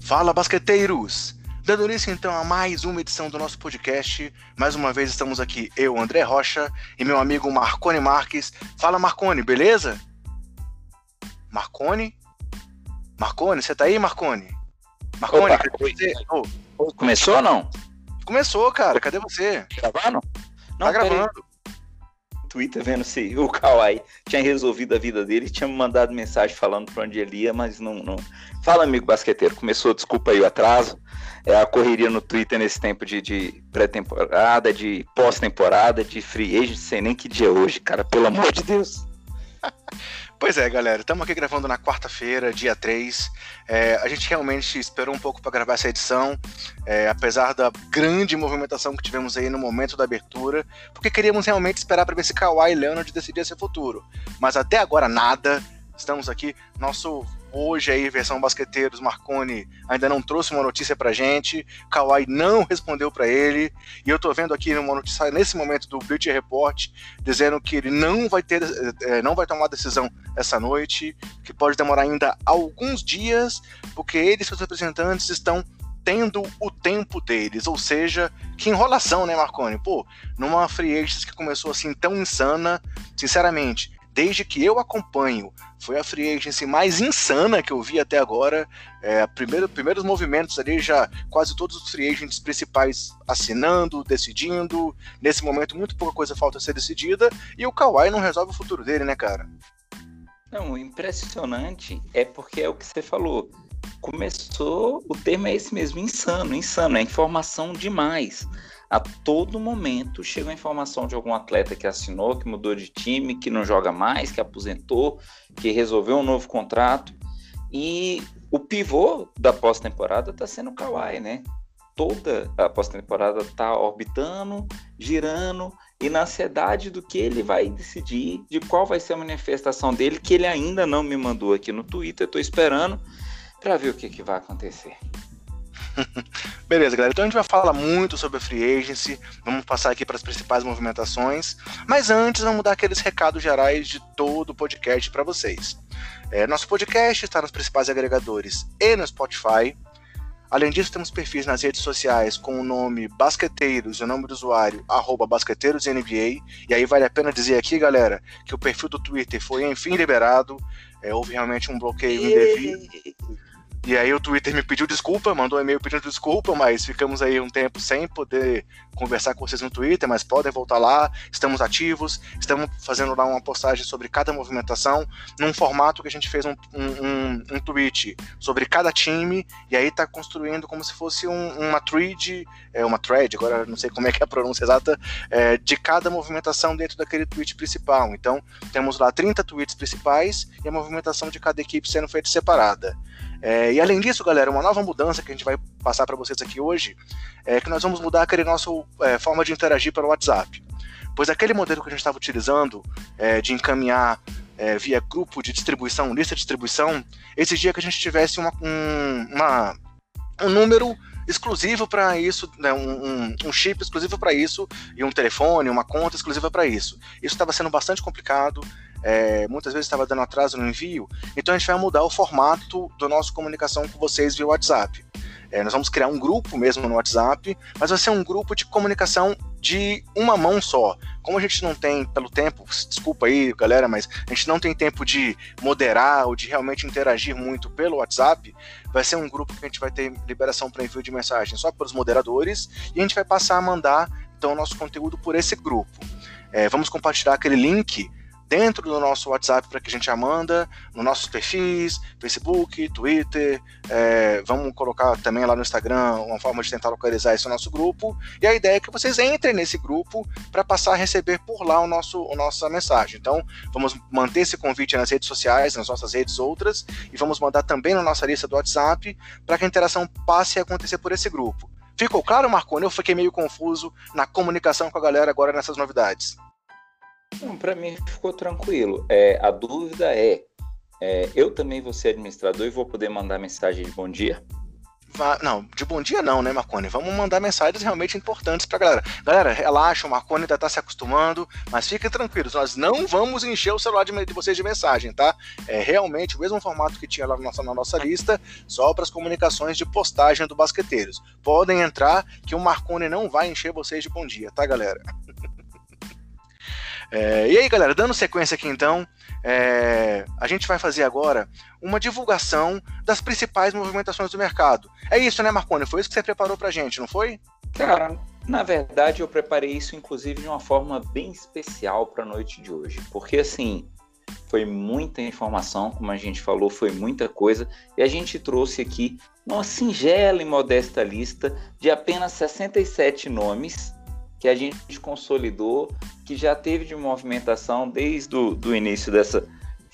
Fala, basqueteiros! Dando início então a mais uma edição do nosso podcast. Mais uma vez estamos aqui, eu, André Rocha, e meu amigo Marcone Marques. Fala, Marcone, beleza? Marcone? Marcone, você tá aí, Marcone? Marcone, Opa, você... oh. Começou ou não? Começou, cara. Cadê você? Gravando? Não, tá gravando. Twitter vendo se o Kawhi tinha resolvido a vida dele, tinha me mandado mensagem falando para onde ele ia, mas não, não. Fala, amigo basqueteiro, começou, desculpa aí o atraso. É a correria no Twitter nesse tempo de, de pré-temporada, de pós-temporada, de free agent, sei nem que dia é hoje, cara, pelo amor de Deus. Pois é, galera, estamos aqui gravando na quarta-feira, dia 3. É, a gente realmente esperou um pouco para gravar essa edição, é, apesar da grande movimentação que tivemos aí no momento da abertura, porque queríamos realmente esperar para ver se Kawhi Leonard decidia seu futuro. Mas até agora nada. Estamos aqui, nosso hoje aí, versão basqueteiros, Marconi ainda não trouxe uma notícia pra gente, Kawhi não respondeu para ele, e eu tô vendo aqui uma notícia nesse momento do Bleacher Report, dizendo que ele não vai ter, é, não vai tomar decisão essa noite, que pode demorar ainda alguns dias, porque ele e seus representantes estão tendo o tempo deles, ou seja, que enrolação, né, Marconi? Pô, numa free agency que começou assim tão insana, sinceramente, desde que eu acompanho, foi a free agency mais insana que eu vi até agora. É, primeiro, primeiros movimentos ali, já quase todos os free agents principais assinando, decidindo. Nesse momento, muito pouca coisa falta ser decidida. E o Kawhi não resolve o futuro dele, né, cara? Não, o impressionante é porque é o que você falou. Começou, o termo é esse mesmo, insano, insano, é informação demais a todo momento chega a informação de algum atleta que assinou, que mudou de time, que não joga mais, que aposentou, que resolveu um novo contrato. E o pivô da pós-temporada está sendo o Kawhi, né? Toda a pós-temporada está orbitando, girando e na ansiedade do que ele vai decidir, de qual vai ser a manifestação dele, que ele ainda não me mandou aqui no Twitter. Estou esperando para ver o que, que vai acontecer. Beleza, galera. Então a gente vai falar muito sobre a Free Agency. Vamos passar aqui para as principais movimentações. Mas antes, vamos dar aqueles recados gerais de todo o podcast para vocês. É, nosso podcast está nos principais agregadores e no Spotify. Além disso, temos perfis nas redes sociais com o nome Basqueteiros e o nome do usuário, arroba BasqueteirosNBA. E aí vale a pena dizer aqui, galera, que o perfil do Twitter foi enfim liberado. É, houve realmente um bloqueio indevido. E aí o Twitter me pediu desculpa, mandou um e-mail pedindo desculpa, mas ficamos aí um tempo sem poder conversar com vocês no Twitter, mas podem voltar lá, estamos ativos, estamos fazendo lá uma postagem sobre cada movimentação, num formato que a gente fez um, um, um tweet sobre cada time, e aí tá construindo como se fosse um, uma thread, é, uma thread, agora não sei como é que é a pronúncia exata, é, de cada movimentação dentro daquele tweet principal. Então, temos lá 30 tweets principais e a movimentação de cada equipe sendo feita separada. É, e além disso, galera, uma nova mudança que a gente vai passar para vocês aqui hoje é que nós vamos mudar aquele nosso é, forma de interagir pelo WhatsApp. Pois aquele modelo que a gente estava utilizando é, de encaminhar é, via grupo de distribuição, lista de distribuição, exigia que a gente tivesse uma, um, uma, um número exclusivo para isso, né, um, um, chip exclusivo para isso e um telefone, uma conta exclusiva para isso. Isso estava sendo bastante complicado é, muitas vezes estava dando atraso no envio, então a gente vai mudar o formato da nossa comunicação com vocês via WhatsApp. É, nós vamos criar um grupo mesmo no WhatsApp, mas vai ser um grupo de comunicação de uma mão só. Como a gente não tem, pelo tempo, desculpa aí, galera, mas a gente não tem tempo de moderar ou de realmente interagir muito pelo WhatsApp, vai ser um grupo que a gente vai ter liberação para envio de mensagem só para os moderadores e a gente vai passar a mandar então o nosso conteúdo por esse grupo. É, vamos compartilhar aquele link dentro do nosso WhatsApp para que a gente amanda, nos nossos perfis, Facebook, Twitter. É, vamos colocar também lá no Instagram uma forma de tentar localizar esse nosso grupo. E a ideia é que vocês entrem nesse grupo para passar a receber por lá o nosso, a nossa mensagem. Então, vamos manter esse convite nas redes sociais, nas nossas redes outras, e vamos mandar também na nossa lista do WhatsApp para que a interação passe a acontecer por esse grupo. Ficou claro, Marconi? Eu fiquei meio confuso na comunicação com a galera agora nessas novidades. Para mim ficou tranquilo. É, a dúvida é, é, eu também vou ser administrador e vou poder mandar mensagem de bom dia? Não, de bom dia não, né, Marconi? Vamos mandar mensagens realmente importantes pra galera. Galera, relaxa, o Marconi ainda tá se acostumando, mas fiquem tranquilos, nós não vamos encher o celular de, de vocês de mensagem, tá? É realmente o mesmo formato que tinha lá na nossa, na nossa lista, só para as comunicações de postagem do Basqueteiros. Podem entrar que o Marconi não vai encher vocês de bom dia, tá, galera? É, e aí, galera, dando sequência aqui então, é, a gente vai fazer agora uma divulgação das principais movimentações do mercado. É isso, né, Marconi? Foi isso que você preparou pra gente, não foi? Cara, na verdade eu preparei isso inclusive de uma forma bem especial para a noite de hoje, porque assim, foi muita informação, como a gente falou, foi muita coisa, e a gente trouxe aqui uma singela e modesta lista de apenas 67 nomes que a gente consolidou, que já teve de movimentação desde o do início dessa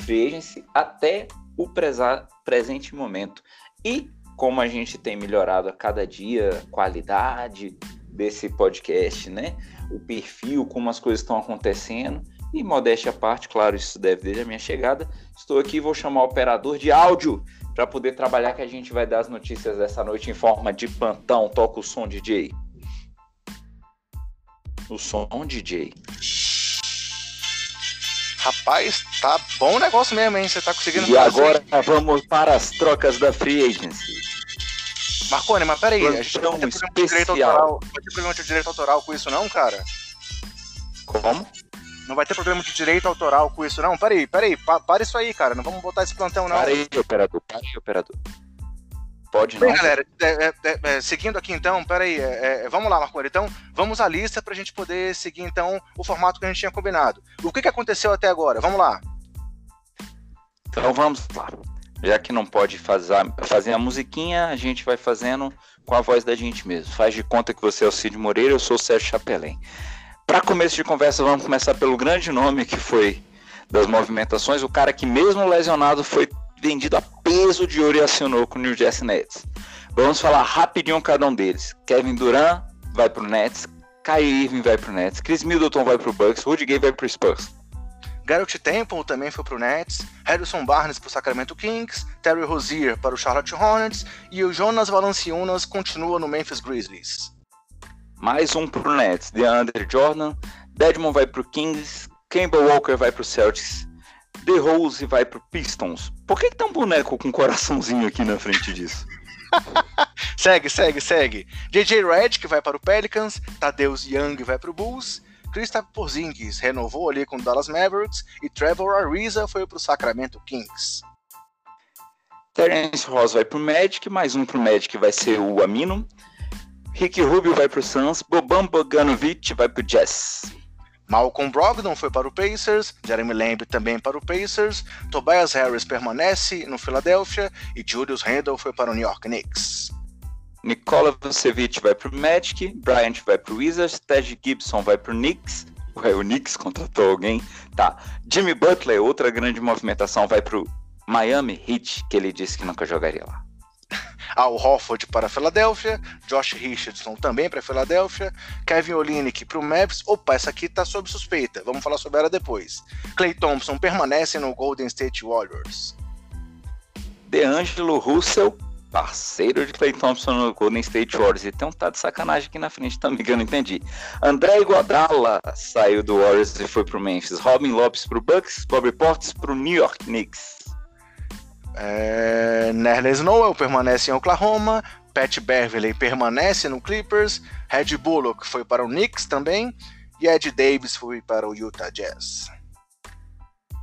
free até o presa, presente momento. E como a gente tem melhorado a cada dia a qualidade desse podcast, né? O perfil, como as coisas estão acontecendo. E modéstia à parte, claro, isso deve desde a minha chegada. Estou aqui vou chamar o operador de áudio para poder trabalhar que a gente vai dar as notícias dessa noite em forma de plantão. Toca o som, DJ o som, DJ? Rapaz, tá bom negócio mesmo, hein? Você tá conseguindo E agora vamos para as trocas da Free Agency. Marcone, mas peraí, a gente não tem problema de direito autoral. Não vai ter problema de direito autoral com isso, não, cara? Como? Não vai ter problema de direito autoral com isso, não? Peraí, peraí, pa para isso aí, cara. Não vamos botar esse plantão, não. Para aí, operador, para aí, operador. Pode não. Bem, galera, é, é, é, é, seguindo aqui então, peraí, é, vamos lá, Marco. Então, vamos à lista para a gente poder seguir então o formato que a gente tinha combinado. O que, que aconteceu até agora? Vamos lá. Então vamos lá. Já que não pode fazer, fazer a musiquinha, a gente vai fazendo com a voz da gente mesmo. Faz de conta que você é o Cid Moreira, eu sou o Sérgio Chapelém. Para começo de conversa, vamos começar pelo grande nome que foi das movimentações, o cara que mesmo lesionado foi vendido a peso de ouro e assinou com o New Jersey Nets. Vamos falar rapidinho cada um deles. Kevin Durant vai pro Nets, Kyrie Irving vai pro Nets, Chris Middleton vai pro Bucks, Rudy Gay vai pro Spurs. Garrett Temple também foi pro Nets, Harrison Barnes pro Sacramento Kings, Terry Rozier para o Charlotte Hornets e o Jonas Valanciunas continua no Memphis Grizzlies. Mais um pro Nets, DeAndre Jordan, Dedmon vai pro Kings, Campbell Walker vai pro Celtics The Rose vai pro Pistons. Por que, que tem um boneco com um coraçãozinho aqui na frente disso? segue, segue, segue. JJ Redick vai para o Pelicans, Tadeusz Young vai para o Bulls, Kristaps Porzingis renovou ali com o Dallas Mavericks e Trevor Ariza foi para o Sacramento Kings. Terence Ross vai para o Magic, mais um para o Magic vai ser o Amino. Rick Rubio vai para o Suns, Boban Bogdanovic vai para o Jazz. Malcolm Brogdon foi para o Pacers, Jeremy Lamb também para o Pacers, Tobias Harris permanece no Philadelphia e Julius Randle foi para o New York Knicks. Nikola Vucevic vai para o Magic, Bryant vai para o Wizards, Ted Gibson vai para o Knicks, Ué, o Knicks contratou alguém, tá. Jimmy Butler, outra grande movimentação, vai para o Miami Heat, que ele disse que nunca jogaria lá. Al Hofford para a Filadélfia, Josh Richardson também para a Filadélfia, Kevin Olynyk para o Mavs. Opa, essa aqui está sob suspeita, vamos falar sobre ela depois. Clay Thompson permanece no Golden State Warriors. DeAngelo Russell, parceiro de Clay Thompson no Golden State Warriors. E tem um tá de sacanagem aqui na frente também que eu não entendi. André Iguodala saiu do Warriors e foi pro Memphis. Robin Lopes pro Bucks, Bobby Portis pro New York Knicks. É, Nerlens Noel permanece em Oklahoma, Pat Beverley permanece no Clippers, Red Bullock foi para o Knicks também, e Ed Davis foi para o Utah Jazz.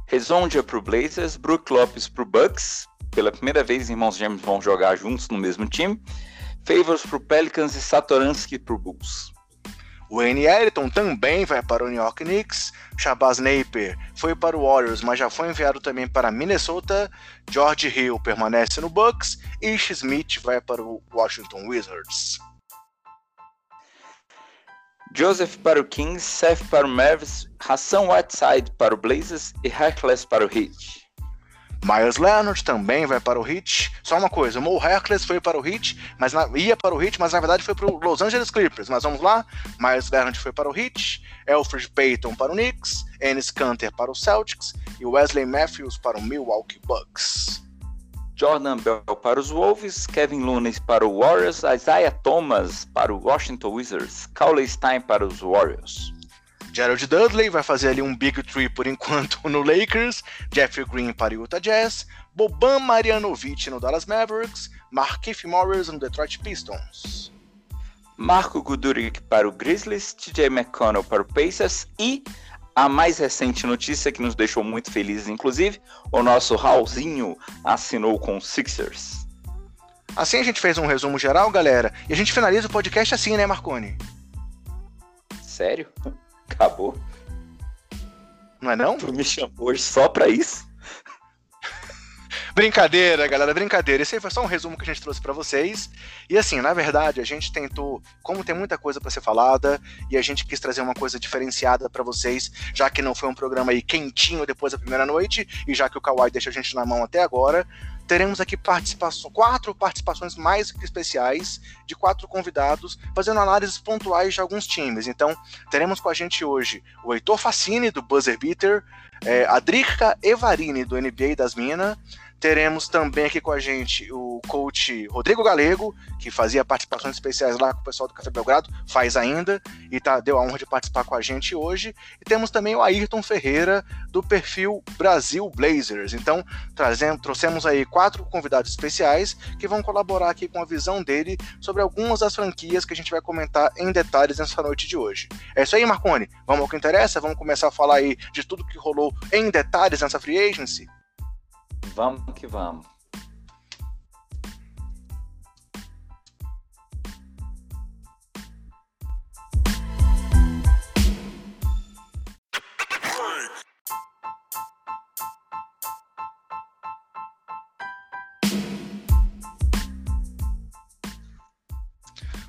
Rezondia para o Blazers, Brook Lopes para o Bucks, pela primeira vez irmãos gêmeos vão jogar juntos no mesmo time, Favors para o Pelicans e Satoransky para o Bulls. Wayne Ellington também vai para o New York Knicks. Shabazz Napier foi para o Warriors, mas já foi enviado também para Minnesota. George Hill permanece no Bucks. Ish Smith vai para o Washington Wizards. Joseph para o Kings, Seth para o Mavericks, Hassan Whiteside para o Blazers e Hercules para o Heat. Myers Leonard também vai para o Heat. Só uma coisa, o Mo Hercules foi para o Heat, mas na, ia para o Heat, mas na verdade foi para o Los Angeles Clippers. Mas vamos lá, Myers Leonard foi para o Heat, Alfred Payton para o Knicks, Ennis Canter para o Celtics e Wesley Matthews para o Milwaukee Bucks. Jordan Bell para os Wolves, Kevin Looney para o Warriors, Isaiah Thomas para o Washington Wizards, Cowley Stein para os Warriors. Gerald Dudley vai fazer ali um big three por enquanto no Lakers, Jeffrey Green para o Utah Jazz, Boban Marjanovic no Dallas Mavericks, Markieff Morris no Detroit Pistons. Marco Guduric para o Grizzlies, TJ McConnell para o Pacers e a mais recente notícia que nos deixou muito felizes, inclusive, o nosso Raulzinho assinou com o Sixers. Assim a gente fez um resumo geral, galera, e a gente finaliza o podcast assim, né, Marconi? Sério? Acabou? Não é não? Tu me chamou hoje só pra isso? Brincadeira, galera, brincadeira. Esse aí foi só um resumo que a gente trouxe para vocês. E assim, na verdade, a gente tentou, como tem muita coisa para ser falada, e a gente quis trazer uma coisa diferenciada para vocês, já que não foi um programa aí quentinho depois da primeira noite, e já que o Kawhi deixa a gente na mão até agora, teremos aqui participação, quatro participações mais especiais de quatro convidados, fazendo análises pontuais de alguns times. Então, teremos com a gente hoje o Heitor Facini, do Buzzer Beater, é, a Drica Evarini, do NBA das Minas, Teremos também aqui com a gente o coach Rodrigo Galego, que fazia participações especiais lá com o pessoal do Café Belgrado, faz ainda, e tá, deu a honra de participar com a gente hoje. E temos também o Ayrton Ferreira, do perfil Brasil Blazers. Então, trazendo, trouxemos aí quatro convidados especiais que vão colaborar aqui com a visão dele sobre algumas das franquias que a gente vai comentar em detalhes nessa noite de hoje. É isso aí, Marconi. Vamos ao que interessa? Vamos começar a falar aí de tudo que rolou em detalhes nessa free agency? Vamos que vamos.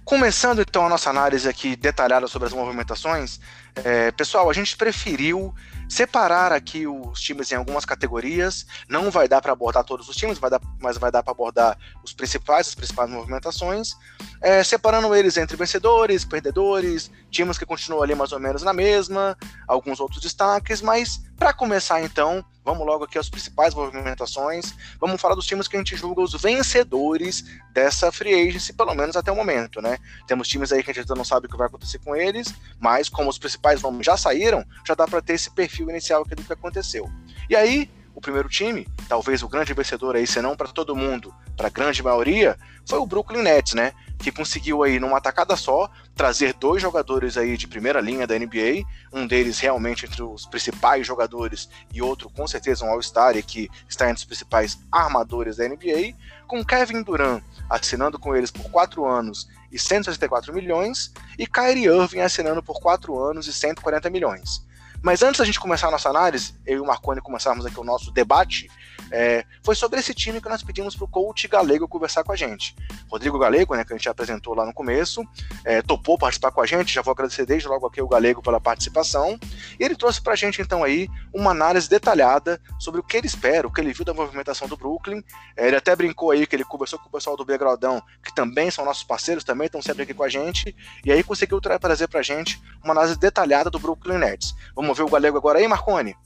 Começando então a nossa análise aqui detalhada sobre as movimentações, é, pessoal, a gente preferiu separar aqui os times em algumas categorias. Não vai dar para abordar todos os times, vai dar, mas vai dar para abordar os principais, as principais movimentações, é, separando eles entre vencedores, perdedores, times que continuam ali mais ou menos na mesma, alguns outros destaques. Mas para começar então, vamos logo aqui às principais movimentações. Vamos falar dos times que a gente julga os vencedores dessa free agency, pelo menos até o momento, né? Temos times aí que a gente ainda não sabe o que vai acontecer com eles, mas como os principais nomes já saíram, já dá para ter esse perfil inicial aqui do que aconteceu. E aí, o primeiro time, talvez o grande vencedor aí, se não para todo mundo, para grande maioria, foi o Brooklyn Nets, né? Que conseguiu aí numa tacada só trazer dois jogadores aí de primeira linha da NBA, um deles realmente entre os principais jogadores e outro com certeza um All-Star e que está entre os principais armadores da NBA, com Kevin Durant assinando com eles por quatro anos e 164 milhões e Kyrie Irving assinando por quatro anos e 140 milhões. Mas antes da gente começar a nossa análise, eu e o Marconi começarmos aqui o nosso debate, é, foi sobre esse time que nós pedimos para o coach Galego conversar com a gente. Rodrigo Galego, né, que a gente apresentou lá no começo, é, topou participar com a gente, já vou agradecer desde logo aqui o Galego pela participação, e ele trouxe para a gente então aí uma análise detalhada sobre o que ele espera, o que ele viu da movimentação do Brooklyn. É, ele até brincou aí que ele conversou com o pessoal do Begraudão, que também são nossos parceiros, também estão sempre aqui com a gente, e aí conseguiu trazer para a gente uma análise detalhada do Brooklyn Nets. Vamos ver o Galego agora aí, Marconi?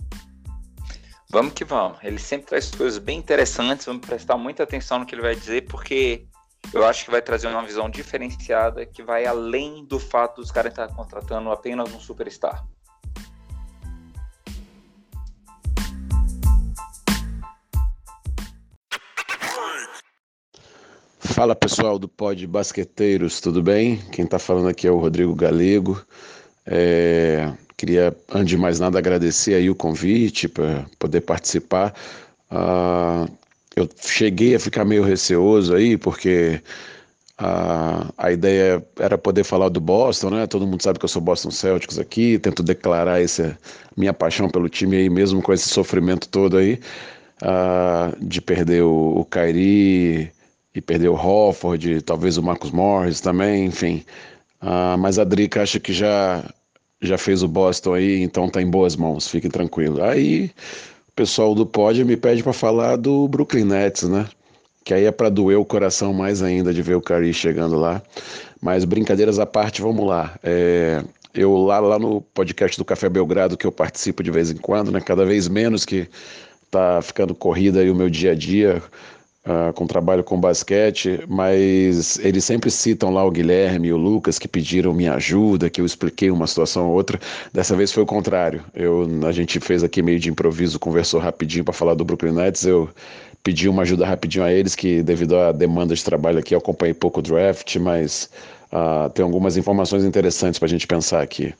Vamos que vamos. Ele sempre traz coisas bem interessantes, vamos prestar muita atenção no que ele vai dizer, porque eu acho que vai trazer uma visão diferenciada que vai além do fato dos caras estar contratando apenas um superstar. Fala pessoal do Pod Basqueteiros, tudo bem? Quem está falando aqui é o Rodrigo Galego. É, Queria, antes de mais nada, agradecer aí o convite para poder participar. Uh, eu cheguei a ficar meio receoso aí, porque a, a ideia era poder falar do Boston, né? Todo mundo sabe que eu sou Boston Celtics aqui, tento declarar essa minha paixão pelo time aí, mesmo com esse sofrimento todo aí, uh, de perder o, o Kyrie e perder o Hofford, talvez o Marcus Morris também, enfim. Uh, mas a Drica acha que já já fez o Boston aí, então tá em boas mãos, fique tranquilo. Aí o pessoal do pódio me pede para falar do Brooklyn Nets, né? Que aí é para doer o coração mais ainda de ver o Curry chegando lá. Mas brincadeiras à parte, vamos lá. É, eu lá, lá no podcast do Café Belgrado, que eu participo de vez em quando, né? Cada vez menos que tá ficando corrida aí o meu dia a dia uh, com trabalho com basquete, mas eles sempre citam lá o Guilherme e o Lucas que pediram minha ajuda, que eu expliquei uma situação ou outra. Dessa vez foi o contrário. Eu, a gente fez aqui meio de improviso, conversou rapidinho para falar do Brooklyn Nets. Eu pedi uma ajuda rapidinho a eles, que devido à demanda de trabalho aqui, eu acompanhei pouco o draft, mas uh, tem algumas informações interessantes para a gente pensar aqui.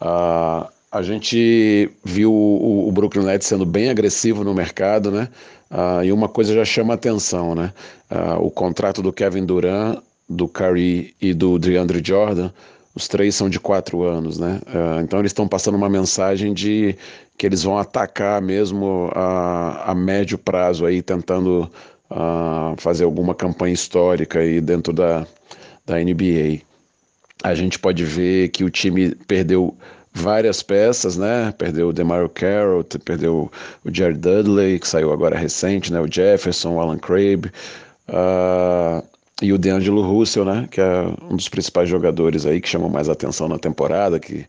Uh, a gente viu o, o, Brooklyn Nets sendo bem agressivo no mercado, né? Uh, e uma coisa já chama atenção, né? Uh, o contrato do Kevin Durant, do Curry e do DeAndre Jordan, os três são de quatro anos, né? Uh, então eles estão passando uma mensagem de que eles vão atacar mesmo a, a médio prazo aí, tentando fazer alguma campanha histórica aí dentro da, da NBA. A gente pode ver que o time perdeu várias peças, né? Perdeu o DeMario Carroll, perdeu o Jared Dudley, que saiu agora recente, né? O Jefferson, o Alan Crabb, uh, e o DeAngelo Russell, né? Que é um dos principais jogadores aí que chamou mais atenção na temporada, que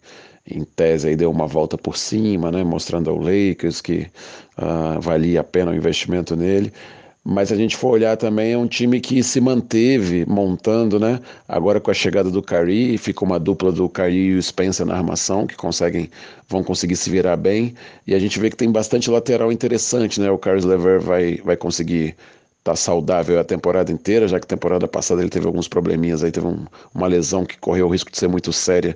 em tese aí deu uma volta por cima, né? Mostrando ao Lakers que uh, valia a pena o investimento nele mas se a gente for olhar também, é um time que se manteve montando, né? Agora com a chegada do Curry, fica uma dupla do Curry e o Spencer na armação, que conseguem, vão conseguir se virar bem. E a gente vê que tem bastante lateral interessante, né? O Carlos Lever vai, vai conseguir estar tá saudável a temporada inteira, já que temporada passada ele teve alguns probleminhas aí, teve um, uma lesão que correu o risco de ser muito séria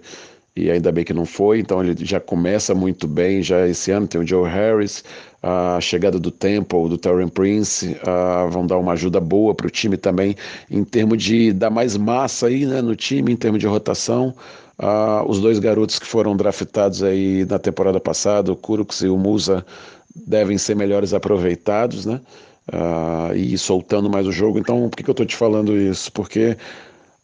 e ainda bem que não foi, então ele já começa muito bem, já esse ano tem o Joe Harris, a chegada do Temple, do Terran Prince, uh, vão dar uma ajuda boa para o time também, em termos de dar mais massa aí né, no time, em termos de rotação. Uh, os dois garotos que foram draftados aí na temporada passada, o Kurux e o Musa, devem ser melhores aproveitados, né? Uh, e soltando mais o jogo. Então, por que, que eu estou te falando isso? Porque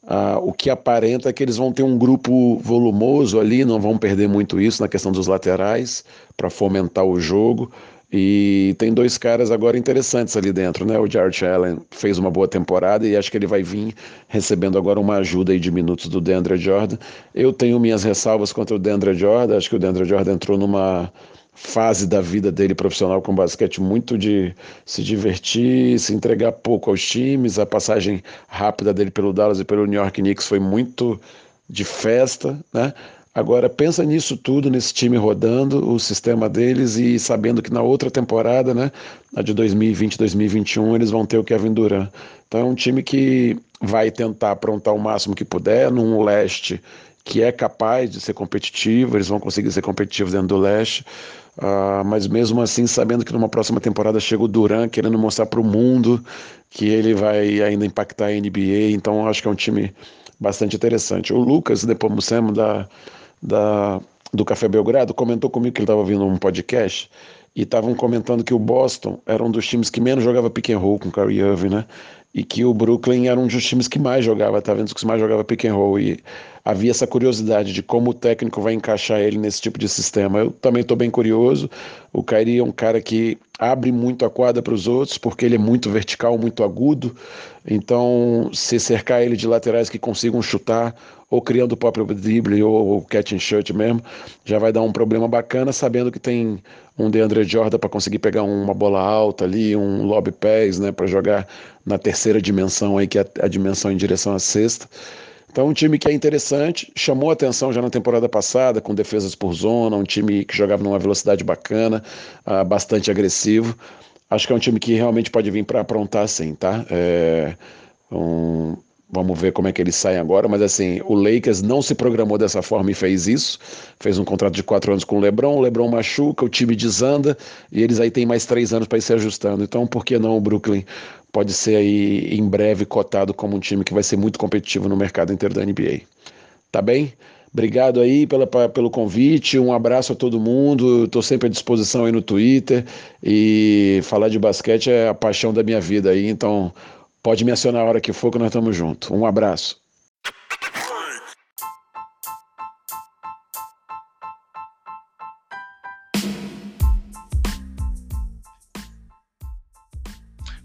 ah, o que aparenta é que eles vão ter um grupo volumoso ali, não vão perder muito isso na questão dos laterais, para fomentar o jogo. E tem dois caras agora interessantes ali dentro, né? O Jared Allen fez uma boa temporada e acho que ele vai vir recebendo agora uma ajuda aí de minutos do Deandre Jordan. Eu tenho minhas ressalvas contra o Deandre Jordan, acho que o Deandre Jordan entrou numa fase da vida dele profissional com basquete muito de se divertir, se entregar pouco aos times. A passagem rápida dele pelo Dallas e pelo New York Knicks foi muito de festa, né? Agora pensa nisso tudo, nesse time rodando, o sistema deles e sabendo que na outra temporada, né, na de 2020, 2021, eles vão ter o Kevin Durant. Então é um time que vai tentar aprontar o máximo que puder num leste que é capaz de ser competitivo, eles vão conseguir ser competitivos dentro do leste. Uh, mas mesmo assim, sabendo que numa próxima temporada chega o Duran querendo mostrar para o mundo que ele vai ainda impactar a NBA, então acho que é um time bastante interessante. O Lucas Depomucemo da, da, do Café Belgrado comentou comigo que ele estava ouvindo um podcast e estavam comentando que o Boston era um dos times que menos jogava pick and roll com o Kyrie Irving, né? E que o Brooklyn era um dos times que mais jogava, tá vendo? Que mais jogava pick and roll. E havia essa curiosidade de como o técnico vai encaixar ele nesse tipo de sistema. Eu também estou bem curioso. O Kyrie é um cara que abre muito a quadra para os outros, porque ele é muito vertical, muito agudo. Então, se cercar ele de laterais que consigam chutar, ou criando o próprio drible, ou, o catch and shoot mesmo, já vai dar um problema bacana, sabendo que tem um DeAndre Jordan para conseguir pegar uma bola alta ali, um lob pés, né, para jogar na terceira dimensão aí, que é a dimensão em direção à sexta. Então, um time que é interessante, chamou atenção já na temporada passada, com defesas por zona, um time que jogava numa velocidade bacana, uh, bastante agressivo. Acho que é um time que realmente pode vir para aprontar, sim, tá? É um, Vamos ver como é que eles saem agora, mas assim, o Lakers não se programou dessa forma e fez isso. Fez um contrato de quatro anos com o LeBron, o LeBron machuca, o time desanda e eles aí têm mais três anos para ir se ajustando. Então, por que não o Brooklyn pode ser aí em breve cotado como um time que vai ser muito competitivo no mercado inteiro da NBA? Tá bem? Obrigado aí pela, pelo convite, um abraço a todo mundo. Estou sempre à disposição aí no Twitter e falar de basquete é a paixão da minha vida aí, então Pode me acionar a hora que for que nós estamos juntos. Um abraço.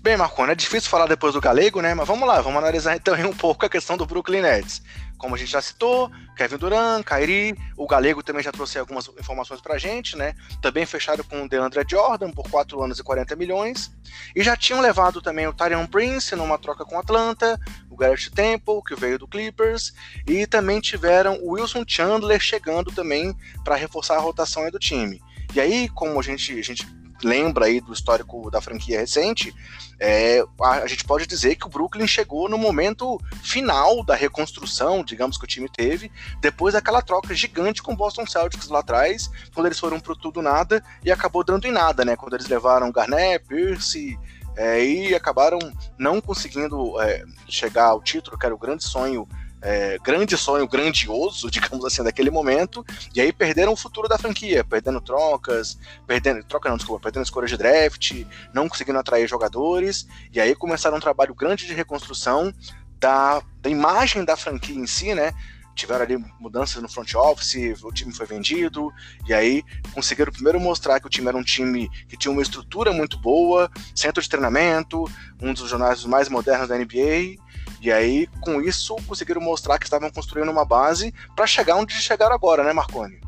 Bem, Marconi, é difícil falar depois do Galego, né? Mas vamos lá, vamos analisar então um pouco a questão do Brooklyn Nets. como a gente já citou, Kevin Durant, Kyrie, o Galego também já trouxe algumas informações pra gente, né? Também fecharam com o DeAndre Jordan por 4 anos e 40 milhões. E já tinham levado também o Tyrion Prince numa troca com Atlanta, o Garrett Temple, que veio do Clippers, e também tiveram o Wilson Chandler chegando também para reforçar a rotação do time. E aí, como a gente, a gente lembra aí do histórico da franquia recente, é, a, a, gente pode dizer que o Brooklyn chegou no momento final da reconstrução, digamos que o time teve, depois daquela troca gigante com o Boston Celtics lá atrás, quando eles foram pro tudo nada e acabou dando em nada, né? Quando eles levaram Garnett, Pierce, é, e acabaram não conseguindo é, chegar ao título, que era o grande sonho é, grande sonho grandioso, digamos assim, daquele momento, e aí perderam o futuro da franquia, perdendo trocas, perdendo, troca não, desculpa, perdendo escolha de draft, não conseguindo atrair jogadores, e aí começaram um trabalho grande de reconstrução da, da imagem da franquia em si, né? Tiveram ali mudanças no front office, o time foi vendido, e aí conseguiram primeiro mostrar que o time era um time que tinha uma estrutura muito boa, centro de treinamento, um dos jornais mais modernos da NBA, e aí, com isso, conseguiram mostrar que estavam construindo uma base para chegar onde chegaram agora, né, Marconi?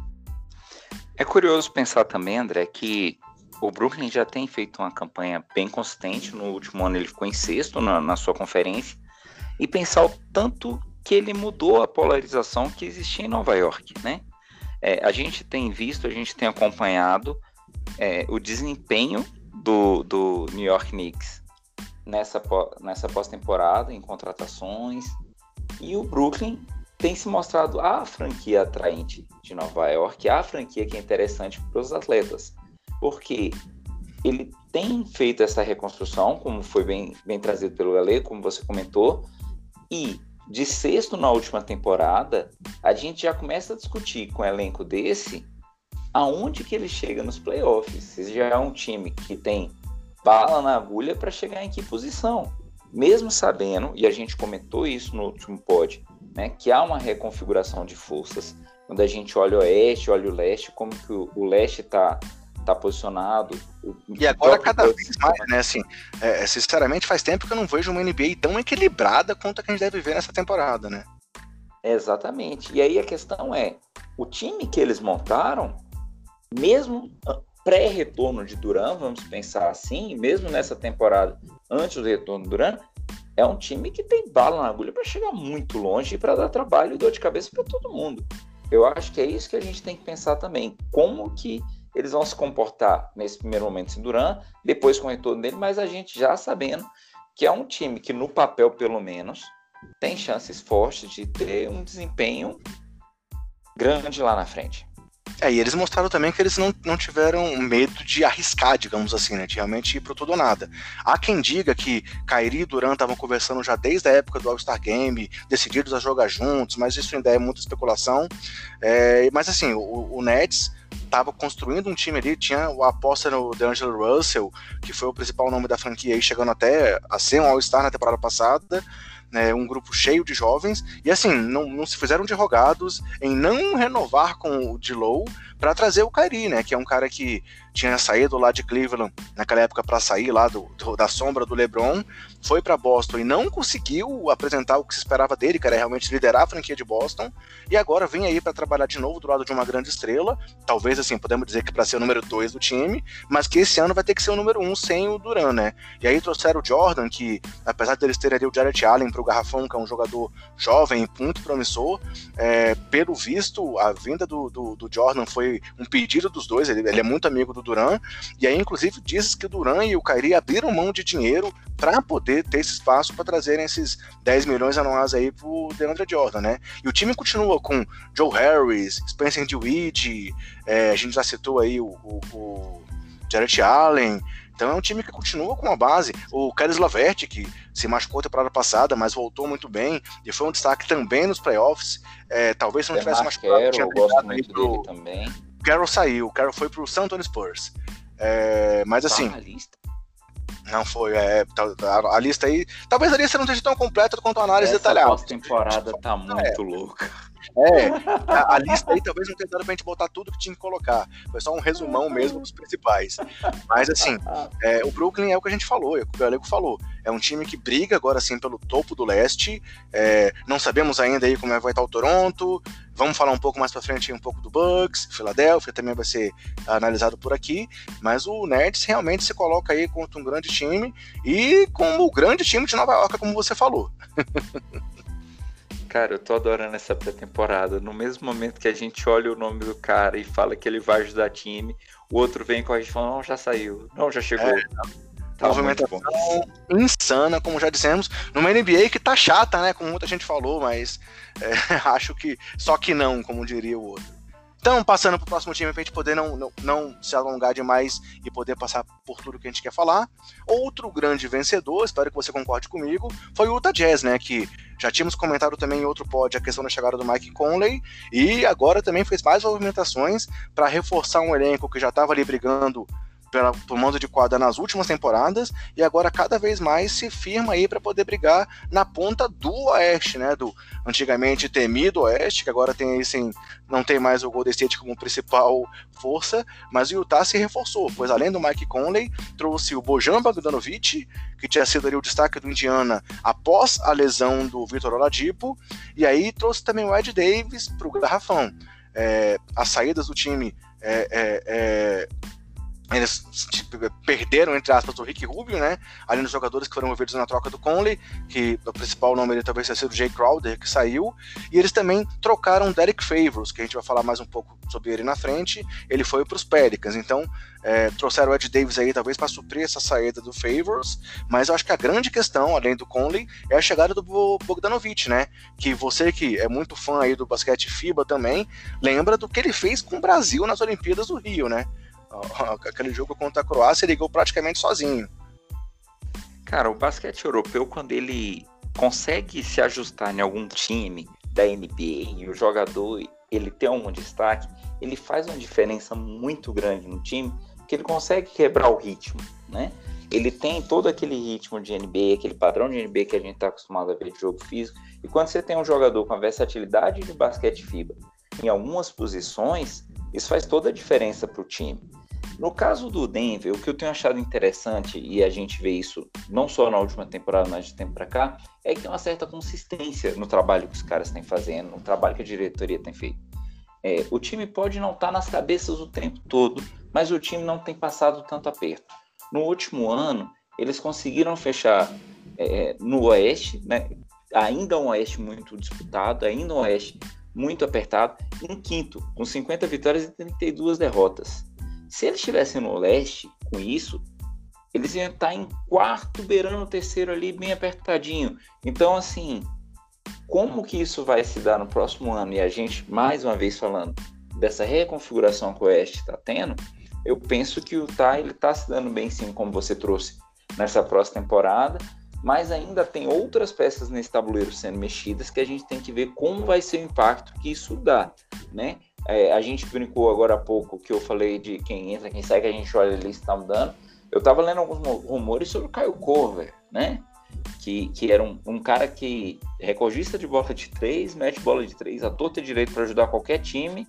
É curioso pensar também, André, que o Brooklyn já tem feito uma campanha bem consistente. No último ano ele ficou em sexto na, na sua conferência. E pensar o tanto que ele mudou a polarização que existia em Nova York, né? É, a gente tem visto, a gente tem acompanhado é, o desempenho do, do New York Knicks nessa, nessa pós-temporada, em contratações. E o Brooklyn tem se mostrado a franquia atraente de Nova York, a franquia que é interessante para os atletas. Porque ele tem feito essa reconstrução, como foi bem, bem trazido pelo Ale, como você comentou, e de sexto na última temporada, a gente já começa a discutir com um elenco desse aonde que ele chega nos playoffs. Se já é um time que tem bala na agulha para chegar em que posição. Mesmo sabendo, e a gente comentou isso no último pod, né, que há uma reconfiguração de forças. Quando a gente olha o oeste, olha o leste, como que o, o leste está tá posicionado. E agora cada vez mais, né? Assim, é, é, sinceramente, faz tempo que eu não vejo uma NBA tão equilibrada quanto a que a gente deve ver nessa temporada, né? Exatamente. E aí a questão é, o time que eles montaram, mesmo pré-retorno de Duran, vamos pensar assim, mesmo nessa temporada antes do retorno do Duran, é um time que tem bala na agulha para chegar muito longe e para dar trabalho e dor de cabeça para todo mundo. Eu acho que é isso que a gente tem que pensar também. Como que eles vão se comportar nesse primeiro momento sem Duran, depois com o retorno dele, mas a gente já sabendo que é um time que, no papel pelo menos, tem chances fortes de ter um desempenho grande lá na frente. É, e eles mostraram também que eles não, não tiveram medo de arriscar, digamos assim, né? De realmente ir pro tudo ou nada. Há quem diga que Kairi e Duran estavam conversando já desde a época do All-Star Game, decididos a jogar juntos, mas isso ainda é muita especulação. É, mas assim, o, o Nets estava construindo um time ali, tinha o aposta no DeAngelo Russell, que foi o principal nome da franquia aí, chegando até a ser um All-Star na temporada passada né, um grupo cheio de jovens, e assim, não, não se fizeram de rogados em não renovar com o Dilow para trazer o Kyrie, né, que é um cara que tinha saído lá de Cleveland naquela época para sair lá do, do, da sombra do LeBron, foi para Boston e não conseguiu apresentar o que se esperava dele, que era realmente liderar a franquia de Boston, e agora vem aí para trabalhar de novo do lado de uma grande estrela, talvez assim, podemos dizer que para ser o número 2 do time, mas que esse ano vai ter que ser o número 1 um sem o Duran, né? E aí trouxeram o Jordan, que apesar deles terem ali o Jarrett Allen para o garrafão, que é um jogador jovem, muito promissor, é, pelo visto, a vinda do, do, do, Jordan foi um pedido dos dois, ele, ele é muito amigo do Duran, e aí inclusive diz que o Duran e o Kyrie abriram mão de dinheiro para poder ter esse espaço para trazerem esses 10 milhões anuais aí pro DeAndre Jordan, né? E o time continua com Joe Harris, Spencer Dewey, é, a gente já citou aí o, o, o Jarrett Allen, então é um time que continua com uma base. O Carlos Laverte, que se machucou a temporada passada, mas voltou muito bem e foi um destaque também nos playoffs. É, talvez se não tivesse machucado, Carroll, tinha gosto muito pro... dele também. O Carroll saiu, o Carroll foi pro San Antonio Spurs. É, mas assim. Tá não foi, é, a, a, lista aí. Talvez a lista não esteja tão completa quanto a análise Essa detalhada. Essa temporada tá muito é. louca. É, a, a, lista aí talvez não tenha dado pra gente botar tudo que tinha que colocar. Foi só um resumão mesmo dos principais. Mas assim, é, o Brooklyn é o que a gente falou, é o que o Galego falou. É um time que briga agora assim pelo topo do leste. É, não sabemos ainda aí como é, vai estar o Toronto. Vamos falar um pouco mais para frente um pouco do Bucks, Filadélfia também vai ser analisado por aqui, mas o Nets realmente se coloca aí contra um grande time e como o grande time de Nova York, como você falou. Cara, eu tô adorando essa pré-temporada. No mesmo momento que a gente olha o nome do cara e fala que ele vai ajudar time, o outro vem com a gente e fala, não, já saiu, não, já chegou. É, tá movimentação insana, como já dissemos, numa NBA que tá chata, né? Como muita gente falou, mas é, acho que só que não, como diria o outro. Então, passando para o próximo time, para a gente poder não, não, não, se alongar demais e poder passar por tudo que a gente quer falar. Outro grande vencedor, espero que você concorde comigo, foi o Utah Jazz, né? Que já tínhamos comentado também em outro pod a questão da chegada do Mike Conley e agora também fez mais movimentações para reforçar um elenco que já estava ali brigando pela, por mando de quadra nas últimas temporadas e agora cada vez mais se firma aí para poder brigar na ponta do Oeste, né? Do antigamente temido Oeste, que agora tem assim, não tem mais o Golden State como principal força, mas o Utah se reforçou, pois além do Mike Conley, trouxe o Bojan Bogdanovic, que tinha sido ali o destaque do Indiana após a lesão do Vitor Oladipo, e aí trouxe também o Ed Davis para o garrafão. É, as saídas do time é, é, é eles tipo, perderam, entre aspas, o Rick Rubio, né? Além dos jogadores que foram movidos na troca do Conley, que o principal nome dele talvez tenha sido Jay Crowder, que saiu. E eles também trocaram Derek Favors, que a gente vai falar mais um pouco sobre ele na frente. Ele foi para os Pelicans. Então, é, trouxeram o Ed Davis aí, talvez para suprir essa saída do Favors. Mas eu acho que a grande questão, além do Conley, é a chegada do Bogdanovich, né? Que você que é muito fã aí do basquete FIBA também, lembra do que ele fez com o Brasil nas Olimpíadas do Rio, né? Aquele jogo contra a Croácia, ele ligou praticamente sozinho. Cara, o basquete europeu, quando ele consegue se ajustar em algum time da NBA e o jogador ele tem um destaque, ele faz uma diferença muito grande no time, porque ele consegue quebrar o ritmo, né? Ele tem todo aquele ritmo de NBA, aquele padrão de NBA que a gente está acostumado a ver de jogo físico. E quando você tem um jogador com a versatilidade de basquete FIBA em algumas posições, isso faz toda a diferença para o time. No caso do Denver, o que eu tenho achado interessante, e a gente vê isso não só na última temporada, mas de tempo para cá, é que tem uma certa consistência no trabalho que os caras têm fazendo, no trabalho que a diretoria tem feito. É, o time pode não estar tá nas cabeças o tempo todo, mas o time não tem passado tanto aperto. No último ano, eles conseguiram fechar é, no Oeste, né, ainda um Oeste muito disputado, ainda um Oeste muito apertado, em quinto, com 50 vitórias e 32 derrotas. Se eles estivessem no leste com isso, eles iam estar em quarto, beirando o terceiro ali, bem apertadinho. Então, assim, como que isso vai se dar no próximo ano? E a gente, mais uma vez falando dessa reconfiguração que o Oeste está tendo, eu penso que o Tai ele está se dando bem sim, como você trouxe nessa próxima temporada, mas ainda tem outras peças nesse tabuleiro sendo mexidas que a gente tem que ver como vai ser o impacto que isso dá, né? É, a gente brincou agora há pouco que eu falei de quem entra, quem sai, que a gente olha ali está mudando. Eu estava lendo alguns rumores sobre o Caio Corver, né? Que, que era um, um, cara que recordista de bola de três, mete bola de três, a torta direito para ajudar qualquer time.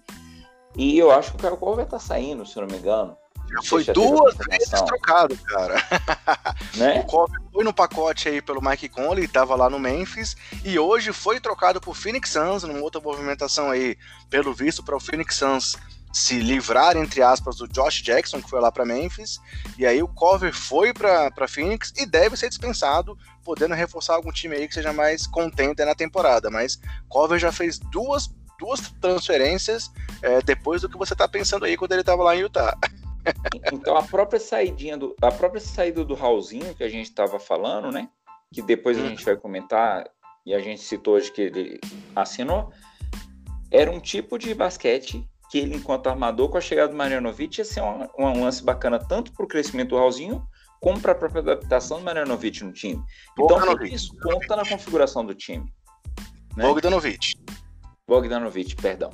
E eu acho que o Caio Corver está saindo, se não me engano. Já foi duas vezes trocado, cara. Né? O Kobe foi no pacote aí pelo Mike Conley, estava lá no Memphis, e hoje foi trocado por Phoenix Suns, numa outra movimentação aí, pelo visto, para o Phoenix Suns se livrar, entre aspas, do Josh Jackson, que foi lá para Memphis, e aí o Cover foi para Phoenix e deve ser dispensado, podendo reforçar algum time aí que seja mais contente na temporada, mas Cover já fez duas, duas transferências é, depois do que você tá pensando aí quando ele estava lá em Utah. Então a própria saidinha do, a própria saída do Raulzinho que a gente estava falando, né? Que depois a uhum. gente vai comentar e a gente citou hoje que ele assinou, era um tipo de basquete que ele, enquanto armador, com a chegada do Marianovic, ia ser um, um lance bacana tanto para o crescimento do Raulzinho como para a própria adaptação do Marianovic no time. Então isso conta na configuração do time. Né? Bogdanovic. Bogdanovic, perdão.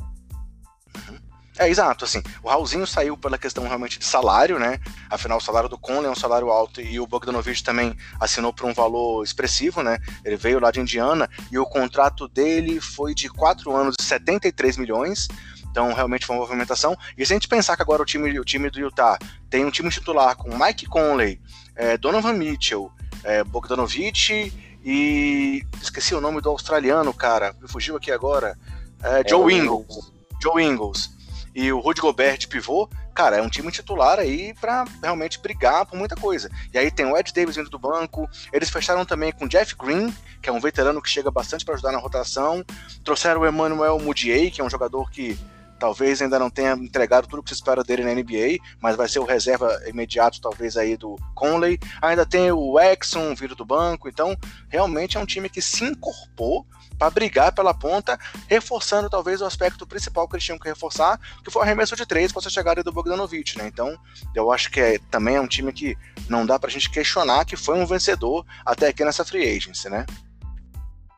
É, exato, assim, o Raulzinho saiu pela questão realmente de salário, né? Afinal, o salário do Conley é um salário alto e o Bogdanovich também assinou por um valor expressivo, né? Ele veio lá de Indiana e o contrato dele foi de 4 anos e 73 milhões. Então, realmente foi uma movimentação. E se a gente pensar que agora o time, o time do Utah tem um time titular com Mike Conley, é, Donovan Mitchell, é, Bogdanovich e. Esqueci o nome do australiano, cara. Me fugiu aqui agora. É, Joe é, Ingles. Joe Ingles e o Rudy Gobert de pivô, cara, é um time titular aí para realmente brigar por muita coisa. E aí tem o Ed Davis vindo do banco, eles fecharam também com o Jeff Green, que é um veterano que chega bastante para ajudar na rotação, trouxeram o Emmanuel Mudiay, que é um jogador que talvez ainda não tenha entregado tudo que se espera dele na NBA, mas vai ser o reserva imediato, talvez, aí do Conley. Ainda tem o Exxon vindo do banco, então realmente é um time que se incorporou para brigar pela ponta, reforçando talvez o aspecto principal que eles tinham que reforçar, que foi o arremesso de três com essa chegada do Bogdanovich, né? Então, eu acho que é, também é um time que não dá para a gente questionar que foi um vencedor até aqui nessa free agency, né?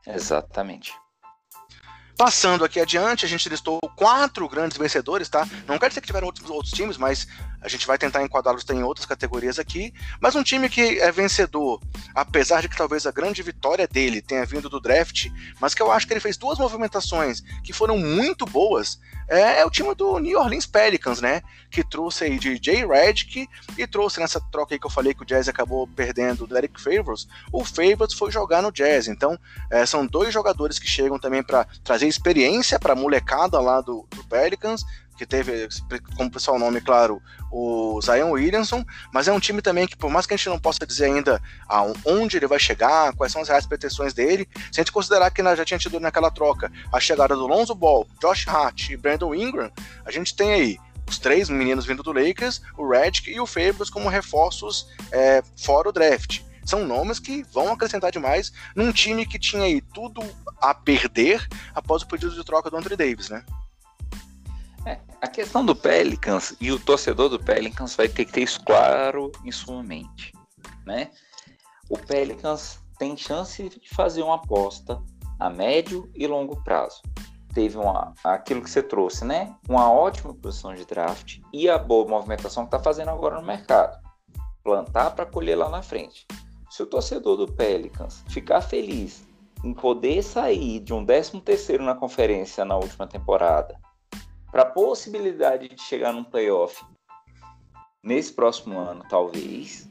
Exatamente. Passando aqui adiante, a gente listou quatro grandes vencedores, tá? Não quer dizer que tiveram outros, outros times, mas a gente vai tentar enquadrá-los em outras categorias aqui. Mas um time que é vencedor, apesar de que talvez a grande vitória dele tenha vindo do draft, mas que eu acho que ele fez duas movimentações que foram muito boas, é, é o time do New Orleans Pelicans, né? Que trouxe aí de Jay Redick e trouxe nessa troca aí que eu falei que o Jazz acabou perdendo do Eric Favors. O Favors foi jogar no Jazz. Então, é, são dois jogadores que chegam também para trazer experiência para a molecada lá do, do Pelicans, que teve como principal nome, claro, o Zion Williamson, mas é um time também que, por mais que a gente não possa dizer ainda aonde ele vai chegar, quais são as reais pretensões dele, se a gente considerar que já tinha tido naquela troca a chegada do Lonzo Ball, Josh Hart e Brandon Ingram, a gente tem aí os três meninos vindo do Lakers, o Redick e o Favors como reforços é, fora o draft. São nomes que vão acrescentar demais num time que tinha aí tudo a perder após o pedido de troca do Andre Davis, né? A questão do Pelicans e o torcedor do Pelicans vai ter que ter isso claro em sua mente, né? O Pelicans tem chance de fazer uma aposta a médio e longo prazo. Teve uma, aquilo que você trouxe, né? Uma ótima posição de draft e a boa movimentação que está fazendo agora no mercado. Plantar para colher lá na frente. Se o torcedor do Pelicans ficar feliz em poder sair de um 13 terceiro na conferência na última temporada para a possibilidade de chegar num playoff nesse próximo ano, talvez,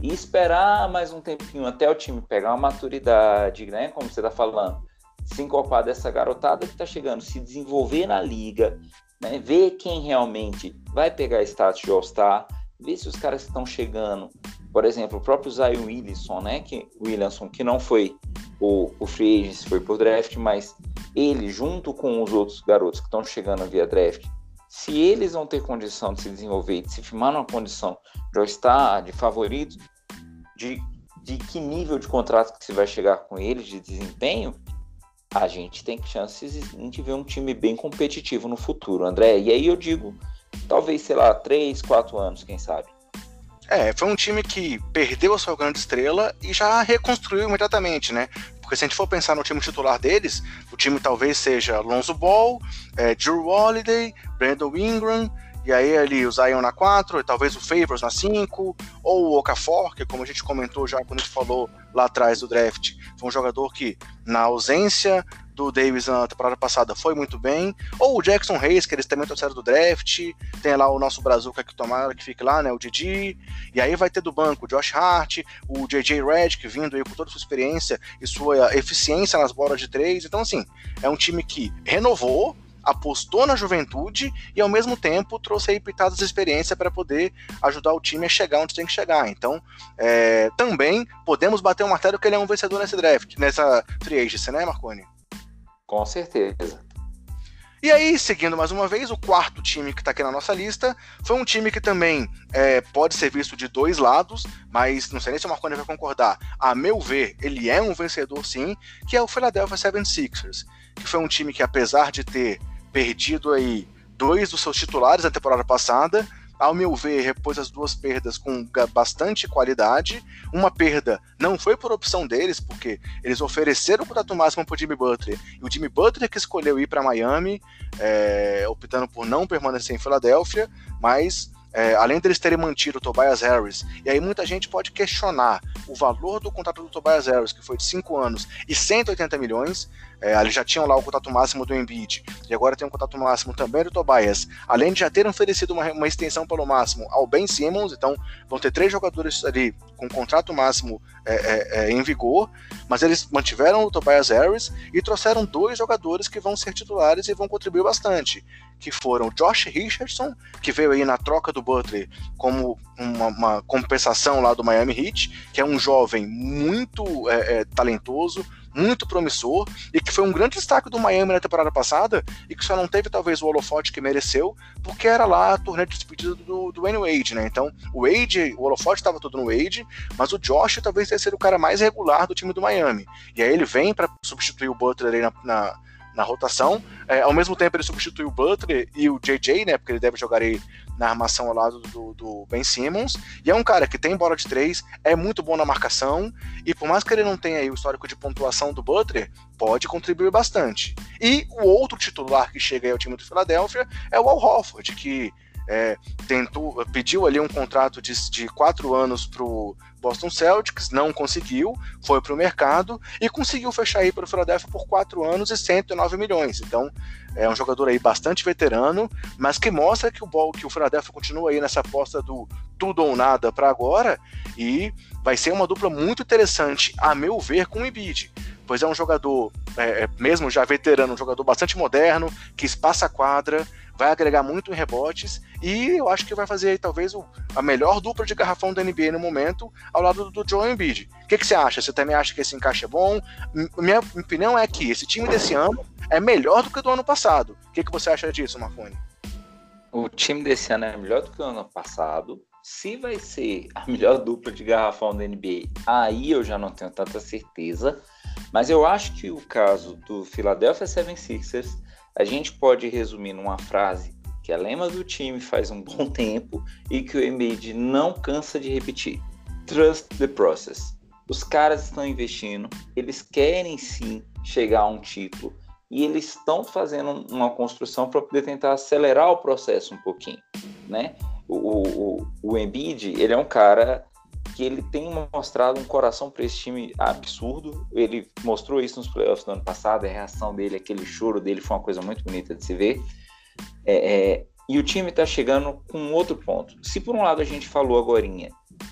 e esperar mais um tempinho até o time pegar uma maturidade, né? Como você está falando, se encorpar dessa garotada que está chegando, se desenvolver na liga, né? ver quem realmente vai pegar status de All-Star, ver se os caras que estão chegando, por exemplo, o próprio Zion Williamson, né? Que, Williamson, que não foi o, o free agent, foi por draft, mas ele, junto com os outros garotos que estão chegando via draft, se eles vão ter condição de se desenvolver, de se firmar numa condição de all de favorito, de, de que nível de contrato que se vai chegar com eles, de desempenho, a gente tem chances de ver um time bem competitivo no futuro, André. E aí eu digo, talvez, sei lá, três, quatro anos, quem sabe. É, foi um time que perdeu a sua grande estrela e já reconstruiu imediatamente, né? Porque se a gente for pensar no time titular deles, o time talvez seja Lonzo Ball, é, Drew Holiday, Brandon Ingram, e aí ali o Zion na 4, talvez o Favors na 5, ou o Okafor, que como a gente comentou já quando a gente falou lá atrás do draft, foi um jogador que, na ausência do Davis na temporada passada foi muito bem. Ou o Jackson Reis, que eles também trouxeram do draft. Tem lá o nosso Brazuca que tomara que fique lá, né? O Didi. E aí vai ter do banco o Josh Hart, o JJ Redick vindo aí com toda a sua experiência e sua eficiência nas bolas de três. Então, assim, é um time que renovou, apostou na juventude e ao mesmo tempo trouxe aí pitadas de experiência para poder ajudar o time a chegar onde tem que chegar. Então, é, também podemos bater o martelo que ele é um vencedor nesse draft, nessa free agency, né, Marconi? Com certeza. E aí, seguindo mais uma vez, o quarto time que está aqui na nossa lista foi um time que também é, pode ser visto de dois lados, mas não sei nem se o Marconi vai concordar. A meu ver, ele é um vencedor sim, que é o Philadelphia 76ers, que foi um time que, apesar de ter perdido aí dois dos seus titulares na temporada passada, ao meu ver, repôs as duas perdas com bastante qualidade. Uma perda não foi por opção deles, porque eles ofereceram o contrato máximo para o Jimmy Butler, e o Jimmy Butler que escolheu ir para Miami, é, optando por não permanecer em Filadélfia, mas é, além deles terem mantido o Tobias Harris, e aí muita gente pode questionar o valor do contrato do Tobias Harris, que foi de 5 anos e 180 milhões, é, já tinham lá o contrato máximo do Embiid, e agora tem um contrato máximo também do Tobias, além de já terem oferecido uma, uma extensão pelo máximo ao Ben Simmons, então vão ter três jogadores ali com contrato máximo é, é, é, em vigor, mas eles mantiveram o Tobias Harris e trouxeram dois jogadores que vão ser titulares e vão contribuir bastante, que foram Josh Richardson, que veio aí na troca do Butler como uma, uma compensação lá do Miami Heat, que é um jovem muito é, é, talentoso, muito promissor e que foi um grande destaque do Miami na temporada passada e que só não teve talvez o holofote que mereceu, porque era lá a turnê de despedida do, do Wayne Wade, né? Então, o Wade, o holofote estava todo no Wade, mas o Josh talvez tenha sido o cara mais regular do time do Miami. E aí ele vem para substituir o Butler aí na, na na rotação. É, ao mesmo tempo, ele substitui o Butler e o JJ, né? Porque ele deve jogar aí na armação ao lado do, do, Ben Simmons. E é um cara que tem bola de três, é muito bom na marcação. E por mais que ele não tenha aí o histórico de pontuação do Butler, pode contribuir bastante. E o outro titular que chega aí ao time do Philadelphia é o Al Horford, que é, tentou, pediu ali um contrato de, de quatro anos para o Boston Celtics, não conseguiu, foi para o mercado e conseguiu fechar aí para o Philadelphia por quatro anos e 109 milhões. Então é um jogador aí bastante veterano, mas que mostra que o, que o Philadelphia continua aí nessa aposta do tudo ou nada para agora e vai ser uma dupla muito interessante, a meu ver, com o Embiid pois é um jogador, é, é mesmo já veterano, um jogador bastante moderno, que espaça a quadra, vai agregar muito em rebotes e eu acho que vai fazer aí, talvez o, a melhor dupla de garrafão da NBA no momento ao lado do, do Joel Embiid. O que, que você acha? Você também acha que esse encaixe é bom? Minha opinião é que esse time desse ano é melhor do que do ano passado. O que, que você acha disso, Marconi? O time desse ano é melhor do que o ano passado. Se vai ser a melhor dupla de garrafão da NBA, aí eu já não tenho tanta certeza. Mas eu acho que o caso do Philadelphia 76ers a gente pode resumir numa frase que é lema do time faz um bom tempo e que o Embiid não cansa de repetir. Trust the process. Os caras estão investindo, eles querem sim chegar a um título e eles estão fazendo uma construção para poder tentar acelerar o processo um pouquinho, né? O, o, o Embiid, ele é um cara que ele tem mostrado um coração para esse time absurdo. Ele mostrou isso nos playoffs do ano passado, a reação dele, aquele choro dele foi uma coisa muito bonita de se ver. É, é, e o time está chegando com outro ponto. Se por um lado a gente falou agora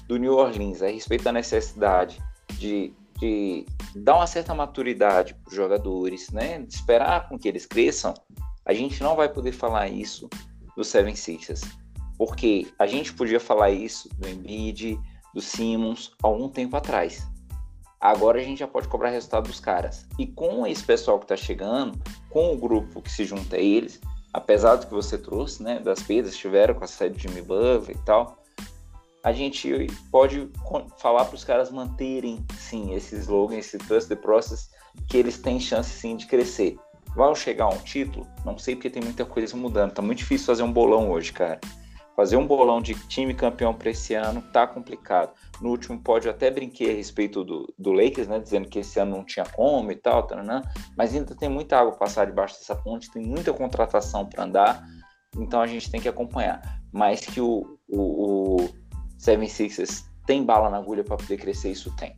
do New Orleans a respeito da necessidade de, de dar uma certa maturidade para os jogadores, né, de esperar com que eles cresçam, a gente não vai poder falar isso do Seven Sixers. Porque a gente podia falar isso do Embiid, do Simmons algum tempo atrás. Agora a gente já pode cobrar resultado dos caras. E com esse pessoal que está chegando, com o grupo que se junta a eles, apesar do que você trouxe, né, das perdas que tiveram com a saída de Jimmy Butler e tal, a gente pode falar para os caras manterem, sim, esse slogan, esse trust the process, que eles têm chance, sim, de crescer. Vai chegar um título? Não sei porque tem muita coisa mudando. Tá muito difícil fazer um bolão hoje, cara. Fazer um bolão de time campeão para esse ano tá complicado. No último pódio até brinquei a respeito do, do Lakers, né? Dizendo que esse ano não tinha como e tal, taranã, mas ainda tem muita água passar debaixo dessa ponte, tem muita contratação para andar, então a gente tem que acompanhar. Mas que o, o, o Seven Sixers tem bala na agulha para poder crescer, isso tem.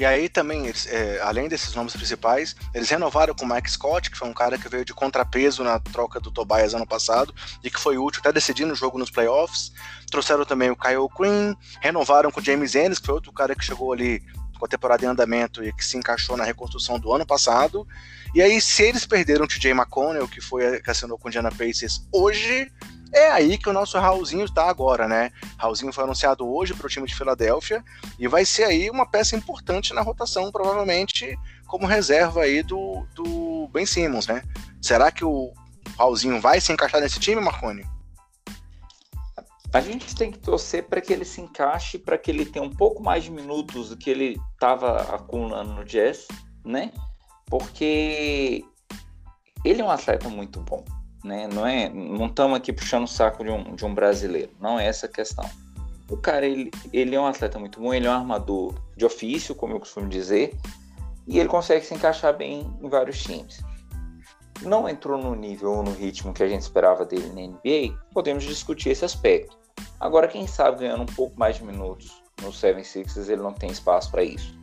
E aí também, eles, é, além desses nomes principais, eles renovaram com o Mike Scott, que foi um cara que veio de contrapeso na troca do Tobias ano passado e que foi útil até decidindo o jogo nos playoffs. Trouxeram também o Kyle Green, renovaram com o James Ennis, que foi outro cara que chegou ali com a temporada em andamento e que se encaixou na reconstrução do ano passado. E aí, se eles perderam o TJ McConnell, que foi que assinou com o Indiana Pacers hoje, é aí que o nosso Raulzinho está agora, né? Raulzinho foi anunciado hoje para o time de Filadélfia e vai ser aí uma peça importante na rotação, provavelmente como reserva aí do, do Ben Simmons, né? Será que o Raulzinho vai se encaixar nesse time, Marconi? A gente tem que torcer para que ele se encaixe, para que ele tenha um pouco mais de minutos do que ele estava acumulando no Jazz, né? Porque ele é um atleta muito bom né? Não é, não estamos aqui puxando o saco de um, de um brasileiro, não é essa a questão. O cara, ele, ele é um atleta muito bom, ele é um armador de ofício, como eu costumo dizer, e ele consegue se encaixar bem em vários times. Não entrou no nível ou no ritmo que a gente esperava dele na NBA, podemos discutir esse aspecto. Agora, quem sabe ganhando um pouco mais de minutos no 76 ele não tem espaço para isso,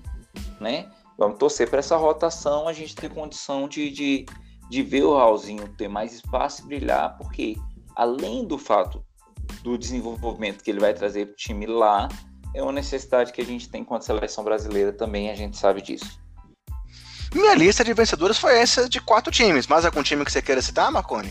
né? Vamos torcer para essa rotação, a gente ter condição de, de, de ver o Raulzinho ter mais espaço e brilhar, porque além do fato do desenvolvimento que ele vai trazer para o time lá, é uma necessidade que a gente tem a seleção brasileira também, a gente sabe disso. Minha lista de vencedores foi essa de quatro times. Mais algum time que você queira citar, Marconi?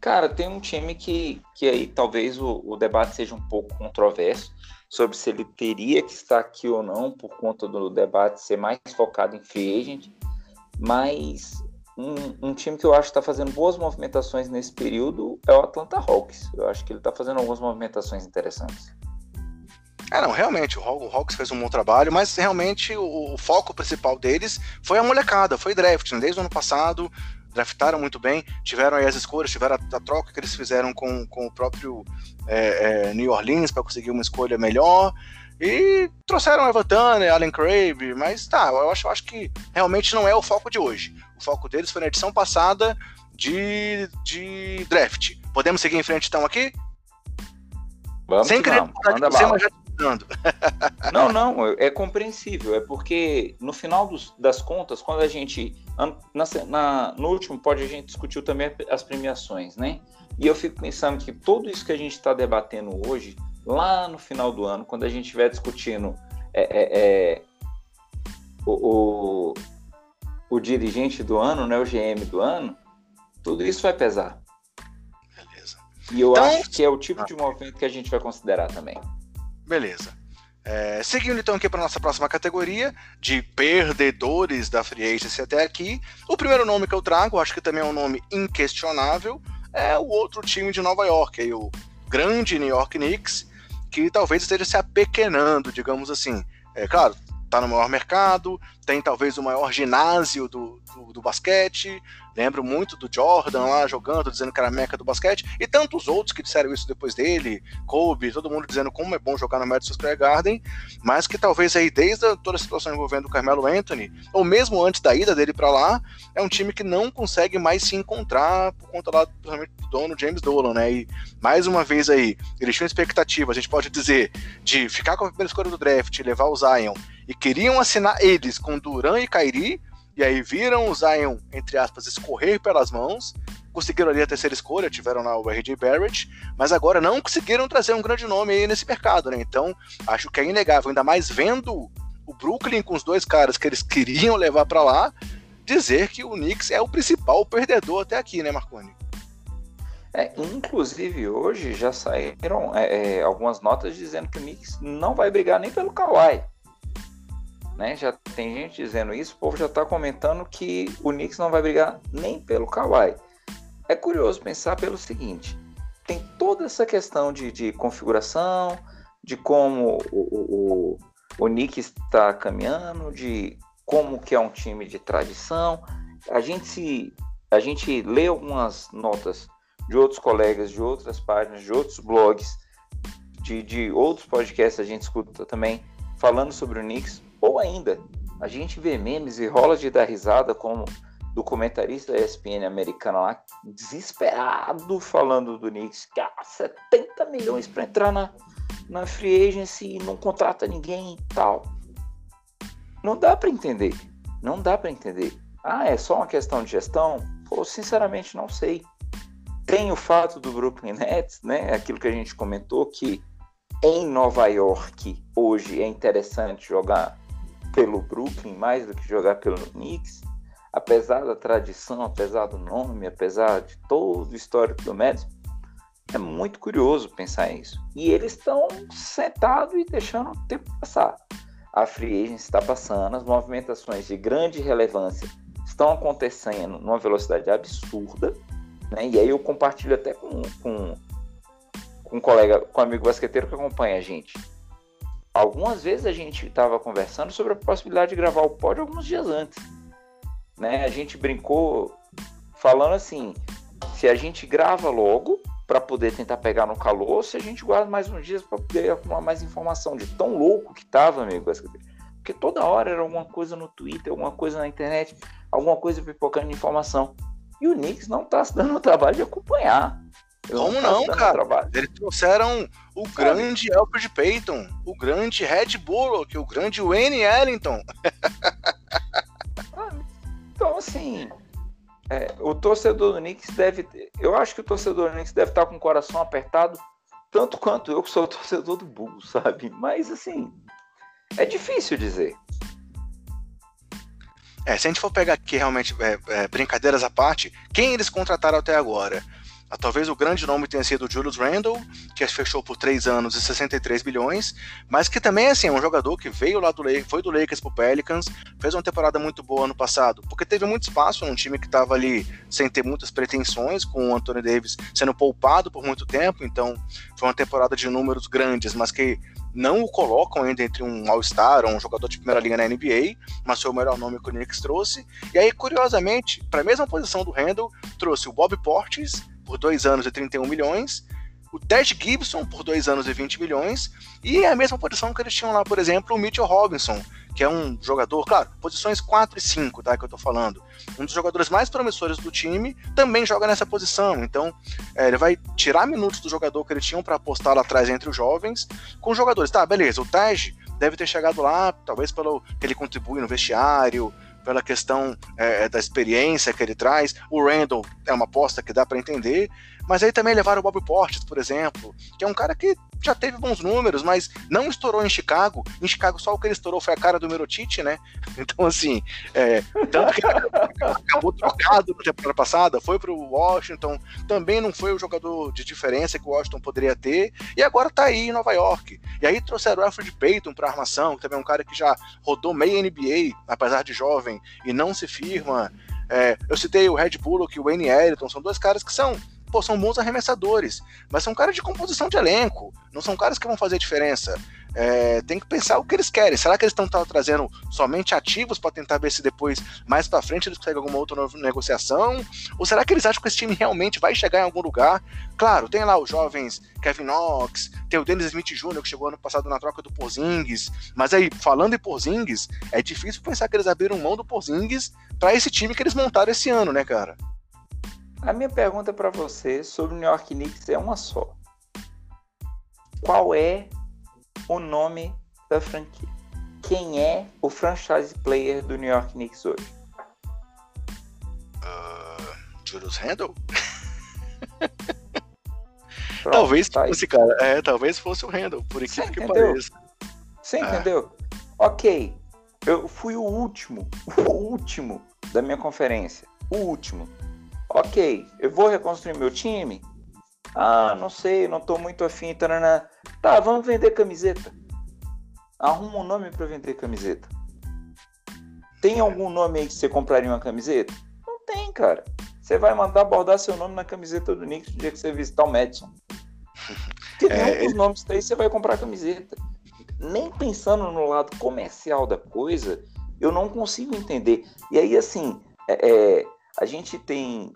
Cara, tem um time que, que aí talvez o, o debate seja um pouco controverso sobre se ele teria que estar aqui ou não, por conta do debate ser mais focado em free agent, mas um, um, time que eu acho que está fazendo boas movimentações nesse período é o Atlanta Hawks. Eu acho que ele está fazendo algumas movimentações interessantes. É, não, realmente, o Hawks fez um bom trabalho, mas realmente o, o foco principal deles foi a molecada, foi draft, né? desde o ano passado, draftaram muito bem, tiveram aí as escolhas, tiveram a, a troca que eles fizeram com, com o próprio é, é, New Orleans para conseguir uma escolha melhor, e trouxeram Evan Turner, Allen Crabb, mas tá, eu acho, eu acho que realmente não é o foco de hoje. O foco deles foi na edição passada de, de draft. Podemos seguir em frente então aqui? Vamos Sem querer manda bala. já não, não, é compreensível. É porque no final dos, das contas, quando a gente. Na, na, no último pod a gente discutiu também as premiações, né? E eu fico pensando que tudo isso que a gente está debatendo hoje, lá no final do ano, quando a gente estiver discutindo é, é, é, o, o, o dirigente do ano, né, o GM do ano, tudo isso vai pesar. Beleza. E eu então, acho que é o tipo de movimento que a gente vai considerar também. Beleza. É, seguindo então aqui para nossa próxima categoria de perdedores da Free Agency até aqui, o primeiro nome que eu trago, acho que também é um nome inquestionável, é o outro time de Nova York, aí, o grande New York Knicks, que talvez esteja se apequenando, digamos assim. É claro, está no maior mercado, tem talvez o maior ginásio do, do, do, basquete. Lembro muito do Jordan lá jogando, dizendo que era a meca do basquete, e tantos outros que disseram isso depois dele, Kobe, todo mundo dizendo como é bom jogar no Madison Square Garden, mas que talvez aí desde toda a situação envolvendo o Carmelo Anthony, ou mesmo antes da ida dele para lá, é um time que não consegue mais se encontrar por conta lá principalmente do dono James Dolan, né? E mais uma vez aí, eles tinham expectativa, a gente pode dizer, de ficar com a primeira escolha do draft, levar o Zion e queriam assinar eles com Duran e Kairi, e aí viram o Zion, entre aspas, escorrer pelas mãos, conseguiram ali a terceira escolha, tiveram lá o RJ Barrett, mas agora não conseguiram trazer um grande nome aí nesse mercado, né? Então, acho que é inegável, ainda mais vendo o Brooklyn com os dois caras que eles queriam levar para lá, dizer que o Knicks é o principal perdedor até aqui, né, Marconi? É, inclusive hoje já saíram é, é, algumas notas dizendo que o Knicks não vai brigar nem pelo Kawhi né? Já tem gente dizendo isso, o povo já está comentando que o Knicks não vai brigar nem pelo Kawhi. É curioso pensar pelo seguinte: tem toda essa questão de, de configuração, de como o, o, o Knicks está caminhando, de como que é um time de tradição. A gente se a gente lê algumas notas de outros colegas, de outras páginas, de outros blogs, de, de outros podcasts a gente escuta também falando sobre o Knicks. Ou ainda, a gente vê memes e rola de dar risada como do comentarista da ESPN americana lá, desesperado falando do Knicks, que há 70 milhões para entrar na, na free agency e não contrata ninguém e tal. Não dá para entender. Não dá para entender. Ah, é só uma questão de gestão? Pô, sinceramente não sei. Tem o fato do Brooklyn Nets, né? Aquilo que a gente comentou que em Nova York hoje é interessante jogar pelo Brooklyn mais do que jogar pelo Knicks, apesar da tradição, apesar do nome, apesar de todo o histórico do Madison, é muito curioso pensar isso. E eles estão sentados e deixando o tempo passar. A free agency está passando, as movimentações de grande relevância estão acontecendo numa velocidade absurda, né? E aí eu compartilho até com, com, com um colega, com um amigo basqueteiro que acompanha a gente algumas vezes a gente estava conversando sobre a possibilidade de gravar o pódio alguns dias antes. Né? A gente brincou falando assim: se a gente grava logo para poder tentar pegar no calor, ou se a gente guarda mais uns dias para poder acumular mais informação de tão louco que tava, amigo. Porque toda hora era alguma coisa no Twitter, alguma coisa na internet, alguma coisa pipocando informação. E o Knicks não tá se dando o trabalho de acompanhar. Como não, não cara? Trabalho. Eles trouxeram o Sabe? grande Alfred Payton, o grande Red Bullock, o grande Wayne Ellington. Ah, então, assim, é, o torcedor do Knicks deve. Eu acho que o torcedor do Knicks deve estar com o coração apertado, tanto quanto eu que sou torcedor do Bulls, sabe? Mas, assim, é difícil dizer. É, se a gente for pegar aqui realmente é, é, brincadeiras à parte, quem eles contrataram até agora? Ah, talvez o grande nome tenha sido o Julius Randle, que fechou por 3 anos e 63 bilhões, mas que também assim, é um jogador que veio lá do Lakers, foi do Lakers pro Pelicans, fez uma temporada muito boa ano passado, porque teve muito espaço num time que estava ali sem ter muitas pretensões, com o Anthony Davis sendo poupado por muito tempo, então foi uma temporada de números grandes, mas que não o colocam ainda entre um All-Star ou um jogador de primeira linha na NBA, mas foi o melhor nome que o Knicks trouxe. E aí, curiosamente, para a mesma posição do Randle, trouxe o Bob Portis, por dois anos e 31 milhões, o Ted Gibson por dois anos e 20 milhões, e a mesma posição que eles tinham lá, por exemplo, o Mitchell Robinson, que é um jogador, claro, posições 4 e 5, tá, que eu tô falando. Um dos jogadores mais promissores do time também joga nessa posição, então é, ele vai tirar minutos do jogador que eles tinham para apostar lá atrás entre os jovens, com jogadores, tá, beleza, o Tej deve ter chegado lá, talvez pelo que ele contribui no vestiário, pela questão é, é, da experiência que ele traz. O Randall é uma aposta que dá para entender, mas aí também levaram o Bob Portis, por exemplo, que é um cara que já teve bons números, mas não estourou em Chicago. Em Chicago só o que ele estourou foi a cara do Merotite, né? Então, assim, é, tanto que acabou trocado na temporada passada, foi para o Washington, também não foi o jogador de diferença que o Washington poderia ter, e agora tá aí em Nova York. E aí trouxeram o Alfred Payton para armação, que também é um cara que já rodou meio NBA, apesar de jovem, e não se firma. É, eu citei o Red Bullock e o Wayne Ellington, são dois caras que são pô, são bons arremessadores, mas são caras de composição de elenco, não são caras que vão fazer diferença. É, tem que pensar o que eles querem. Será que eles estão trazendo somente ativos para tentar ver se depois, mais para frente, eles conseguem alguma outra negociação? Ou será que eles acham que esse time realmente vai chegar em algum lugar? Claro, tem lá os jovens Kevin Knox, tem o Dennis Smith Jr., que chegou ano passado na troca do Porzingis. Mas aí, falando em Porzingis, é difícil pensar que eles abriram mão do Porzingis para esse time que eles montaram esse ano, né, cara? A minha pergunta para você sobre o New York Knicks é uma só. Qual é o nome da franquia? Quem é o franchise player do New York Knicks hoje? Uh, Julius Randle? talvez tá fosse, cara. É, talvez fosse o Randle, por incrível que pareça. Você ah. entendeu? Ok. Eu fui o último, o último da minha conferência. O último. Ok, eu vou reconstruir meu time? Ah, não sei, não tô muito afim. Tarana. Tá, vamos vender camiseta. Arruma um nome para vender camiseta. Tem algum nome aí que você compraria uma camiseta? Não tem, cara. Você vai mandar bordar seu nome na camiseta do Knicks no dia que você visitar o Madison. Que nenhum é... dos nomes aí você vai comprar camiseta. Nem pensando no lado comercial da coisa, eu não consigo entender. E aí, assim, é, é, a gente tem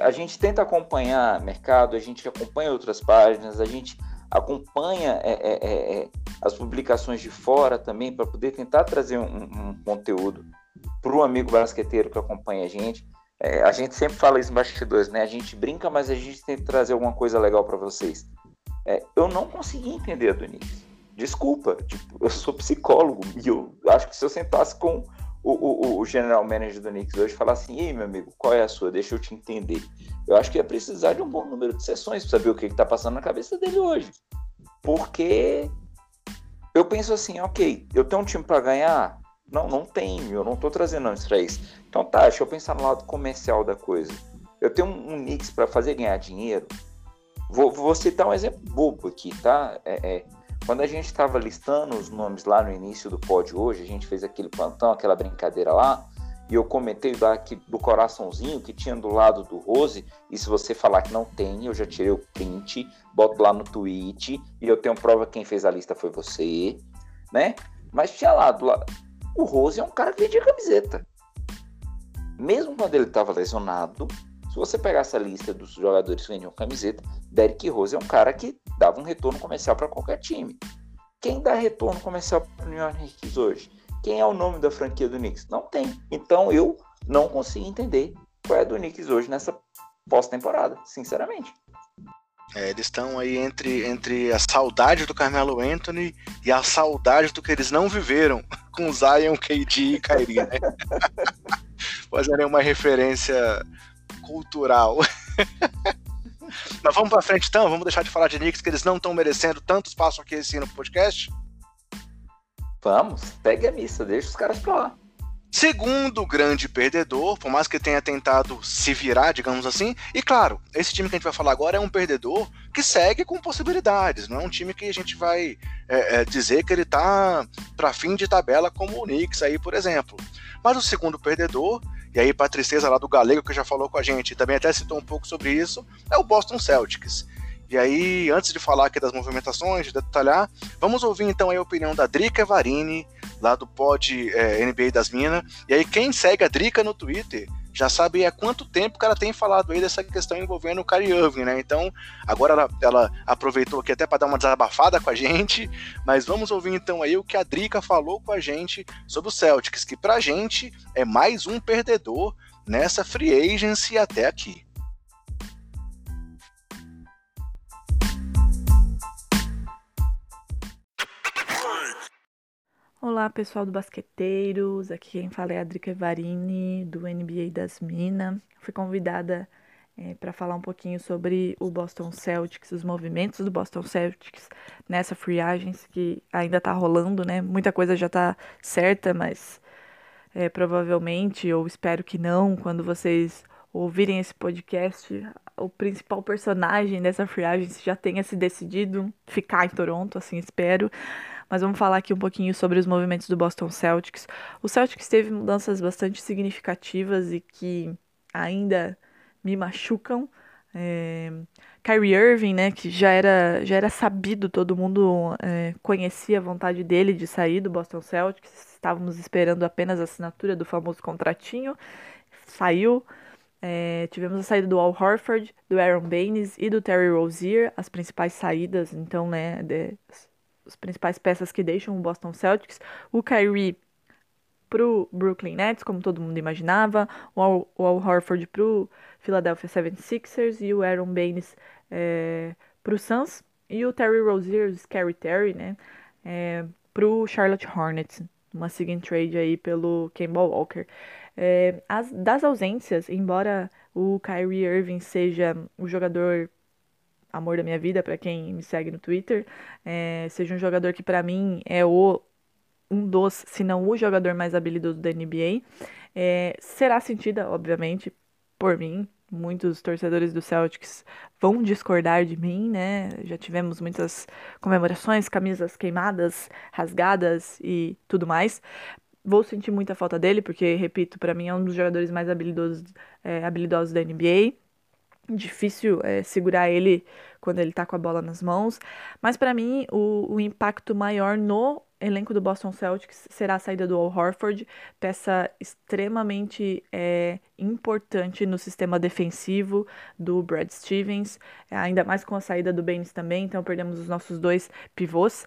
a gente tenta acompanhar mercado, a gente acompanha outras páginas, a gente acompanha é, é, é, é as publicações de fora também para poder tentar trazer um, um conteúdo para o amigo basqueteiro que acompanha a gente. É, a gente sempre fala isso em bastidores, né? A gente brinca, mas a gente tenta trazer alguma coisa legal para vocês. É, eu não consegui entender a do Desculpa, tipo, eu sou psicólogo e eu acho que se eu sentasse com o, o, o general manager do Knicks hoje falar assim, ei meu amigo, qual é a sua? Deixa eu te entender. Eu acho que ia precisar de um bom número de sessões para saber o que está passando na cabeça dele hoje. Porque eu penso assim, ok, eu tenho um time para ganhar? Não, não tenho, eu não estou trazendo antes para isso. Então tá, deixa eu pensar no lado comercial da coisa. Eu tenho um, um Knicks para fazer ganhar dinheiro. Vou, vou, citar um exemplo bobo aqui, tá? É, é, quando a gente estava listando os nomes lá no início do pod hoje, a gente fez aquele plantão, aquela brincadeira lá, e eu comentei do coraçãozinho que tinha do lado do Rose, e se você falar que não tem, eu já tirei o print, boto lá no tweet, e eu tenho prova que quem fez a lista foi você, né? Mas tinha lá do lado. O Rose é um cara que vendia camiseta. Mesmo quando ele estava lesionado, se você pegar essa lista dos jogadores que vendiam camiseta, Derrick Rose é um cara que dava um retorno comercial para qualquer time. Quem dá retorno comercial para o New York Knicks hoje? Quem é o nome da franquia do Knicks? Não tem. Então eu não consigo entender qual é do Knicks hoje nessa pós-temporada, sinceramente. É, eles estão aí entre, entre a saudade do Carmelo Anthony e a saudade do que eles não viveram com Zion, KD e Kyrie, né? Fazendo uma referência cultural. Mas vamos para frente então, vamos deixar de falar de Knicks, que eles não estão merecendo tanto espaço aqui assim no podcast? Vamos, pegue a missa, deixa os caras pra lá. Segundo grande perdedor, por mais que tenha tentado se virar, digamos assim, e claro, esse time que a gente vai falar agora é um perdedor que segue com possibilidades, não é um time que a gente vai é, é, dizer que ele tá para fim de tabela como o Knicks aí, por exemplo. Mas o segundo perdedor, e aí para tristeza lá do Galego que já falou com a gente, também até citou um pouco sobre isso, é o Boston Celtics. E aí, antes de falar aqui das movimentações, de detalhar, vamos ouvir então a opinião da Drica Varini, lá do pod é, NBA das Minas. E aí, quem segue a Drica no Twitter já sabe há quanto tempo que ela tem falado aí dessa questão envolvendo o Kyrie Irving, né? Então, agora ela, ela aproveitou aqui até para dar uma desabafada com a gente, mas vamos ouvir então aí o que a Drica falou com a gente sobre o Celtics, que pra gente é mais um perdedor nessa free agency até aqui. Olá, pessoal do Basqueteiros. Aqui quem fala é a Drica Varini, do NBA das Minas. Fui convidada é, para falar um pouquinho sobre o Boston Celtics, os movimentos do Boston Celtics nessa free agency que ainda está rolando, né? Muita coisa já está certa, mas é, provavelmente, ou espero que não, quando vocês ouvirem esse podcast, o principal personagem dessa free agency já tenha se decidido ficar em Toronto, assim espero mas vamos falar aqui um pouquinho sobre os movimentos do Boston Celtics. O Celtics teve mudanças bastante significativas e que ainda me machucam. É... Kyrie Irving, né, que já era, já era sabido, todo mundo é, conhecia a vontade dele de sair do Boston Celtics. Estávamos esperando apenas a assinatura do famoso contratinho. Saiu. É, tivemos a saída do Al Horford, do Aaron Baines e do Terry Rozier, as principais saídas, então, né, de, as principais peças que deixam o Boston Celtics. O Kyrie pro Brooklyn Nets, como todo mundo imaginava, o Al, o Al Horford pro Philadelphia 76ers e o Aaron Baines é, pro Suns e o Terry Rozier, o Scary Terry, né, é, pro Charlotte Hornets, uma seguinte trade aí pelo Kemba Walker. É, as, das ausências, embora o Kyrie Irving seja o jogador amor da minha vida, para quem me segue no Twitter, é, seja um jogador que para mim é o um dos, se não o jogador mais habilidoso da NBA, é, será sentida, obviamente, por mim. Muitos torcedores do Celtics vão discordar de mim, né? Já tivemos muitas comemorações, camisas queimadas, rasgadas e tudo mais. Vou sentir muita falta dele, porque, repito, para mim é um dos jogadores mais habilidosos, é, habilidosos da NBA difícil é, segurar ele quando ele tá com a bola nas mãos. Mas para mim, o, o, impacto maior no elenco do Boston Celtics será a saída do Al Horford, peça extremamente é, importante no sistema defensivo do Brad Stevens, ainda mais com a saída do Baines também, então perdemos os nossos dois pivôs,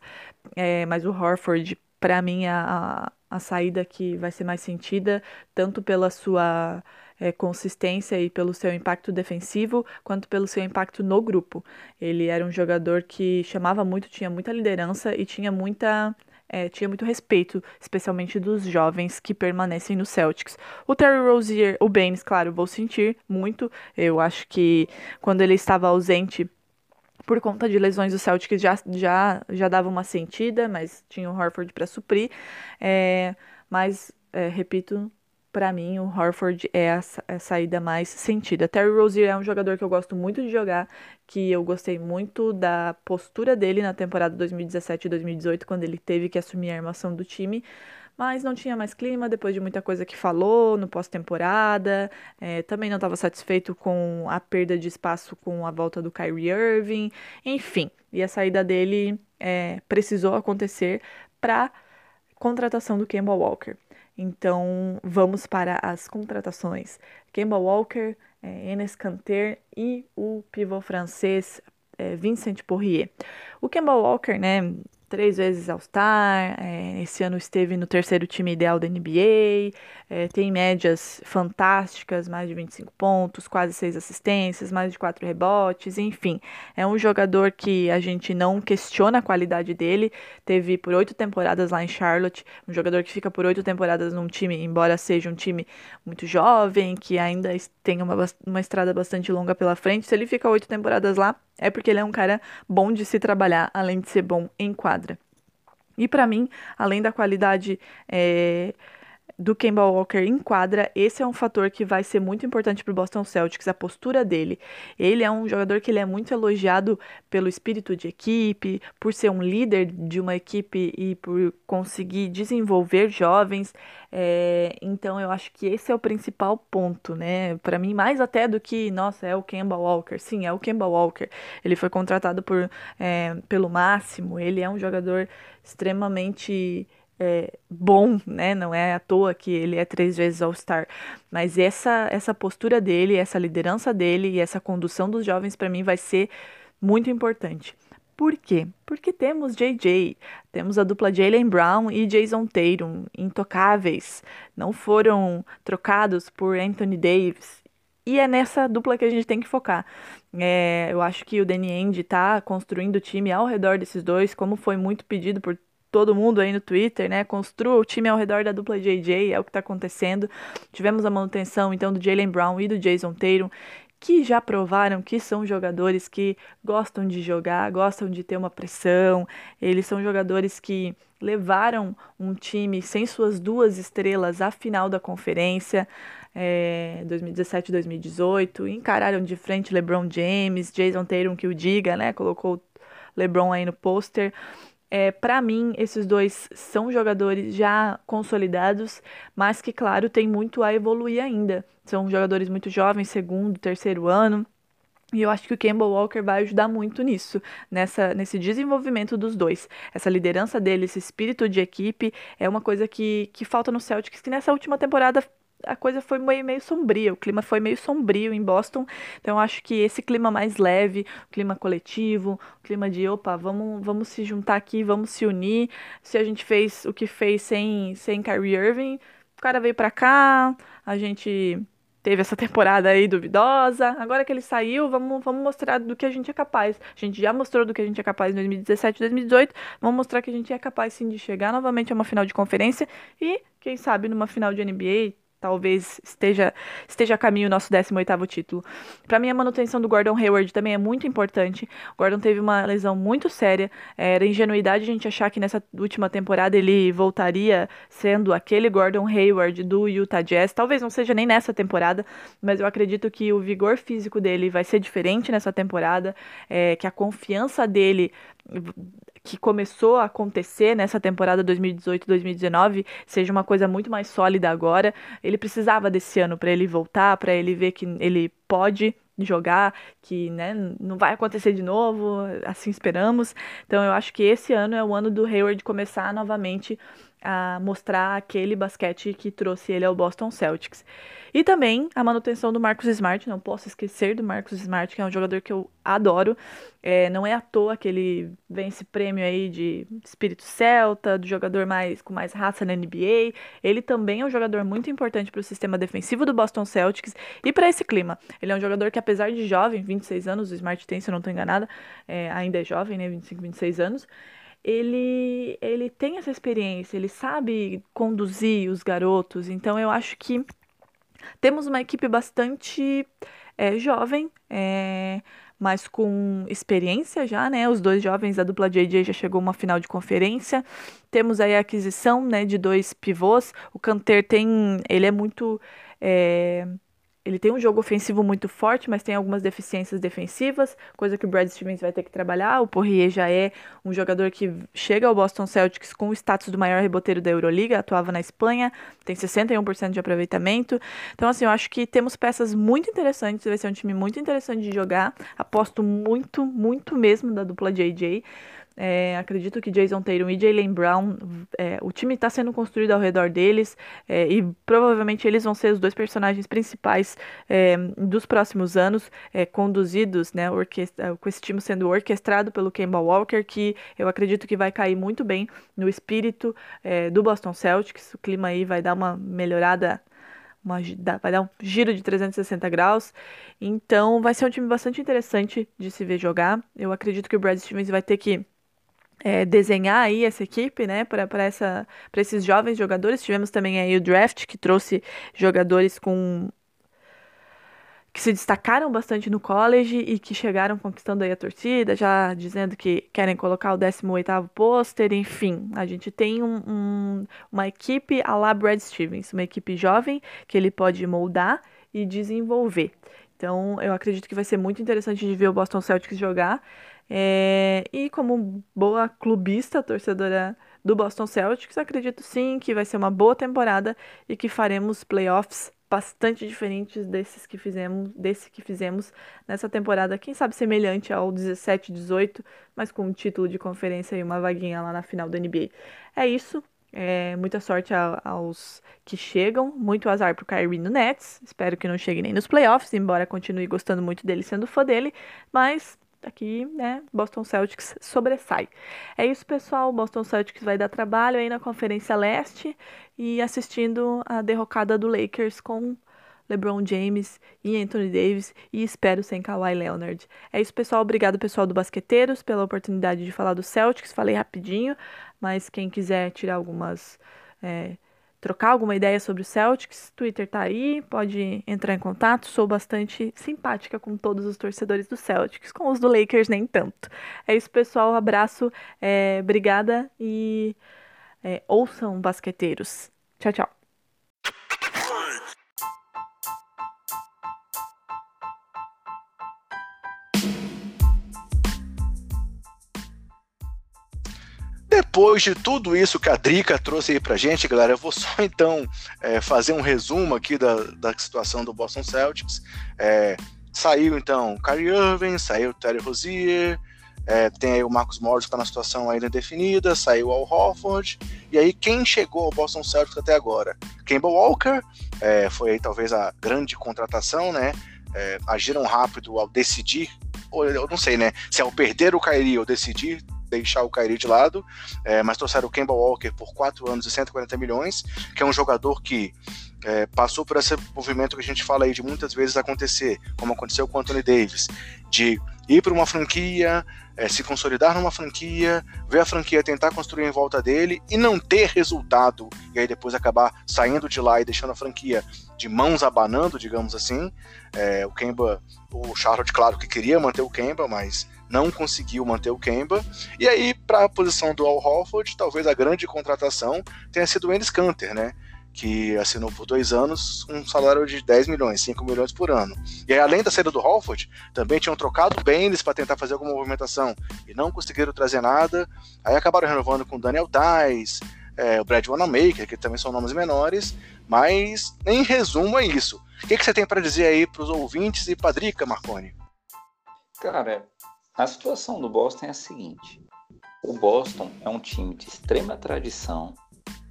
é, mas o Horford, para mim, é a, a saída que vai ser mais sentida, tanto pela sua é, consistência e pelo seu impacto defensivo, quanto pelo seu impacto no grupo. Ele era um jogador que chamava muito, tinha muita liderança e tinha muita é, tinha muito respeito, especialmente dos jovens que permanecem no Celtics. O Terry Rozier, o Baines, claro, vou sentir muito. Eu acho que quando ele estava ausente por conta de lesões, o Celtics já, já, já dava uma sentida, mas tinha o Horford para suprir. É, mas, é, repito, para mim, o Horford é a, a, saída mais sentida. Terry Rozier é um jogador que eu gosto muito de jogar, que eu gostei muito da postura dele na temporada 2017 e 2018, quando ele teve que assumir a armação do time, mas não tinha mais clima depois de muita coisa que falou no pós-temporada. É, também não estava satisfeito com a perda de espaço com a volta do Kyrie Irving, enfim. E a saída dele é, precisou acontecer para contratação do Kemba Walker. Então, vamos para as contratações. Kemba Walker é, Enes Kanter e o pivô francês é, Vincent Poirier. O Kemba Walker, né, três vezes All-Star, é, esse ano esteve no terceiro time ideal da NBA, é, tem médias fantásticas, mais de 25 pontos, quase seis assistências, mais de quatro rebotes, enfim. É um jogador que a gente não questiona a qualidade dele, teve por oito temporadas lá em Charlotte, um jogador que fica por oito temporadas num time, embora seja um time muito jovem, que ainda tem uma, uma estrada bastante longa pela frente, se ele fica oito temporadas lá, é porque ele é um cara bom de se trabalhar, além de ser bom em quadra. E para mim, além da qualidade é, do Kemba Walker em quadra, esse é um fator que vai ser muito importante para o Boston Celtics, a postura dele. Ele é um jogador que ele é muito elogiado pelo espírito de equipe, por ser um líder de uma equipe e por conseguir desenvolver jovens. É, então eu acho que esse é o principal ponto, né? Para mim, mais até do que, nossa, é o Kemba Walker. Sim, é o Kemba Walker. Ele foi contratado por, é, pelo máximo. Ele é um jogador extremamente é, bom, né? Não é à toa que ele é três vezes All-Star. Mas essa, essa postura dele, essa liderança dele e essa condução dos jovens, para mim, vai ser muito importante. Por quê? Porque temos JJ, temos a dupla Jalen Brown e Jason Tatum, intocáveis, não foram trocados por Anthony Davis. E é nessa dupla que a gente tem que focar. É, eu acho que o Danny Ainge está construindo o time ao redor desses dois, como foi muito pedido por todo mundo aí no Twitter, né? Construa o time ao redor da dupla JJ, é o que está acontecendo. Tivemos a manutenção então do Jalen Brown e do Jason Tatum, que já provaram que são jogadores que gostam de jogar, gostam de ter uma pressão. Eles são jogadores que levaram um time sem suas duas estrelas à final da conferência. É, 2017 2018, encararam de frente LeBron James, Jason Tatum que o diga, né? Colocou LeBron aí no pôster. É, para mim, esses dois são jogadores já consolidados, mas que, claro, tem muito a evoluir ainda. São jogadores muito jovens, segundo, terceiro ano. E eu acho que o Campbell Walker vai ajudar muito nisso, nessa, nesse desenvolvimento dos dois. Essa liderança dele, esse espírito de equipe, é uma coisa que, que falta no Celtics, que nessa última temporada a coisa foi meio, meio sombria, o clima foi meio sombrio em Boston. Então acho que esse clima mais leve, clima coletivo, clima de opa, vamos, vamos se juntar aqui, vamos se unir. Se a gente fez o que fez sem, sem Kyrie Irving, o cara veio para cá, a gente teve essa temporada aí duvidosa. Agora que ele saiu, vamos, vamos mostrar do que a gente é capaz. A gente já mostrou do que a gente é capaz em 2017, 2018. Vamos mostrar que a gente é capaz sim de chegar novamente a uma final de conferência e, quem sabe, numa final de NBA talvez esteja, esteja a caminho o nosso 18º título. Para mim, a manutenção do Gordon Hayward também é muito importante. O Gordon teve uma lesão muito séria. Era ingenuidade a gente achar que nessa última temporada ele voltaria sendo aquele Gordon Hayward do Utah Jazz. Talvez não seja nem nessa temporada, mas eu acredito que o vigor físico dele vai ser diferente nessa temporada, é, que a confiança dele que começou a acontecer nessa temporada 2018-2019 seja uma coisa muito mais sólida agora. Ele precisava desse ano para ele voltar, para ele ver que ele pode jogar, que né, não vai acontecer de novo, assim esperamos. Então eu acho que esse ano é o ano do Hayward começar novamente a mostrar aquele basquete que trouxe ele ao Boston Celtics. E também a manutenção do Marcos Smart, não posso esquecer do Marcos Smart, que é um jogador que eu adoro. É, não é à toa que ele vence prêmio aí de espírito celta, do jogador mais com mais raça na NBA. Ele também é um jogador muito importante para o sistema defensivo do Boston Celtics e para esse clima. Ele é um jogador que, apesar de jovem, 26 anos, o Smart tem, se eu não estou enganada, é, ainda é jovem, né, 25, 26 anos ele, ele tem essa experiência, ele sabe conduzir os garotos, então eu acho que temos uma equipe bastante é, jovem, é, mas com experiência já, né? Os dois jovens da dupla JJ já chegou uma final de conferência. Temos aí a aquisição, né, de dois pivôs. O Canter tem, ele é muito é, ele tem um jogo ofensivo muito forte, mas tem algumas deficiências defensivas, coisa que o Brad Stevens vai ter que trabalhar. O Poirier já é um jogador que chega ao Boston Celtics com o status do maior reboteiro da Euroliga, atuava na Espanha, tem 61% de aproveitamento. Então, assim, eu acho que temos peças muito interessantes, vai ser um time muito interessante de jogar. Aposto muito, muito mesmo da dupla JJ. É, acredito que Jason Tatum e Jalen Brown, é, o time está sendo construído ao redor deles é, e provavelmente eles vão ser os dois personagens principais é, dos próximos anos, é, conduzidos, né, com esse time sendo orquestrado pelo Kemba Walker, que eu acredito que vai cair muito bem no espírito é, do Boston Celtics. O clima aí vai dar uma melhorada uma, vai dar um giro de 360 graus. Então vai ser um time bastante interessante de se ver jogar. Eu acredito que o Brad Stevens vai ter que é, desenhar aí essa equipe, né, para esses jovens jogadores. Tivemos também aí o draft que trouxe jogadores com que se destacaram bastante no college e que chegaram conquistando aí a torcida, já dizendo que querem colocar o 18º pôster, enfim. A gente tem um, um, uma equipe a la Brad Stevens, uma equipe jovem que ele pode moldar e desenvolver. Então, eu acredito que vai ser muito interessante de ver o Boston Celtics jogar. É, e como boa clubista, torcedora do Boston Celtics, acredito sim que vai ser uma boa temporada e que faremos playoffs bastante diferentes desses que fizemos, desse que fizemos nessa temporada, quem sabe semelhante ao 17, 18, mas com um título de conferência e uma vaguinha lá na final da NBA. É isso. É, muita sorte a, aos que chegam, muito azar pro Kyrie no Nets. Espero que não chegue nem nos playoffs, embora continue gostando muito dele, sendo fã dele, mas aqui, né, Boston Celtics sobressai. É isso, pessoal. Boston Celtics vai dar trabalho aí na Conferência Leste e assistindo a derrocada do Lakers com LeBron James e Anthony Davis e espero sem Kawhi Leonard. É isso, pessoal. Obrigado, pessoal do Basqueteiros, pela oportunidade de falar do Celtics. Falei rapidinho, mas quem quiser tirar algumas é, trocar alguma ideia sobre o Celtics, Twitter tá aí, pode entrar em contato. Sou bastante simpática com todos os torcedores do Celtics, com os do Lakers nem tanto. É isso, pessoal. abraço, é, obrigada e é, ouçam basqueteiros. Tchau, tchau. Depois de tudo isso que a Drica trouxe aí pra gente, galera, eu vou só então é, fazer um resumo aqui da, da situação do Boston Celtics. É, saiu então Kyrie Irving, saiu Terry Rozier, é, tem aí o Marcos Morris que está na situação ainda indefinida, saiu Al Horford, e aí quem chegou ao Boston Celtics até agora? Kemba Walker, é, foi aí talvez a grande contratação, né? É, agiram rápido ao decidir, ou eu não sei, né? Se ao perder o Kyrie ou decidir deixar o Kyrie de lado, é, mas trouxeram o Kemba Walker por 4 anos e 140 milhões, que é um jogador que é, passou por esse movimento que a gente fala aí de muitas vezes acontecer, como aconteceu com o Anthony Davis, de ir para uma franquia, é, se consolidar numa franquia, ver a franquia tentar construir em volta dele e não ter resultado, e aí depois acabar saindo de lá e deixando a franquia de mãos abanando, digamos assim. É, o Kemba, o Charlotte, claro que queria manter o Kemba, mas não conseguiu manter o Kemba. E aí, para a posição do Al Horford, talvez a grande contratação tenha sido o Enes Kanter, né? Que assinou por dois anos um salário de 10 milhões, 5 milhões por ano. E aí, além da saída do Horford, também tinham trocado o Baines para tentar fazer alguma movimentação e não conseguiram trazer nada. Aí acabaram renovando com o Daniel Tais, é, o Brad Wanamaker, que também são nomes menores, mas em resumo é isso. O que, que você tem para dizer aí para os ouvintes e Padrica, Marconi? Cara, a situação do Boston é a seguinte: o Boston é um time de extrema tradição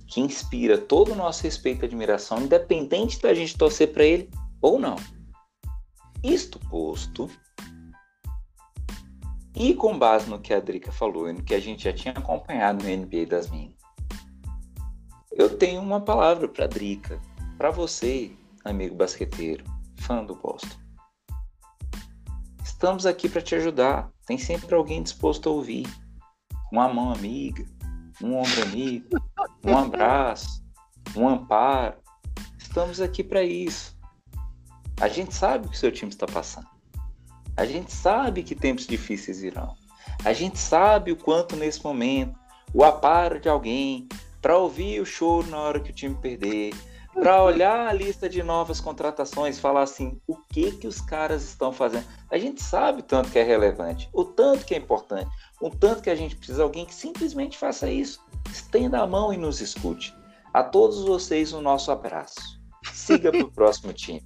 que inspira todo o nosso respeito e admiração, independente da gente torcer para ele ou não. Isto posto, e com base no que a Drica falou e no que a gente já tinha acompanhado no NBA das Minas, eu tenho uma palavra para Drica, para você, amigo basqueteiro, fã do Boston. Estamos aqui para te ajudar. Tem sempre alguém disposto a ouvir. Uma mão amiga, um ombro amigo, um abraço, um amparo. Estamos aqui para isso. A gente sabe o que o seu time está passando. A gente sabe que tempos difíceis irão. A gente sabe o quanto nesse momento o aparo de alguém para ouvir o choro na hora que o time perder, para olhar a lista de novas contratações falar assim, o que que os caras estão fazendo? A gente sabe o tanto que é relevante, o tanto que é importante, o tanto que a gente precisa de alguém que simplesmente faça isso. Estenda a mão e nos escute. A todos vocês o nosso abraço. Siga para o próximo time.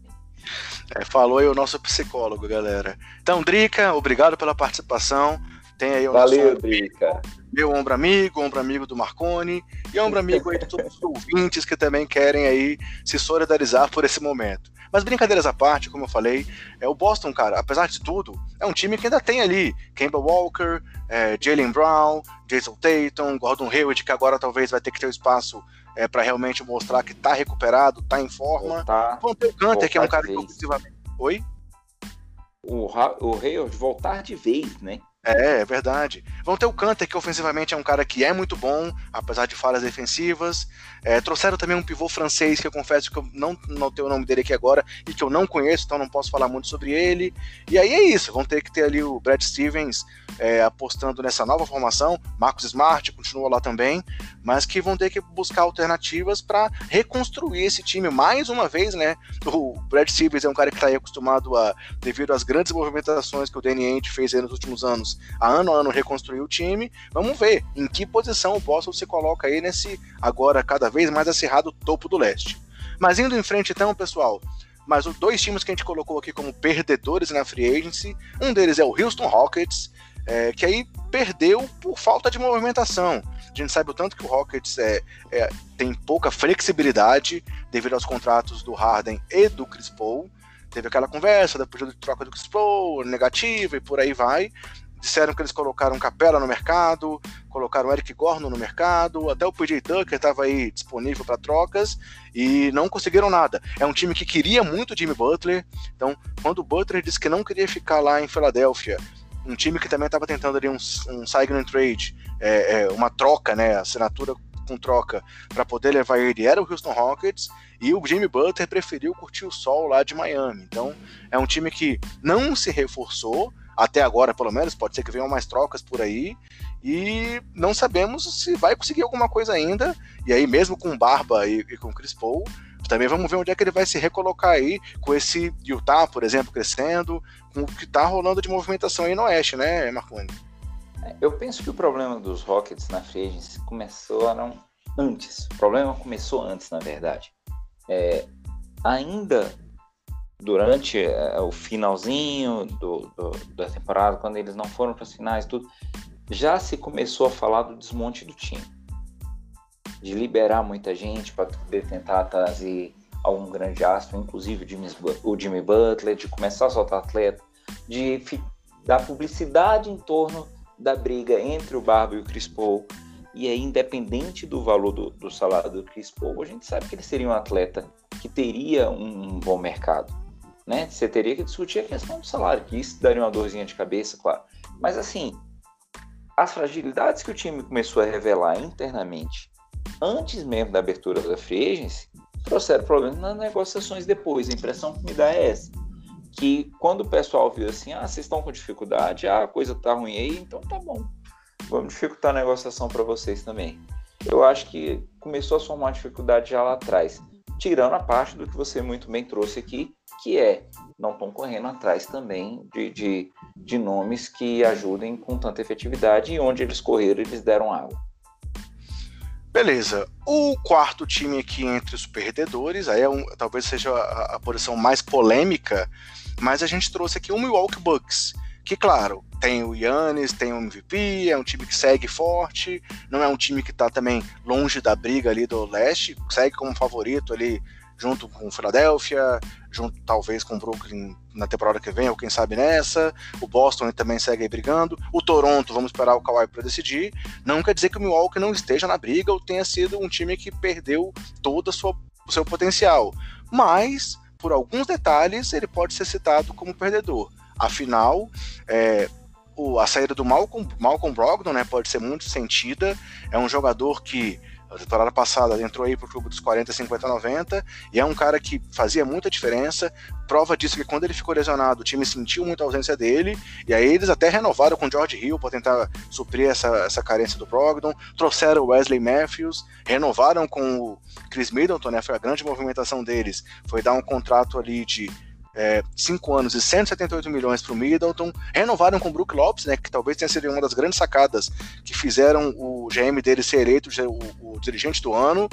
É, falou aí o nosso psicólogo, galera. Então, Drica, obrigado pela participação. Tem aí o Valeu, Drica. Meu ombro amigo, ombro amigo do Marconi e ombro amigo aí de todos os ouvintes que também querem aí se solidarizar por esse momento. Mas brincadeiras à parte, como eu falei, é o Boston, cara, apesar de tudo, é um time que ainda tem ali Kemba Walker, é, Jalen Brown, Jason Tatum, Gordon Hayward, que agora talvez vai ter que ter o espaço é, para realmente mostrar que tá recuperado, tá em forma. Voltar, Vão ter o Gunter, que é um cara que ofensivamente. Oi? O, o Hayward voltar de vez, né? É, é verdade. Vão ter o Canter, que ofensivamente é um cara que é muito bom, apesar de falhas defensivas. É, trouxeram também um pivô francês, que eu confesso que eu não notei o nome dele aqui agora, e que eu não conheço, então não posso falar muito sobre ele. E aí é isso, vão ter que ter ali o Brad Stevens é, apostando nessa nova formação, Marcos Smart continua lá também, mas que vão ter que buscar alternativas para reconstruir esse time mais uma vez, né? O Brad Stevens é um cara que está aí acostumado a, devido às grandes movimentações que o Danny Ainge fez nos últimos anos, a ano a ano reconstruir o time. Vamos ver em que posição o Boston se coloca aí nesse agora cada vez mais acirrado topo do leste. Mas indo em frente então, pessoal, mas os dois times que a gente colocou aqui como perdedores na free agency, um deles é o Houston Rockets, é, que aí perdeu por falta de movimentação. A gente sabe o tanto que o Rockets é, é, tem pouca flexibilidade devido aos contratos do Harden e do Chris Paul. Teve aquela conversa da de troca do Chris Paul, negativa e por aí vai. Disseram que eles colocaram Capela no mercado, colocaram Eric Gordon no mercado, até o PJ Tucker estava aí disponível para trocas e não conseguiram nada. É um time que queria muito Jimmy Butler, então quando o Butler disse que não queria ficar lá em Filadélfia um time que também estava tentando ali um, um sign trade, é, é, uma troca, né, assinatura com troca, para poder levar ele, era o Houston Rockets, e o Jimmy Butler preferiu curtir o sol lá de Miami. Então, é um time que não se reforçou, até agora pelo menos, pode ser que venham mais trocas por aí, e não sabemos se vai conseguir alguma coisa ainda, e aí mesmo com Barba e, e com Chris Paul, também vamos ver onde é que ele vai se recolocar aí com esse Utah, por exemplo, crescendo, com o que está rolando de movimentação aí no Oeste, né, Marconi? Eu penso que o problema dos Rockets na free começaram antes. O problema começou antes, na verdade. É, ainda durante é, o finalzinho do, do, da temporada, quando eles não foram para as finais, tudo, já se começou a falar do desmonte do time de liberar muita gente para poder tentar trazer algum grande astro, inclusive o Jimmy Butler, de começar a soltar atleta, de dar publicidade em torno da briga entre o Barba e o Chris Paul. E aí, independente do valor do, do, salário do Chris Paul, a gente sabe que ele seria um atleta que teria um, um bom mercado. Né? Você teria que discutir a questão do salário, que isso daria uma dorzinha de cabeça, claro. Mas assim, as fragilidades que o time começou a revelar internamente antes mesmo da abertura da free agency, trouxeram problemas nas negociações depois. A impressão que me dá é essa. Que quando o pessoal viu assim, ah, vocês estão com dificuldade, ah, a coisa tá ruim aí, então tá bom. Vamos dificultar a negociação para vocês também. Eu acho que começou a somar dificuldade já lá atrás. Tirando a parte do que você muito bem trouxe aqui, que é não estão correndo atrás também de, de, de nomes que ajudem com tanta efetividade e onde eles correram, eles deram água. Beleza. O quarto time aqui entre os perdedores, aí é um, talvez seja a, a, posição mais polêmica, mas a gente trouxe aqui o Milwaukee Bucks, que claro, tem o Yannis, tem o MVP, é um time que segue forte, não é um time que está também longe da briga ali do leste, segue como favorito ali junto com o Philadelphia, junto talvez com o Brooklyn na temporada que vem, ou quem sabe nessa. O Boston também segue aí brigando. O Toronto, vamos esperar o Kawhi para decidir. Não quer dizer que o Milwaukee não esteja na briga ou tenha sido um time que perdeu todo o seu potencial. Mas, por alguns detalhes, ele pode ser citado como perdedor. Afinal, é, o, a saída do Malcolm, Malcolm Brogdon né, pode ser muito sentida. É um jogador que a temporada passada entrou aí pro clube dos 40, 50, 90 e é um cara que fazia muita diferença. Prova disso que quando ele ficou lesionado, o time sentiu muita ausência dele e aí eles até renovaram com o George Hill para tentar suprir essa, essa carência do Brogdon. Trouxeram o Wesley Matthews, renovaram com o Chris Middleton, né? Foi a grande movimentação deles, foi dar um contrato ali de é, 5 anos e 178 milhões para o Middleton, renovaram com o Brook Lopes, né, que talvez tenha sido uma das grandes sacadas que fizeram o GM dele ser eleito o, o dirigente do ano.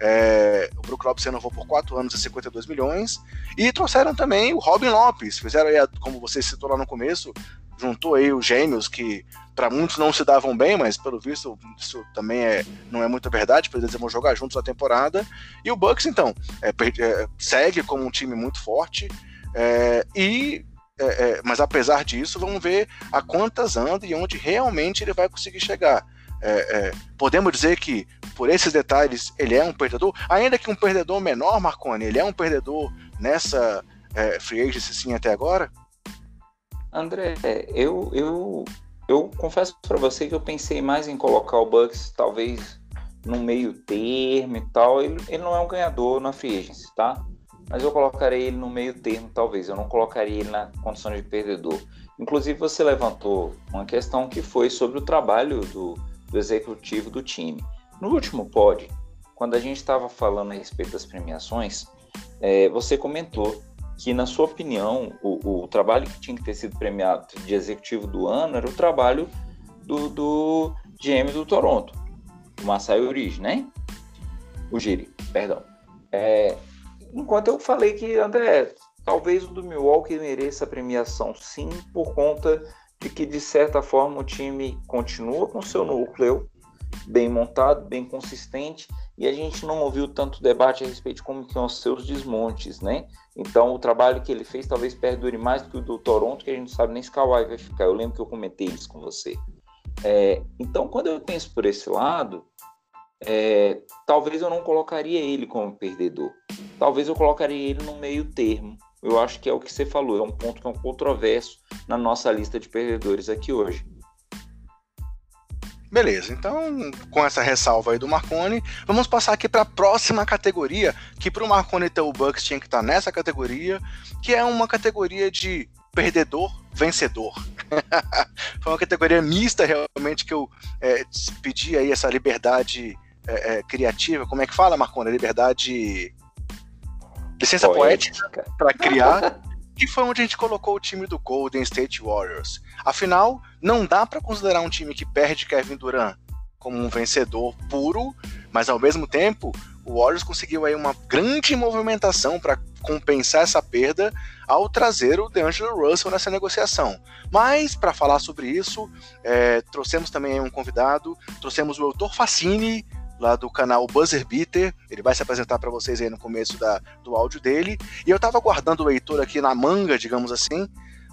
É, o Brook Lopes renovou por 4 anos e 52 milhões. E trouxeram também o Robin Lopes, fizeram aí, como você citou lá no começo, juntou aí os gêmeos que para muitos não se davam bem, mas pelo visto isso também é, não é muita verdade, porque eles vão jogar juntos a temporada. E o Bucks, então, é, é, segue como um time muito forte é, e é, é, mas apesar disso, vamos ver a quantas anda e onde realmente ele vai conseguir chegar. É, é, podemos dizer que, por esses detalhes, ele é um perdedor, ainda que um perdedor menor, Marconi, ele é um perdedor nessa é, free agency sim até agora? André, eu, eu, eu confesso para você que eu pensei mais em colocar o Bucks talvez no meio termo e tal. Ele, ele não é um ganhador na free agency, tá? Mas eu colocaria ele no meio termo, talvez. Eu não colocaria ele na condição de perdedor. Inclusive, você levantou uma questão que foi sobre o trabalho do, do executivo do time. No último pod, quando a gente estava falando a respeito das premiações, é, você comentou que, na sua opinião, o, o, trabalho que tinha que ter sido premiado de executivo do ano era o trabalho do, do GM do Toronto, o Masai Uribe, né? O Giri, perdão. É, Enquanto eu falei que, André, talvez o do Milwaukee mereça a premiação sim, por conta de que, de certa forma, o time continua com seu núcleo bem montado, bem consistente, e a gente não ouviu tanto debate a respeito de como que os seus desmontes, né? Então, o trabalho que ele fez talvez perdure mais do que o do Toronto, que a gente não sabe nem se Kawhi vai ficar. Eu lembro que eu comentei isso com você. É, então, quando eu penso por esse lado, é, talvez eu não colocaria ele como perdedor. Talvez eu colocaria ele no meio termo. Eu acho que é o que você falou, é um ponto que é um controverso na nossa lista de perdedores aqui hoje. Beleza, então com essa ressalva aí do Marconi, vamos passar aqui para a próxima categoria, que para o Marconi ter o Bucks tinha que estar tá nessa categoria, que é uma categoria de perdedor vencedor. Foi uma categoria mista realmente que eu é, pedi aí essa liberdade é, é, criativa, como é que fala, Marcona? Liberdade. Licença poética para criar. que foi onde a gente colocou o time do Golden State Warriors. Afinal, não dá para considerar um time que perde Kevin Durant como um vencedor puro, mas ao mesmo tempo, o Warriors conseguiu aí uma grande movimentação para compensar essa perda ao trazer o DeAngelo Russell nessa negociação. Mas, para falar sobre isso, é, trouxemos também um convidado, trouxemos o Eutor Facini, lá do canal Buzzer Beater. Ele vai se apresentar para vocês aí no começo da, do áudio dele. E eu tava aguardando o Heitor aqui na manga, digamos assim,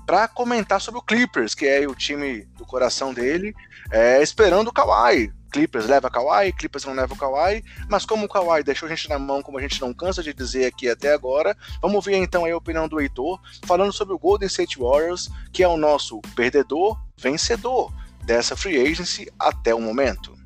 para comentar sobre o Clippers, que é o time do coração dele, é, esperando o Kawhi. Clippers leva Kawhi, Clippers não leva o Kawhi, mas como o Kawhi deixou a gente na mão, como a gente não cansa de dizer aqui até agora, vamos ver então a opinião do Heitor, falando sobre o Golden State Warriors, que é o nosso perdedor vencedor dessa free agency até o momento.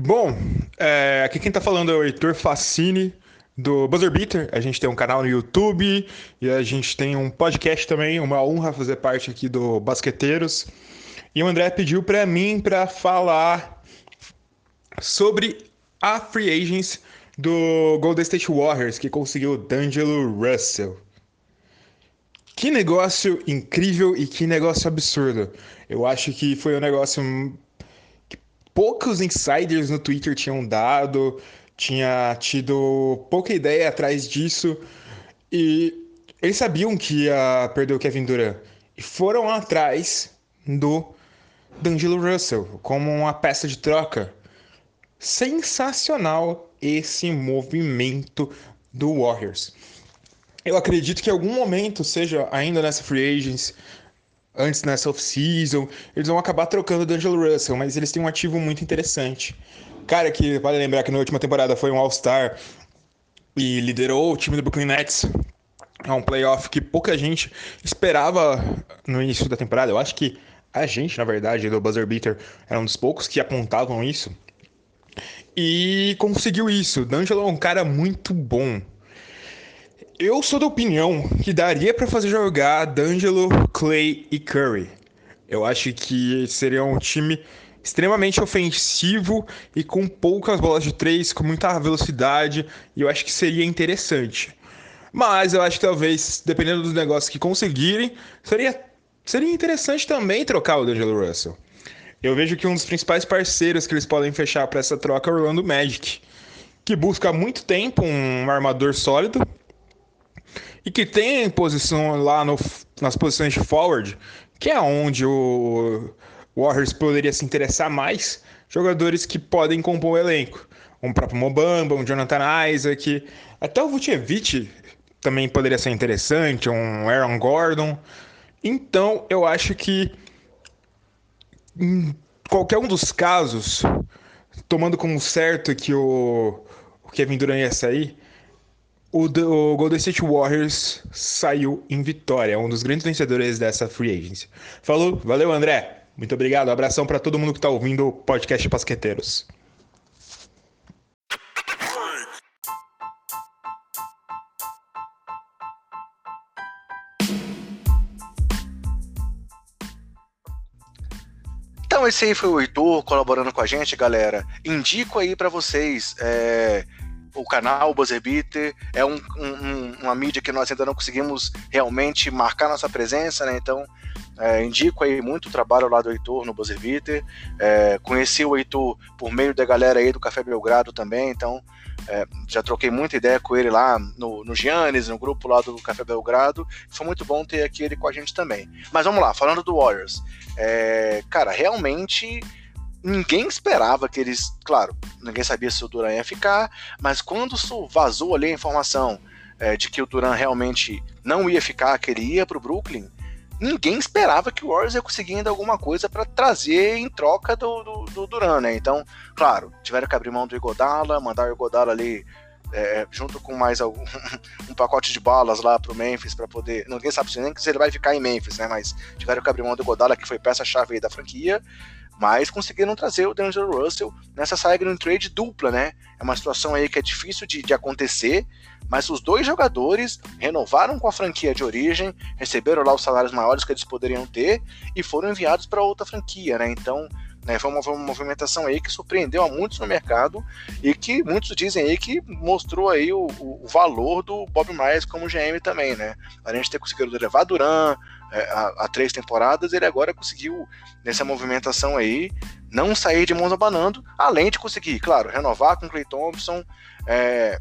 Bom, é, aqui quem tá falando é o Heitor Facini, do Buzzer Beater. A gente tem um canal no YouTube e a gente tem um podcast também. Uma honra fazer parte aqui do Basqueteiros. E o André pediu para mim para falar sobre a free agents do Golden State Warriors, que conseguiu D'Angelo Russell. Que negócio incrível e que negócio absurdo. Eu acho que foi um negócio poucos insiders no Twitter tinham dado, tinha tido pouca ideia atrás disso e eles sabiam que ia perder o Kevin Durant e foram atrás do D'Angelo Russell como uma peça de troca. Sensacional esse movimento do Warriors. Eu acredito que em algum momento, seja ainda nessa free agents, antes nessa off-season. Eles vão acabar trocando o D'Angelo Russell, mas eles têm um ativo muito interessante. Cara que vale lembrar que na última temporada foi um All-Star e liderou o time do Brooklyn Nets. É um playoff que pouca gente esperava no início da temporada. Eu acho que a gente, na verdade, do Buzzer Beater, era um dos poucos que apontavam isso. E conseguiu isso. D'Angelo é um cara muito bom. Eu sou da opinião que daria para fazer jogar D'Angelo, Clay e Curry. Eu acho que seria um time extremamente ofensivo e com poucas bolas de três, com muita velocidade, e eu acho que seria interessante. Mas eu acho que talvez, dependendo dos negócios que conseguirem, seria, seria interessante também trocar o D'Angelo Russell. Eu vejo que um dos principais parceiros que eles podem fechar para essa troca é o Orlando Magic que busca há muito tempo um armador sólido e que tem posição lá no, nas posições de forward, que é onde o Warriors poderia se interessar mais, jogadores que podem compor o elenco. Um próprio Mobamba, um Jonathan Isaac, até o Vucevic também poderia ser interessante, um Aaron Gordon. Então, eu acho que em qualquer um dos casos, tomando como certo que o, o Kevin Durant ia sair, o, o, Golden State Warriors saiu em vitória, um dos grandes vencedores dessa free agency. Falou, valeu André, muito obrigado, abração para todo mundo que está ouvindo o podcast Basqueteiros. Então esse aí foi o Heitor colaborando com a gente, galera. Indico aí para vocês é, o canal, o Buzzer Beater, é um, um, uma mídia que nós ainda não conseguimos realmente marcar nossa presença, né? Então é, indico aí muito o trabalho lá do Heitor no Buzzer Beater. É, conheci o Heitor por meio da galera aí do Café Belgrado também, então é, já troquei muita ideia com ele lá no, no Giannis, no grupo lá do Café Belgrado. Foi muito bom ter aqui ele com a gente também. Mas vamos lá, falando do Warriors. É, cara, realmente ninguém esperava que eles. Claro, ninguém sabia se o Duran ia ficar, mas quando vazou ali a informação é, de que o Duran realmente não ia ficar, que ele ia para o Brooklyn, ninguém esperava que o Warriors ia conseguir ainda alguma coisa para trazer em troca do, do, do, Duran, né? Então, claro, tiveram que abrir mão do Igodala, mandar o Igodala ali. É, junto com mais algum, um pacote de balas lá pro Memphis para poder. Ninguém sabe nem se ele vai ficar em Memphis, né? Mas tiveram que abrir mão do Godala, que foi peça-chave da franquia mas conseguiram trazer o D'Angelo Russell nessa signing trade dupla, né? É uma situação aí que é difícil de, de acontecer, mas os dois jogadores renovaram com a franquia de origem, receberam lá os salários maiores que eles poderiam ter e foram enviados para outra franquia, né? Então, né, foi, uma, uma movimentação aí que surpreendeu a muitos no mercado e que muitos dizem aí que mostrou aí o, o valor do Bob Myers como GM também, né? A gente ter conseguido levar Duran, é, há, três temporadas, ele agora conseguiu, nessa movimentação aí, não sair de mãos abanando, além de conseguir, claro, renovar com Clay Thompson, é,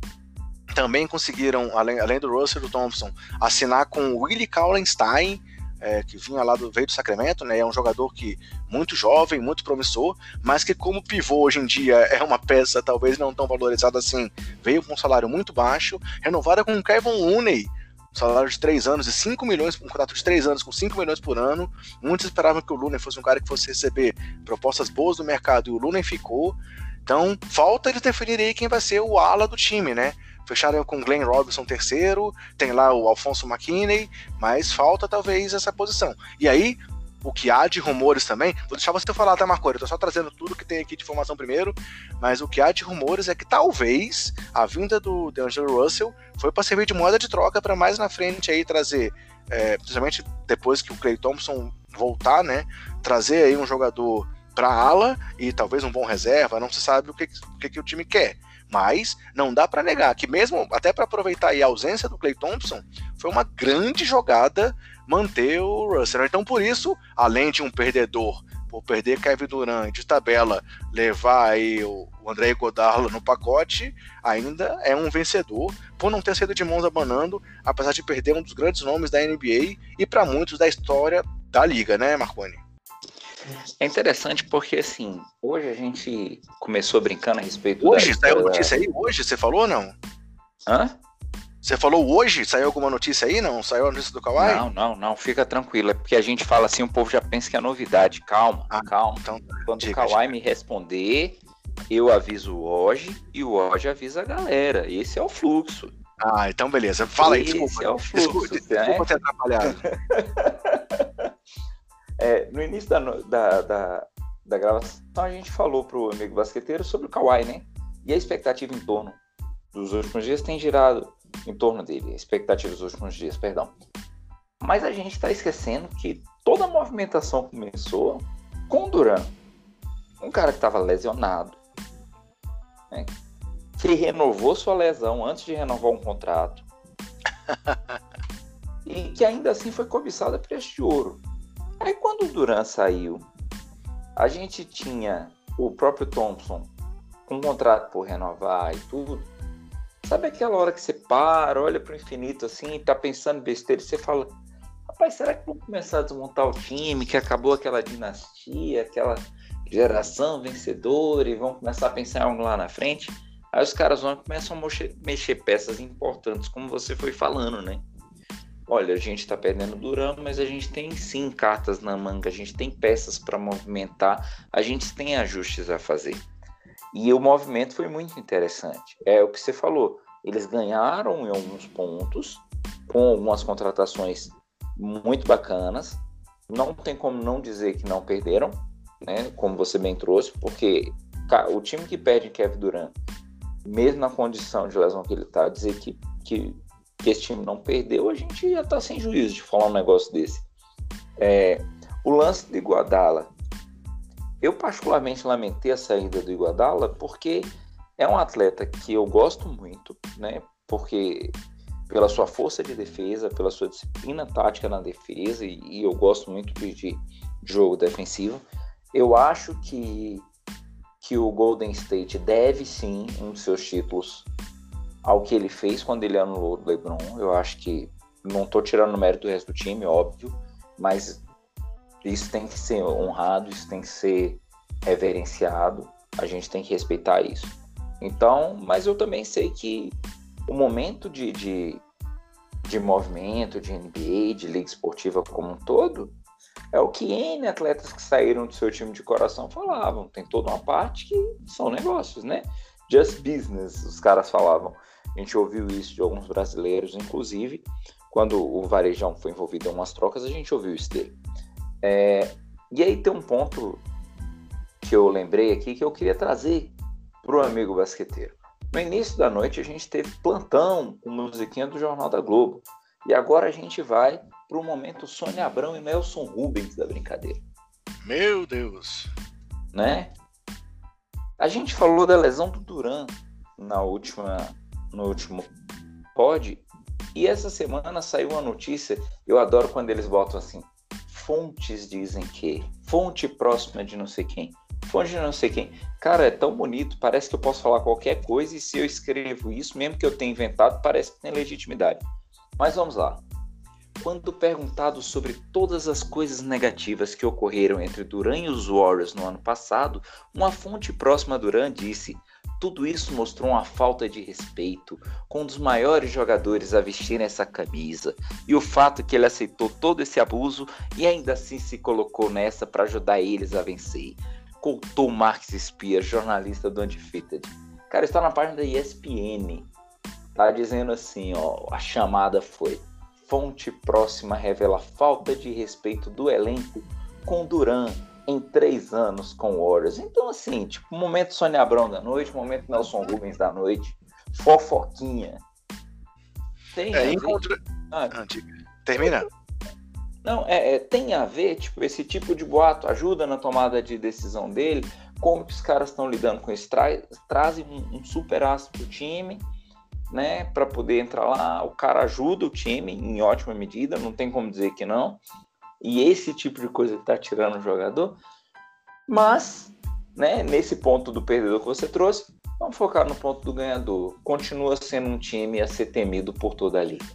também conseguiram, além, além do Russell do Thompson, assinar com o Willie Kaulenstein, é, que vinha lá do veio do Sacramento, né? É um jogador que muito jovem, muito promissor, mas que como pivô hoje em dia é uma peça talvez não tão valorizada assim, veio com um salário muito baixo, renovada com o Kevin Looney, salário de 3 anos e 5 milhões, um contrato de 3 anos com 5 milhões por ano. Muitos esperavam que o Lunen fosse um cara que fosse receber propostas boas do mercado e o Lunen ficou. Então, falta eles definirem quem vai ser o ala do time, né? Fecharam com Glenn Robinson terceiro, tem lá o Alfonso McKinney, mas falta talvez essa posição. E aí, o que há de rumores também. Vou deixar você falar, tá, Marco? Eu tô só trazendo tudo que tem aqui de informação primeiro, mas o que há de rumores é que talvez a vinda do DeAngelo Russell foi para servir de moeda de troca para mais na frente aí trazer, é, principalmente depois que o Clay Thompson voltar, né? Trazer aí um jogador para ala e talvez um bom reserva, não se sabe o que, o que, que o time quer. Mas não dá para negar que mesmo até para aproveitar a ausência do Clay Thompson, foi uma grande jogada manter o Russell. Então, por isso, além de um perdedor, por perder Kevin Durant de tabela, levar aí o André Godala no pacote, ainda é um vencedor por não ter sido de mãos abanando, apesar de perder um dos grandes nomes da NBA e para muitos da história da liga, né, Marconi? É interessante porque, assim, hoje a gente começou brincando a respeito Hoje? Saiu notícia aí? Hoje? Você falou ou não? Hã? Você falou hoje? Saiu alguma notícia aí? Não? Saiu a notícia do Kawhi? Não, não, não. Fica tranquilo. É porque a gente fala assim, o povo já pensa que é novidade. Calma, ah, calma. Então, Quando diga, o Kawhi diga. me responder, eu aviso hoje e o hoje avisa a galera. Esse é o fluxo. Ah, então beleza. Fala aí, Esse desculpa. é o fluxo. Desculpa, né? desculpa ter atrapalhado. é, no início da, da, da, da gravação, a gente falou pro amigo basqueteiro sobre o Kawhi, né? E a expectativa em torno dos últimos dias tem girado em torno dele, expectativas dos últimos dias, perdão. Mas a gente está esquecendo que toda a movimentação começou com o Duran, um cara que estava lesionado, né? que renovou sua lesão antes de renovar um contrato e que ainda assim foi cobiçado a preço de ouro. Aí quando o Duran saiu, a gente tinha o próprio Thompson com um contrato por renovar e tudo, sabe aquela hora que você para, olha para o infinito assim, tá pensando besteira e você fala, rapaz, será que vão começar a desmontar o time, que acabou aquela dinastia, aquela geração vencedora e vão começar a pensar em algo lá na frente? Aí os caras vão começam a mexer peças importantes, como você foi falando, né? Olha, a gente está perdendo Duran, mas a gente tem sim cartas na manga, a gente tem peças para movimentar, a gente tem ajustes a fazer. E o movimento foi muito interessante. É o que você falou. Eles ganharam em alguns pontos, com algumas contratações muito bacanas. Não tem como não dizer que não perderam, né? Como você bem trouxe, porque o time que perde Kevin Durant, mesmo na condição de lesão que ele está, dizer que, que que esse time não perdeu, a gente já tá sem juízo de falar um negócio desse. É, o lance do Iguadala. Eu particularmente lamentei a saída do Iguadala porque é um atleta que eu gosto muito, né? Porque pela sua força de defesa, pela sua disciplina tática na defesa, e, e eu gosto muito de, de, jogo defensivo. Eu acho que, que o Golden State deve sim um dos seus títulos ao que ele fez quando ele anulou o LeBron. Eu acho que não estou tirando o mérito do resto do time, óbvio, mas isso tem que ser honrado, isso tem que ser reverenciado, a gente tem que respeitar isso. Então, mas eu também sei que o momento de, de, de movimento, de NBA, de liga esportiva como um todo, é o que N atletas que saíram do seu time de coração falavam. Tem toda uma parte que são negócios, né? Just business, os caras falavam. A gente ouviu isso de alguns brasileiros, inclusive, quando o Varejão foi envolvido em umas trocas, a gente ouviu isso dele. É, e aí tem um ponto que eu lembrei aqui que eu queria trazer para o amigo basqueteiro. No início da noite a gente teve plantão com musiquinha do Jornal da Globo. E agora a gente vai para o momento Sônia Abrão e Nelson Rubens da brincadeira. Meu Deus! Né? A gente falou da lesão do Duran na última no último pod. E essa semana saiu uma notícia, eu adoro quando eles botam assim, fontes dizem que, fonte próxima de não sei quem, fonte de não sei quem. Cara, é tão bonito, parece que eu posso falar qualquer coisa e se eu escrevo isso, mesmo que eu tenha inventado, parece que tem legitimidade. Mas vamos lá. Quando perguntado sobre todas as coisas negativas que ocorreram entre Duran e os Warriors no ano passado, uma fonte próxima a Duran disse: tudo isso mostrou uma falta de respeito com um dos maiores jogadores a vestir essa camisa e o fato que ele aceitou todo esse abuso e ainda assim se colocou nessa para ajudar eles a vencer. Contou Marx Spear, jornalista do Undefeated. Cara, está na página da ESPN. Tá dizendo assim, ó, a chamada foi: fonte próxima revela falta de respeito do elenco com Duran em três anos com o Warriors. Então, assim, tipo, momento Sônia Abrão da noite, momento Nelson Rubens da noite, fofoquinha. Tem é, encontra... ah, Termina. Não, é, é, tem a ver, tipo, esse tipo de boato ajuda na tomada de decisão dele, como que os caras estão lidando com isso, Tra trazem um, um super aço pro time, né, para poder entrar lá, o cara ajuda o time em ótima medida, não tem como dizer que não, e esse tipo de coisa que está tirando o jogador. Mas, né, nesse ponto do perdedor que você trouxe, vamos focar no ponto do ganhador. Continua sendo um time a ser temido por toda a liga.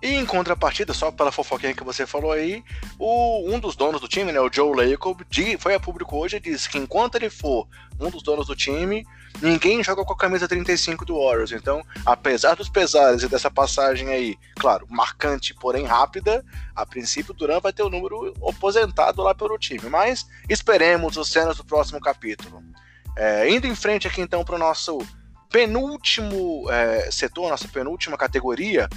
E em contrapartida, só pela fofoquinha que você falou aí, o, um dos donos do time, né, o Joe Lacob, foi a público hoje e disse que enquanto ele for um dos donos do time, ninguém joga com a camisa 35 do Warriors. Então, apesar dos pesares e dessa passagem aí, claro, marcante, porém rápida, a princípio o Duran vai ter o número aposentado lá pelo time. Mas esperemos os cenas do próximo capítulo. É, indo em frente aqui então para o nosso penúltimo é, setor, nossa penúltima categoria,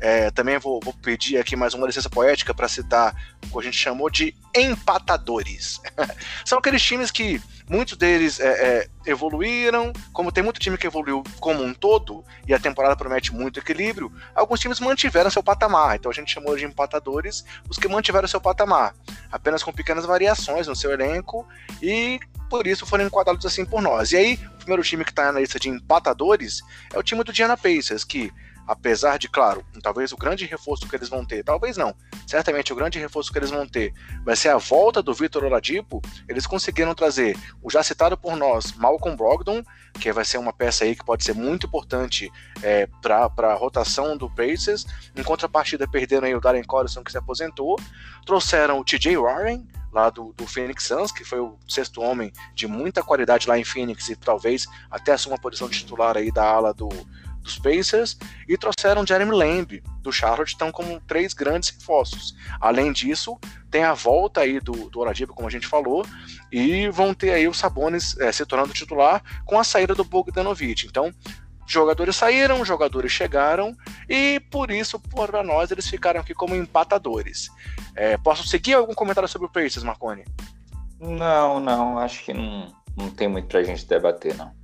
é, também vou, vou, pedir aqui mais uma licença poética para citar o que a gente chamou de empatadores. São aqueles times que muitos deles é, é, evoluíram, como tem muito time que evoluiu como um todo, e a temporada promete muito equilíbrio, alguns times mantiveram seu patamar. Então a gente chamou de empatadores os que mantiveram seu patamar, apenas com pequenas variações no seu elenco e por isso foram enquadrados assim por nós. E aí, o primeiro time que está na lista de empatadores é o time do Diana Pacers, que apesar de, claro, talvez o grande reforço que eles vão ter, talvez não, certamente o grande reforço que eles vão ter vai ser a volta do Vitor Oladipo, eles conseguiram trazer o já citado por nós, Malcolm Brogdon, que vai ser uma peça aí que pode ser muito importante é, para a rotação do Pacers, em contrapartida perderam aí o Darren Collison que se aposentou, trouxeram o TJ Warren, lá do, do Phoenix Suns, que foi o sexto homem de muita qualidade lá em Phoenix e talvez até assuma a posição de titular aí da ala do, dos Pacers, e trouxeram Jeremy Lamb do Charlotte, então como três grandes reforços. Além disso, tem a volta aí do, do Oladipo, como a gente falou, e vão ter aí o Sabonis é, se tornando titular com a saída do Bogdanovic. Então, jogadores saíram, jogadores chegaram, e por isso, para nós, eles ficaram aqui como empatadores. É, posso seguir algum comentário sobre o Pacers, Marconi? Não, não, acho que não, não tem muito pra gente debater, não.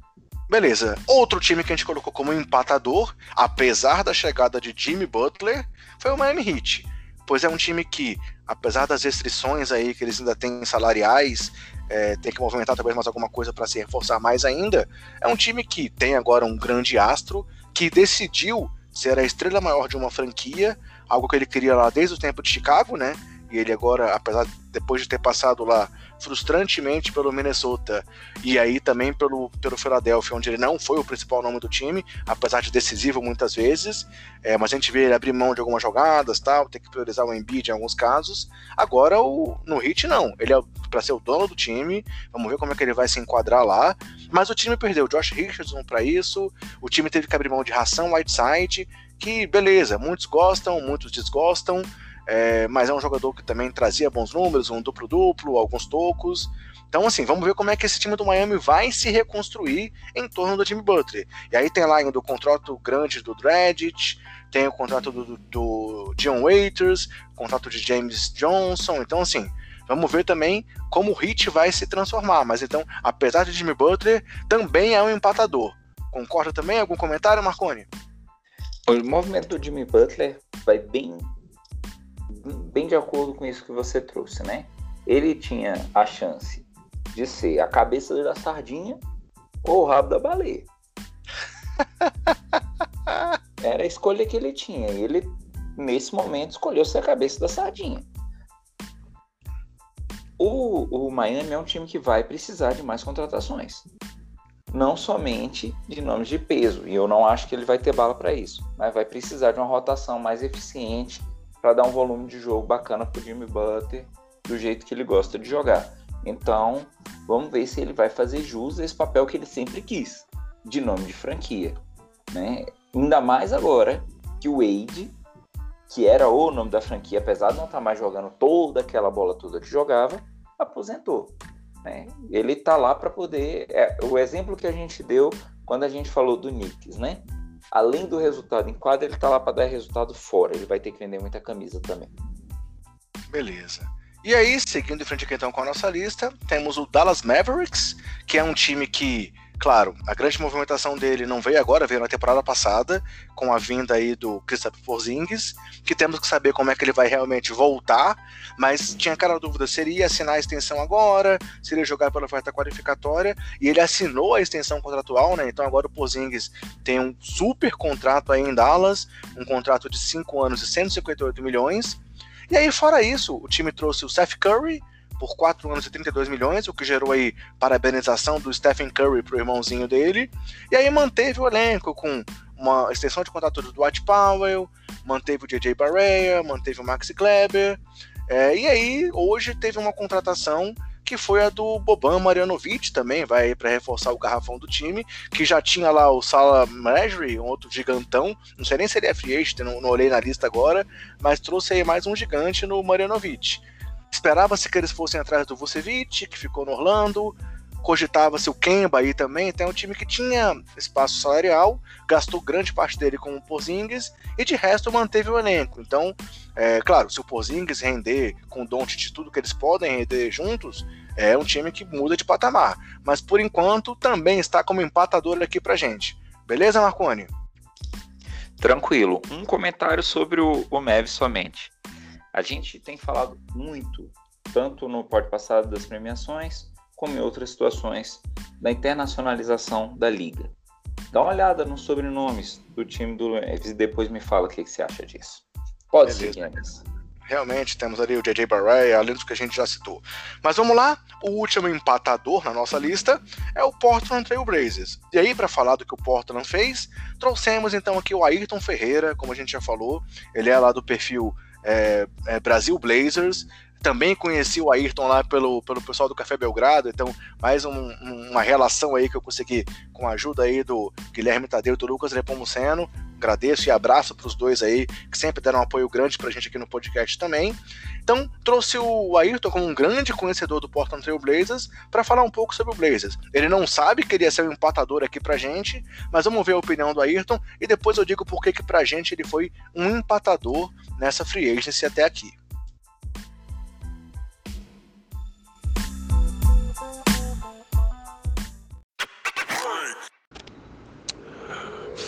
Beleza. Outro time que a gente colocou como empatador, apesar da chegada de Jimmy Butler, foi o Miami Heat. Pois é um time que, apesar das restrições aí que eles ainda têm salariais, é, tem que movimentar talvez mais alguma coisa para se reforçar mais ainda. É um time que tem agora um grande astro que decidiu ser a estrela maior de uma franquia, algo que ele queria lá desde o tempo de Chicago, né? E ele agora, apesar depois de ter passado lá frustrantemente pelo Minnesota e aí também pelo, pelo Philadelphia, onde ele não foi o principal nome do time, apesar de decisivo muitas vezes, é, mas a gente vê ele abrir mão de algumas jogadas, tal, ter que priorizar o Embiid em alguns casos. Agora o, no Heat não, ele é para ser o dono do time, vamos ver como é que ele vai se enquadrar lá. Mas o time perdeu Josh Richardson para isso, o time teve que abrir mão de ração Whiteside, que beleza, muitos gostam, muitos desgostam. É, mas é um jogador que também trazia bons números, um duplo-duplo, alguns tocos. Então, assim, vamos ver como é que esse time do Miami vai se reconstruir em torno do Jimmy Butler. E aí tem lá ainda o contrato grande do Dredit, tem o contrato do, do, John Waiters, contrato de James Johnson. Então, assim, vamos ver também como o Heat vai se transformar. Mas então, apesar de Jimmy Butler, também é um empatador. Concorda também? Algum comentário, Marconi? O movimento do Jimmy Butler vai bem bem de acordo com isso que você trouxe, né? Ele tinha a chance de ser a cabeça da sardinha ou o rabo da baleia. Era a escolha que ele tinha. E ele, nesse momento, escolheu ser a cabeça da sardinha. O, o Miami é um time que vai precisar de mais contratações. Não somente de nomes de peso. E eu não acho que ele vai ter bala para isso. Mas vai precisar de uma rotação mais eficiente para dar um volume de jogo bacana pro Jimmy Butler do jeito que ele gosta de jogar. Então, vamos ver se ele vai fazer jus a esse papel que ele sempre quis, de nome de franquia, né? Ainda mais agora que o Wade, que era o nome da franquia, apesar de não estar tá mais jogando toda aquela bola toda que jogava, aposentou. Né? Ele tá lá para poder. É, o exemplo que a gente deu quando a gente falou do Knicks, né? Além do resultado em quadra, ele tá lá para dar resultado fora. Ele vai ter que vender muita camisa também. Beleza. E aí, seguindo em frente aqui então com a nossa lista, temos o Dallas Mavericks, que é um time que Claro, a grande movimentação dele não veio agora, veio na temporada passada, com a vinda aí do Kristaps Porzingis, que temos que saber como é que ele vai realmente voltar, mas tinha aquela dúvida, seria assinar a extensão agora, seria jogar pela oferta qualificatória, e ele assinou a extensão contratual, né, então agora o Porzingis tem um super contrato aí em Dallas, um contrato de 5 anos e 158 milhões, e aí fora isso, o time trouxe o Seth Curry, por 4 anos e 32 milhões, o que gerou aí parabenização do Stephen Curry pro irmãozinho dele. E aí manteve o elenco com uma extensão de contrato do Dwight Powell, manteve o JJ Barrea, manteve o Maxi Kleber. É, e aí, hoje teve uma contratação que foi a do Boban Marjanovic também, vai para reforçar o garrafão do time, que já tinha lá o Sala Mejri, um outro gigantão, não sei nem se ele é free agent, não, não olhei na lista agora, mas trouxe aí mais um gigante no Marjanovic. Esperava-se que eles fossem atrás do Vucevic, que ficou no Orlando. Cogitava-se o Kemba aí também. Então é um time que tinha espaço salarial, gastou grande parte dele com o Porzingis e de resto manteve o elenco. Então, é, claro, se o Porzingis render com o Don't de tudo que eles podem render juntos, é um time que muda de patamar. Mas por enquanto também está como empatador aqui pra gente. Beleza, Marconi? Tranquilo. Um comentário sobre o, o Mev somente. A gente tem falado muito, tanto no pode passado das premiações, como em outras situações, da internacionalização da liga. Dá uma olhada nos sobrenomes do time do Memphis e depois me fala o que, que você acha disso. Pode Beleza. seguir, Anis. Realmente, temos ali o JJ Barrett, além dos que a gente já citou. Mas vamos lá, o último empatador na nossa lista é o Portland Trail Blazers. E aí, para falar do que o Portland fez, trouxemos então aqui o Ayrton Ferreira, como a gente já falou, ele é lá do perfil é, é Brasil Blazers, também conheci o Ayrton lá pelo, pelo pessoal do Café Belgrado, então mais um, uma relação aí que eu consegui com a ajuda aí do Guilherme Tadeu e do Lucas Nepomuceno. Agradeço e abraço para os dois aí, que sempre deram um apoio grande para a gente aqui no podcast também. Então, trouxe o Ayrton como um grande conhecedor do Portland Trail Blazers para falar um pouco sobre o Blazers. Ele não sabe que ele ia ser um empatador aqui pra gente, mas vamos ver a opinião do Ayrton e depois eu digo por que que pra gente ele foi um empatador nessa free agency até aqui.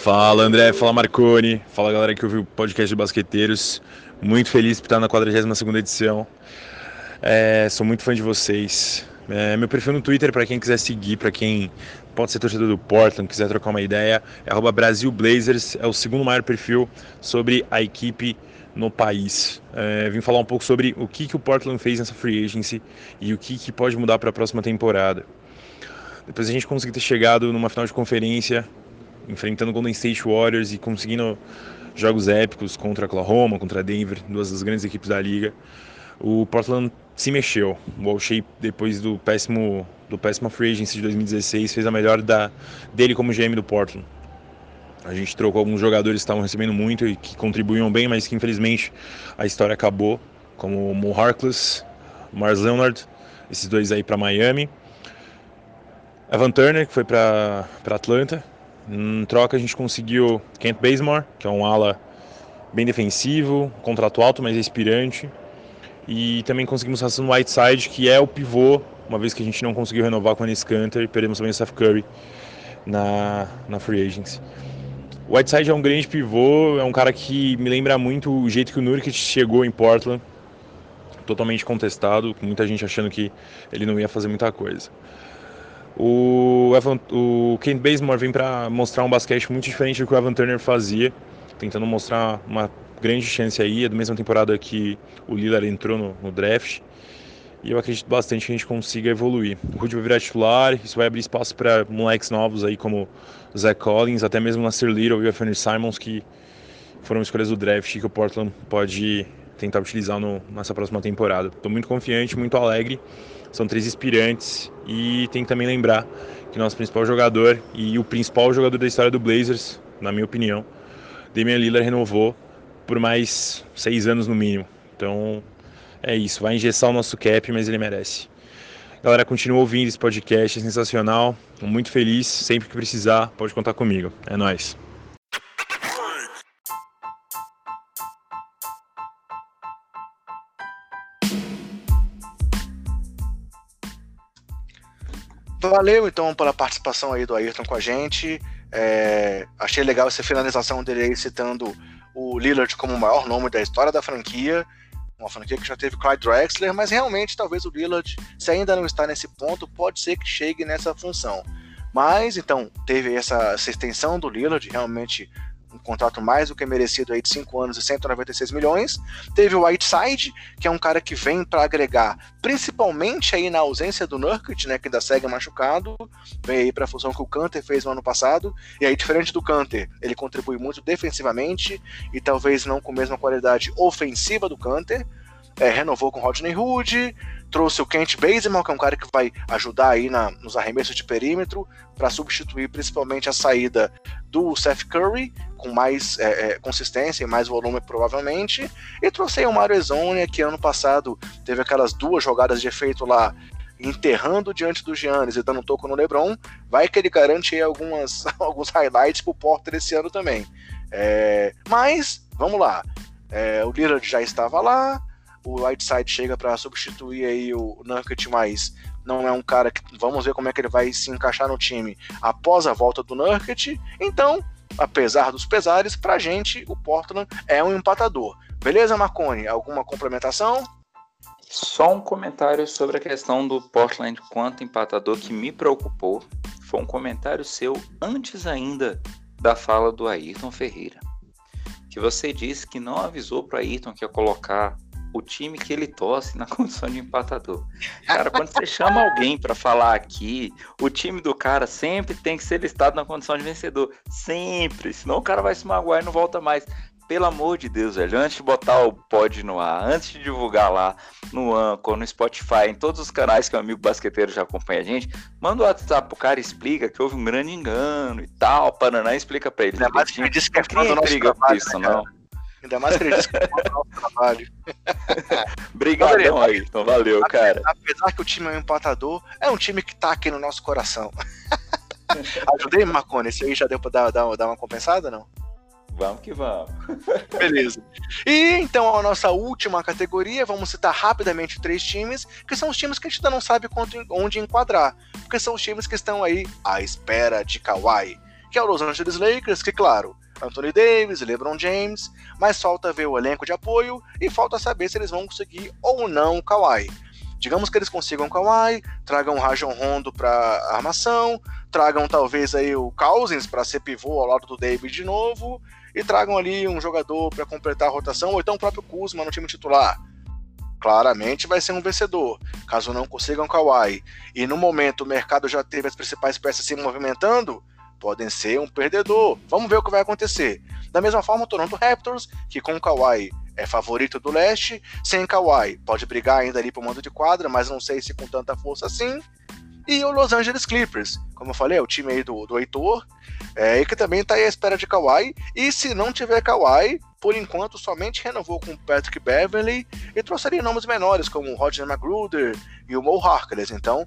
Fala André, fala Marconi, fala galera que ouviu o podcast de basqueteiros. Muito feliz por estar na 42 edição. É, sou muito fã de vocês. É, meu perfil no Twitter, para quem quiser seguir, para quem pode ser torcedor do Portland, quiser trocar uma ideia, é @brasilblazers, é o segundo maior perfil sobre a equipe no país. É, vim falar um pouco sobre o que, que o Portland fez nessa free agency e o que, que pode mudar para a próxima temporada. Depois a gente conseguir ter chegado numa final de conferência enfrentando Golden State Warriors e conseguindo jogos épicos contra Oklahoma, contra Denver, duas das grandes equipes da liga. O Portland se mexeu. O Shape, depois do péssimo do péssimo free agency de 2016, fez a melhor da, dele como GM do Portland. A gente trocou alguns jogadores que estavam recebendo muito e que contribuíam bem, mas que infelizmente a história acabou, como o Mo Harkless, o Mars Leonard, esses dois aí para Miami. Evan Turner, que foi para Atlanta, em troca, a gente conseguiu Kent Bazemore, que é um ala bem defensivo, contrato alto, mas expirante. E também conseguimos Hassan Whiteside, que é o pivô, uma vez que a gente não conseguiu renovar com o Anis Canter e perdemos também o Seth Curry na, na Free Agency. O Whiteside é um grande pivô, é um cara que me lembra muito o jeito que o Nurkic chegou em Portland, totalmente contestado, com muita gente achando que ele não ia fazer muita coisa. O, Evan, o Bazemore vem para mostrar um basquete muito diferente do que o Evan Turner fazia, tentando mostrar uma grande chance aí, é da mesma temporada que o Lillard entrou no, no draft. E eu acredito bastante que a gente consiga evoluir. O Rudy vai virar titular, isso vai abrir espaço para moleques novos aí como Zach Collins, até mesmo Nasser Little e o Anthony Simons, que foram escolhas do draft que o Portland pode tentar utilizar no, nessa próxima temporada. Estou muito confiante, muito alegre são três inspirantes e tem que também lembrar que nosso principal jogador e o principal jogador da história do Blazers, na minha opinião, Damian Lillard renovou por mais seis anos no mínimo. Então é isso, vai engessar o nosso cap, mas ele merece. Galera, continua ouvindo esse podcast, é sensacional. Estou muito feliz, sempre que precisar, pode contar comigo. É nóis. Valeu então pela participação aí do Ayrton com a gente. É, achei legal essa finalização dele aí citando o Lillard como o maior nome da história da franquia. Uma franquia que já teve Clyde Drexler, mas realmente talvez o Lillard, se ainda não está nesse ponto, pode ser que chegue nessa função. Mas então, teve essa, essa extensão do Lillard, realmente contrato mais do que merecido aí de 5 anos e 196 milhões. Teve o Whiteside, que é um cara que vem para agregar, principalmente aí na ausência do Nurkic, né, que ainda segue machucado, vem aí para a função que o Canter fez no ano passado. E aí diferente do Canter, ele contribui muito defensivamente e talvez não com a mesma qualidade ofensiva do Canter. É, renovou com Rodney Hood, trouxe o Kent Bazemore, que é um cara que vai ajudar aí na, nos arremessos de perímetro, para substituir principalmente a saída do Seth Curry, com mais é, é, consistência e mais volume provavelmente, e trouxe o Mario Ezonia, que ano passado teve aquelas duas jogadas de efeito lá, enterrando diante do Giannis e dando um toco no LeBron, vai que ele garante algumas, alguns highlights pro Porter esse ano também. É, mas, vamos lá, é, o Lillard já estava lá, o Whiteside chega para substituir aí o Nurkic, mas não é um cara que vamos ver como é que ele vai se encaixar no time após a volta do Nurkic. Então, apesar dos pesares, pra gente o Portland é um empatador. Beleza, Marconi? Alguma complementação? Só um comentário sobre a questão do Portland quanto empatador que me preocupou foi um comentário seu antes ainda da fala do Ayrton Ferreira. Que você disse que não avisou para Ayrton que ia colocar o time que ele torce na condição de empatador. Cara, quando você chama alguém para falar aqui, o time do cara sempre tem que ser listado na condição de vencedor. Sempre. Senão o cara vai se magoar e não volta mais. Pelo amor de Deus, velho. Antes de botar o pod no ar, antes de divulgar lá no Anchor, no Spotify, em todos os canais que o amigo basqueteiro já acompanha a gente, manda o WhatsApp pro cara explica que houve um grande engano e tal. Paraná explica pra ele. Ainda mais que ele disse que é fã do nosso trabalho, isso, né, não. Ainda mais que ele disse que nosso trabalho. Obrigadão então valeu, cara. Apesar que o time é um empatador, é um time que tá aqui no nosso coração. Ajudei, Marconi? Esse aí já deu pra dar, dar, dar uma compensada, não? Vamos que vamos. Beleza. E então a nossa última categoria, vamos citar rapidamente três times, que são os times que a gente ainda não sabe onde enquadrar, porque são os times que estão aí à espera de Kawhi, que é o Los Angeles Lakers, que claro, Anthony Davis, LeBron James, mas falta ver o elenco de apoio e falta saber se eles vão conseguir ou não o Kawhi. Digamos que eles consigam o Kawhi, tragam o Rajon Rondo para armação, tragam talvez aí o Cousins para ser pivô ao lado do David de novo e tragam ali um jogador para completar a rotação, ou então o próprio Kuzma no time titular. Claramente vai ser um vencedor, caso não consigam Kawhi. E no momento o mercado já teve as principais peças se movimentando, podem ser um perdedor. Vamos ver o que vai acontecer. Da mesma forma, o Toronto Raptors, que com o Kawhi é favorito do leste, sem Kawhi pode brigar ainda ali pro mando de quadra, mas não sei se com tanta força assim. E o Los Angeles Clippers, como eu falei, é o time aí do, do Heitor, é, e que também está à espera de Kawhi. E se não tiver Kawhi, por enquanto somente renovou com Patrick Beverly e trouxeria nomes menores, como o Roger Magruder e o Mo Harkless. Então,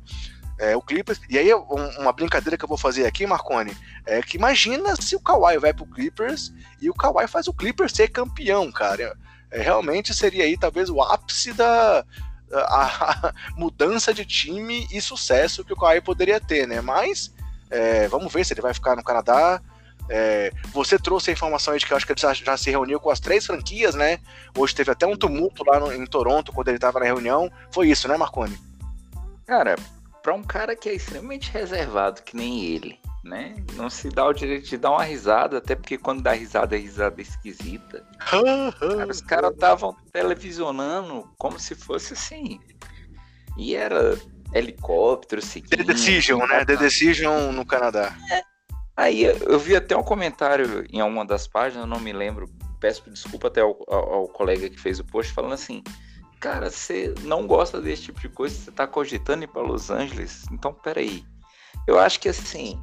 é, o Clippers. E aí, um, uma brincadeira que eu vou fazer aqui, Marconi, é que imagina se o Kawhi vai pro Clippers e o Kawhi faz o Clippers ser campeão, cara. É, realmente seria aí talvez o ápice da, a, mudança de time e sucesso que o Kawhi poderia ter, né? Mas é, vamos ver se ele vai ficar no Canadá. É, você trouxe a informação aí de que eu acho que ele já, já, se reuniu com as três franquias, né? Hoje teve até um tumulto lá no, em Toronto quando ele estava na reunião. Foi isso, né, Marconi? Cara, para um cara que é extremamente reservado, que nem ele, né? Não se dá o direito de dar uma risada, até porque quando dá risada é risada esquisita. cara, os caras estavam televisionando como se fosse assim. E era helicóptero seguindo. The Decision, né? The Decision no Canadá. É. Aí eu vi até um comentário em uma das páginas, não me lembro, peço desculpa até ao, ao, ao colega que fez o post, falando assim: Cara, você não gosta desse tipo de coisa, você tá cogitando ir para Los Angeles? Então, peraí. Eu acho que assim,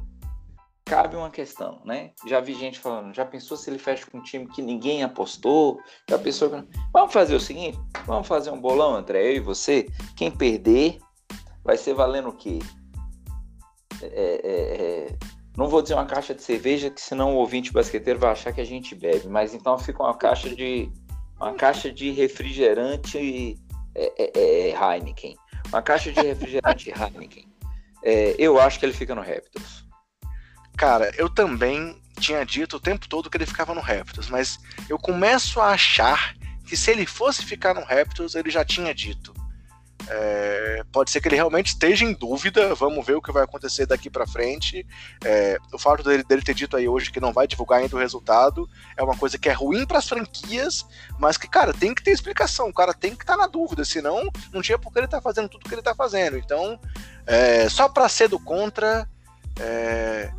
cabe uma questão, né? Já vi gente falando, já pensou se ele fecha com um time que ninguém apostou? Já pensou que... Vamos fazer o seguinte, vamos fazer um bolão, André, eu e você. Quem perder vai ser valendo o quê? É, é, é... Não vou dizer uma caixa de cerveja, que senão o ouvinte basqueteiro vai achar que a gente bebe. Mas então fica uma caixa de uma caixa de refrigerante é, é, é, Heineken. Uma caixa de refrigerante Heineken. eu acho que ele fica no Raptors. Cara, eu também tinha dito o tempo todo que ele ficava no Raptors, mas eu começo a achar que se ele fosse ficar no Raptors, ele já tinha dito. É, pode ser que ele realmente esteja em dúvida. Vamos ver o que vai acontecer daqui para frente. É, o fato dele, dele, ter dito aí hoje que não vai divulgar ainda o resultado é uma coisa que é ruim para as franquias, mas que, cara, tem que ter explicação. O cara tem que estar tá na dúvida, senão não tinha por que ele tá fazendo tudo que ele tá fazendo. Então, é, só para ser do contra, é,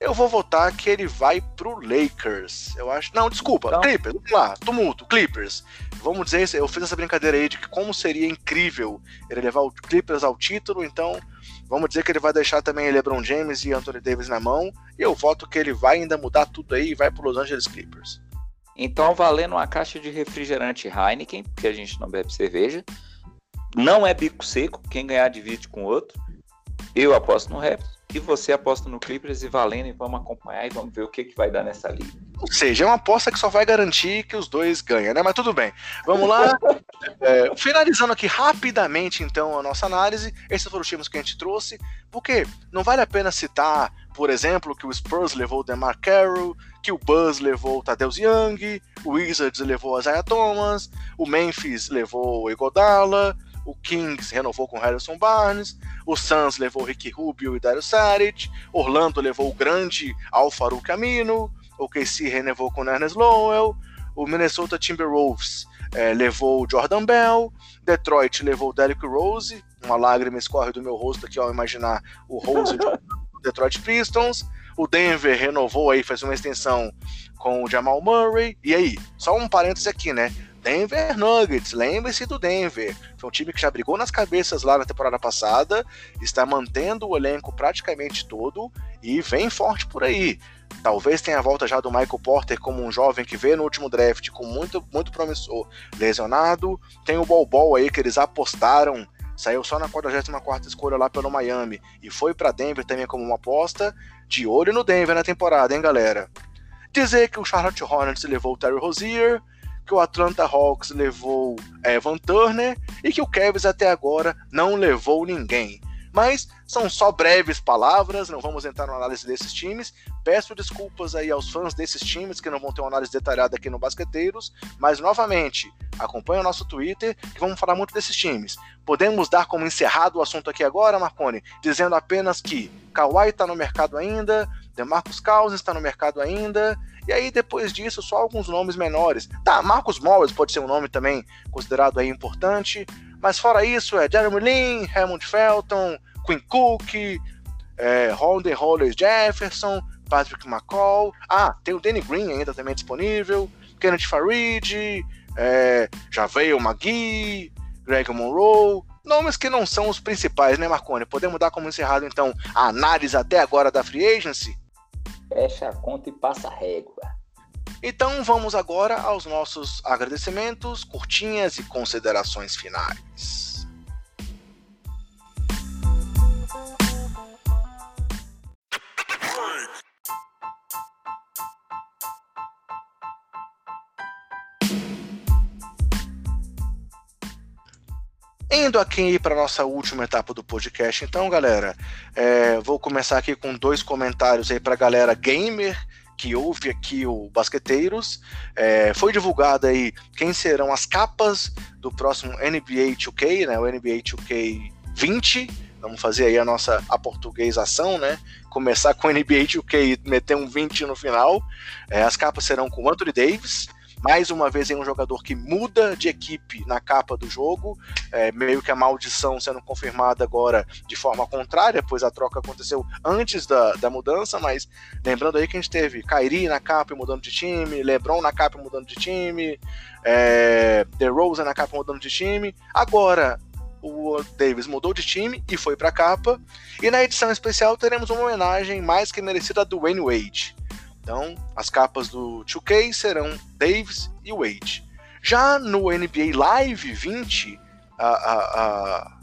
eu vou votar que ele vai pro Lakers. Eu acho. Não, desculpa, então... Clippers. Vamos lá, tumulto, Clippers. Vamos dizer, eu fiz essa brincadeira aí de que como seria incrível ele levar o Clippers ao título, então vamos dizer que ele vai deixar também LeBron James e Anthony Davis na mão. E eu voto que ele vai ainda mudar tudo aí e vai pro Los Angeles Clippers. Então, valendo uma caixa de refrigerante Heineken, porque a gente não bebe cerveja. Não é bico seco, quem ganhar divide com o outro. Eu aposto no Raptors e você aposta no Clippers e valendo e vamos acompanhar e vamos ver o que, que vai dar nessa liga. Ou seja, é uma aposta que só vai garantir que os dois ganham, né? Mas tudo bem. Vamos lá. é, finalizando aqui rapidamente, então, a nossa análise. Esses foram os times que a gente trouxe. Porque não vale a pena citar, por exemplo, que o Spurs levou o DeMar Carroll, que o Buzz levou o Tadeusz Young, o Wizards levou o Isaiah Thomas, o Memphis levou o Egodala, O Kings renovou com Harrison Barnes. O Suns levou Ricky Rubio e Dario Saric. Orlando levou o grande Alfaro Camino. O KC renovou com Ernest Lowell. O Minnesota Timberwolves é, levou o Jordan Bell. Detroit levou o Derrick Rose. Uma lágrima escorre do meu rosto aqui ao imaginar o Rose do Detroit Pistons. O Denver renovou aí, fez uma extensão com o Jamal Murray. E aí, só um parêntese aqui, né? Denver Nuggets, lembre-se do Denver. Foi um time que já brigou nas cabeças lá na temporada passada, está mantendo o elenco praticamente todo e vem forte por aí. Talvez tenha a volta já do Michael Porter como um jovem que veio no último draft com muito, muito promissor lesionado. Tem o Bol Bol aí que eles apostaram, saiu só na 44 escolha lá pelo Miami e foi para Denver também como uma aposta. De olho no Denver na temporada, hein, galera? Dizer que o Charlotte Hornets levou o Terry Rozier, que o Atlanta Hawks levou Evan Turner e que o Cavs até agora não levou ninguém. Mas são só breves palavras, não vamos entrar na análise desses times. Peço desculpas aí aos fãs desses times que não vão ter uma análise detalhada aqui no Basqueteiros, mas novamente, acompanhe o nosso Twitter que vamos falar muito desses times. Podemos dar como encerrado o assunto aqui agora, Marconi, dizendo apenas que Kawhi está no mercado ainda, DeMarcus Cousins está no mercado ainda, e aí, depois disso, só alguns nomes menores. Tá, Marcos Morris pode ser um nome também considerado aí importante. Mas fora isso, é Jeremy Lin, Hammond Felton, Quinn Cook, é, Holden Jefferson, Patrick McCall. Ah, tem o Danny Green ainda também disponível. Kenneth Farid, é, já veio o Magui, Greg Monroe. Nomes que não são os principais, né, Marconi? Podemos dar como encerrado, então, a análise até agora da Free Agency? Fecha a conta e passa a régua. Então vamos agora aos nossos agradecimentos, curtinhas e considerações finais. Indo aqui para nossa última etapa do podcast, então, galera, é, vou começar aqui com dois comentários aí para a galera gamer que ouve aqui o Basqueteiros. É, foi divulgado aí quem serão as capas do próximo NBA 2K, né? O NBA 2K 20. Vamos fazer aí a nossa aportuguesação, né? Começar com o NBA 2K e meter um 20 no final. É, as capas serão com Anthony Davis, mais uma vez em um jogador que muda de equipe na capa do jogo, é, meio que a maldição sendo confirmada agora de forma contrária, pois a troca aconteceu antes da, da mudança, mas lembrando aí que a gente teve Kyrie na capa e mudando de time, LeBron na capa e mudando de time, é, DeRozan na capa mudando de time, agora o Davis mudou de time e foi para a capa, e na edição especial teremos uma homenagem mais que merecida do Wayne Wade. Então, as capas do 2K serão Davis e Wade. Já no NBA Live 20, a, a, a,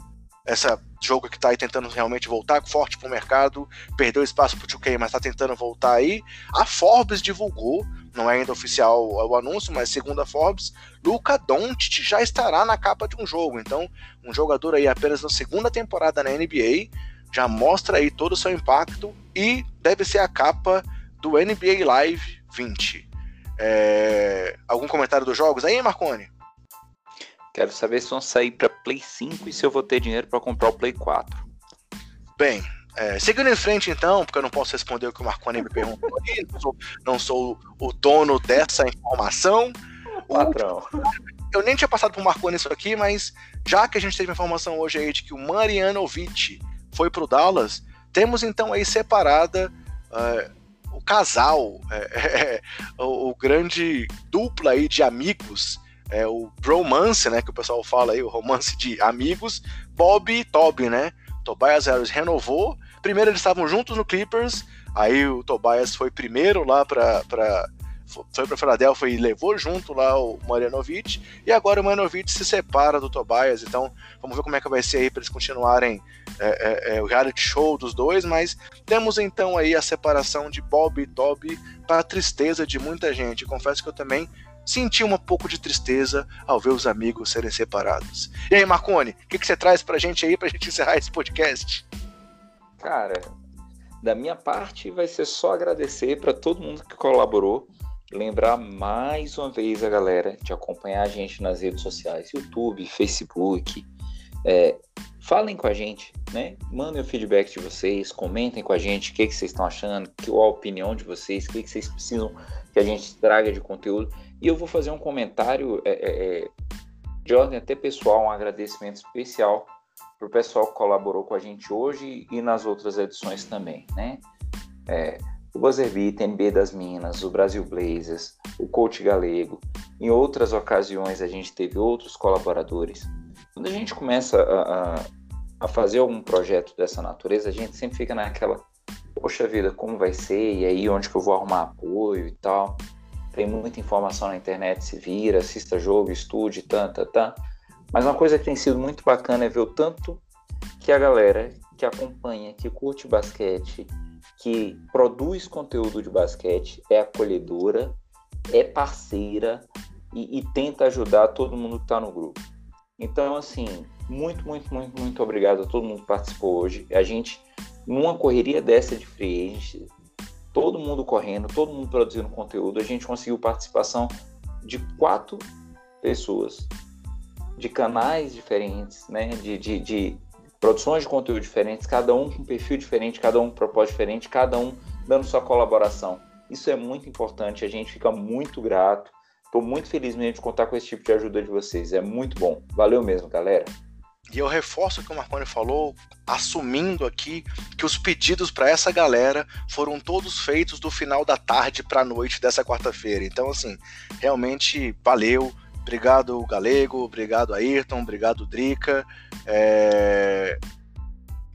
essa jogo que está aí tentando realmente voltar forte para o mercado, perdeu espaço para o 2K, mas está tentando voltar aí. A Forbes divulgou, não é ainda oficial o anúncio, mas segundo a Forbes, Luca Doncic já estará na capa de um jogo. Então, um jogador aí apenas na segunda temporada na NBA já mostra aí todo o seu impacto e deve ser a capa do NBA Live 20. É... Algum comentário dos jogos aí, Marconi? Quero saber se vão sair para Play 5 e se eu vou ter dinheiro para comprar o Play 4. Bem, é, seguindo em frente então, porque eu não posso responder o que o Marconi me perguntou aí, não sou, não sou o dono dessa informação. Patrão. eu nem tinha passado pro Marconi isso aqui, mas já que a gente teve informação hoje aí de que o Marianovic foi pro Dallas, temos então aí separada uh, o casal, é, é, o, o, grande dupla aí de amigos, é, o bromance, né, que o pessoal fala aí, o romance de amigos, Bob e Toby, né? Tobias Harris renovou. Primeiro eles estavam juntos no Clippers, aí o Tobias foi primeiro lá para foi para Philadelphia e levou junto lá o Marianovic, e agora o Marianovic se separa do Tobias, então vamos ver como é que vai ser aí para eles continuarem é, é, é, o reality show dos dois, mas temos então aí a separação de Bob e Toby para tristeza de muita gente. Confesso que eu também senti um pouco de tristeza ao ver os amigos serem separados. E aí, Marconi, o que, que você traz pra gente aí pra gente encerrar esse podcast? Cara, da minha parte vai ser só agradecer para todo mundo que colaborou lembrar mais uma vez a galera de acompanhar a gente nas redes sociais, YouTube, Facebook, É, falem com a gente, né? Mandem o feedback de vocês, comentem com a gente o que, que vocês estão achando, qual a opinião de vocês, o que, que vocês precisam que a gente traga de conteúdo. E eu vou fazer um comentário é, é, é de ordem até pessoal, um agradecimento especial para o pessoal que colaborou com a gente hoje e nas outras edições também, né? É, o Buzzerbeat, NB das Minas, o Brasil Blazers, o Coach Galego. Em outras ocasiões a gente teve outros colaboradores. Quando a gente começa a, a, a fazer algum projeto dessa natureza, a gente sempre fica naquela, poxa vida, como vai ser? E aí onde que eu vou arrumar apoio e tal? Tem muita informação na internet, se vira, assista jogo, estude, tanta, tá. Mas uma coisa que tem sido muito bacana é ver o tanto que a galera que acompanha, que curte basquete, que produz conteúdo de basquete, é acolhedora, é parceira e, e tenta ajudar todo mundo que está no grupo. Então, assim, muito, muito, muito, muito obrigado a todo mundo que participou hoje. A gente, numa correria dessa de free agent, todo mundo correndo, todo mundo produzindo conteúdo, a gente conseguiu participação de quatro pessoas de canais diferentes, né? De, de, de, produções de conteúdo diferentes, cada um com perfil diferente, cada um com propósito diferente, cada um dando sua colaboração. Isso é muito importante, a gente fica muito grato. Estou muito feliz mesmo de contar com esse tipo de ajuda de vocês. É muito bom. Valeu mesmo, galera. E eu reforço o que o Marconi falou, assumindo aqui que os pedidos para essa galera foram todos feitos do final da tarde para a noite dessa quarta-feira. Então, assim, realmente valeu. Obrigado, Galego. Obrigado, Ayrton. Obrigado, Drica. É...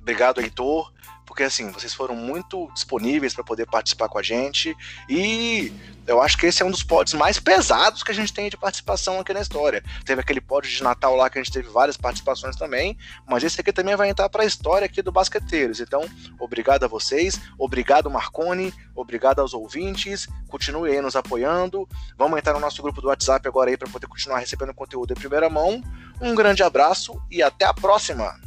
Obrigado, Heitor. Porque, assim, vocês foram muito disponíveis para poder participar com a gente. E eu acho que esse é um dos pods mais pesados que a gente tem de participação aqui na história. Teve aquele pod de Natal lá que a gente teve várias participações também, mas esse aqui também vai entrar para a história aqui do Basqueteiros. Então, obrigado a vocês, obrigado Marconi, obrigado aos ouvintes, continue aí nos apoiando. Vamos entrar no nosso grupo do WhatsApp agora aí para poder continuar recebendo conteúdo em primeira mão. Um grande abraço e até a próxima.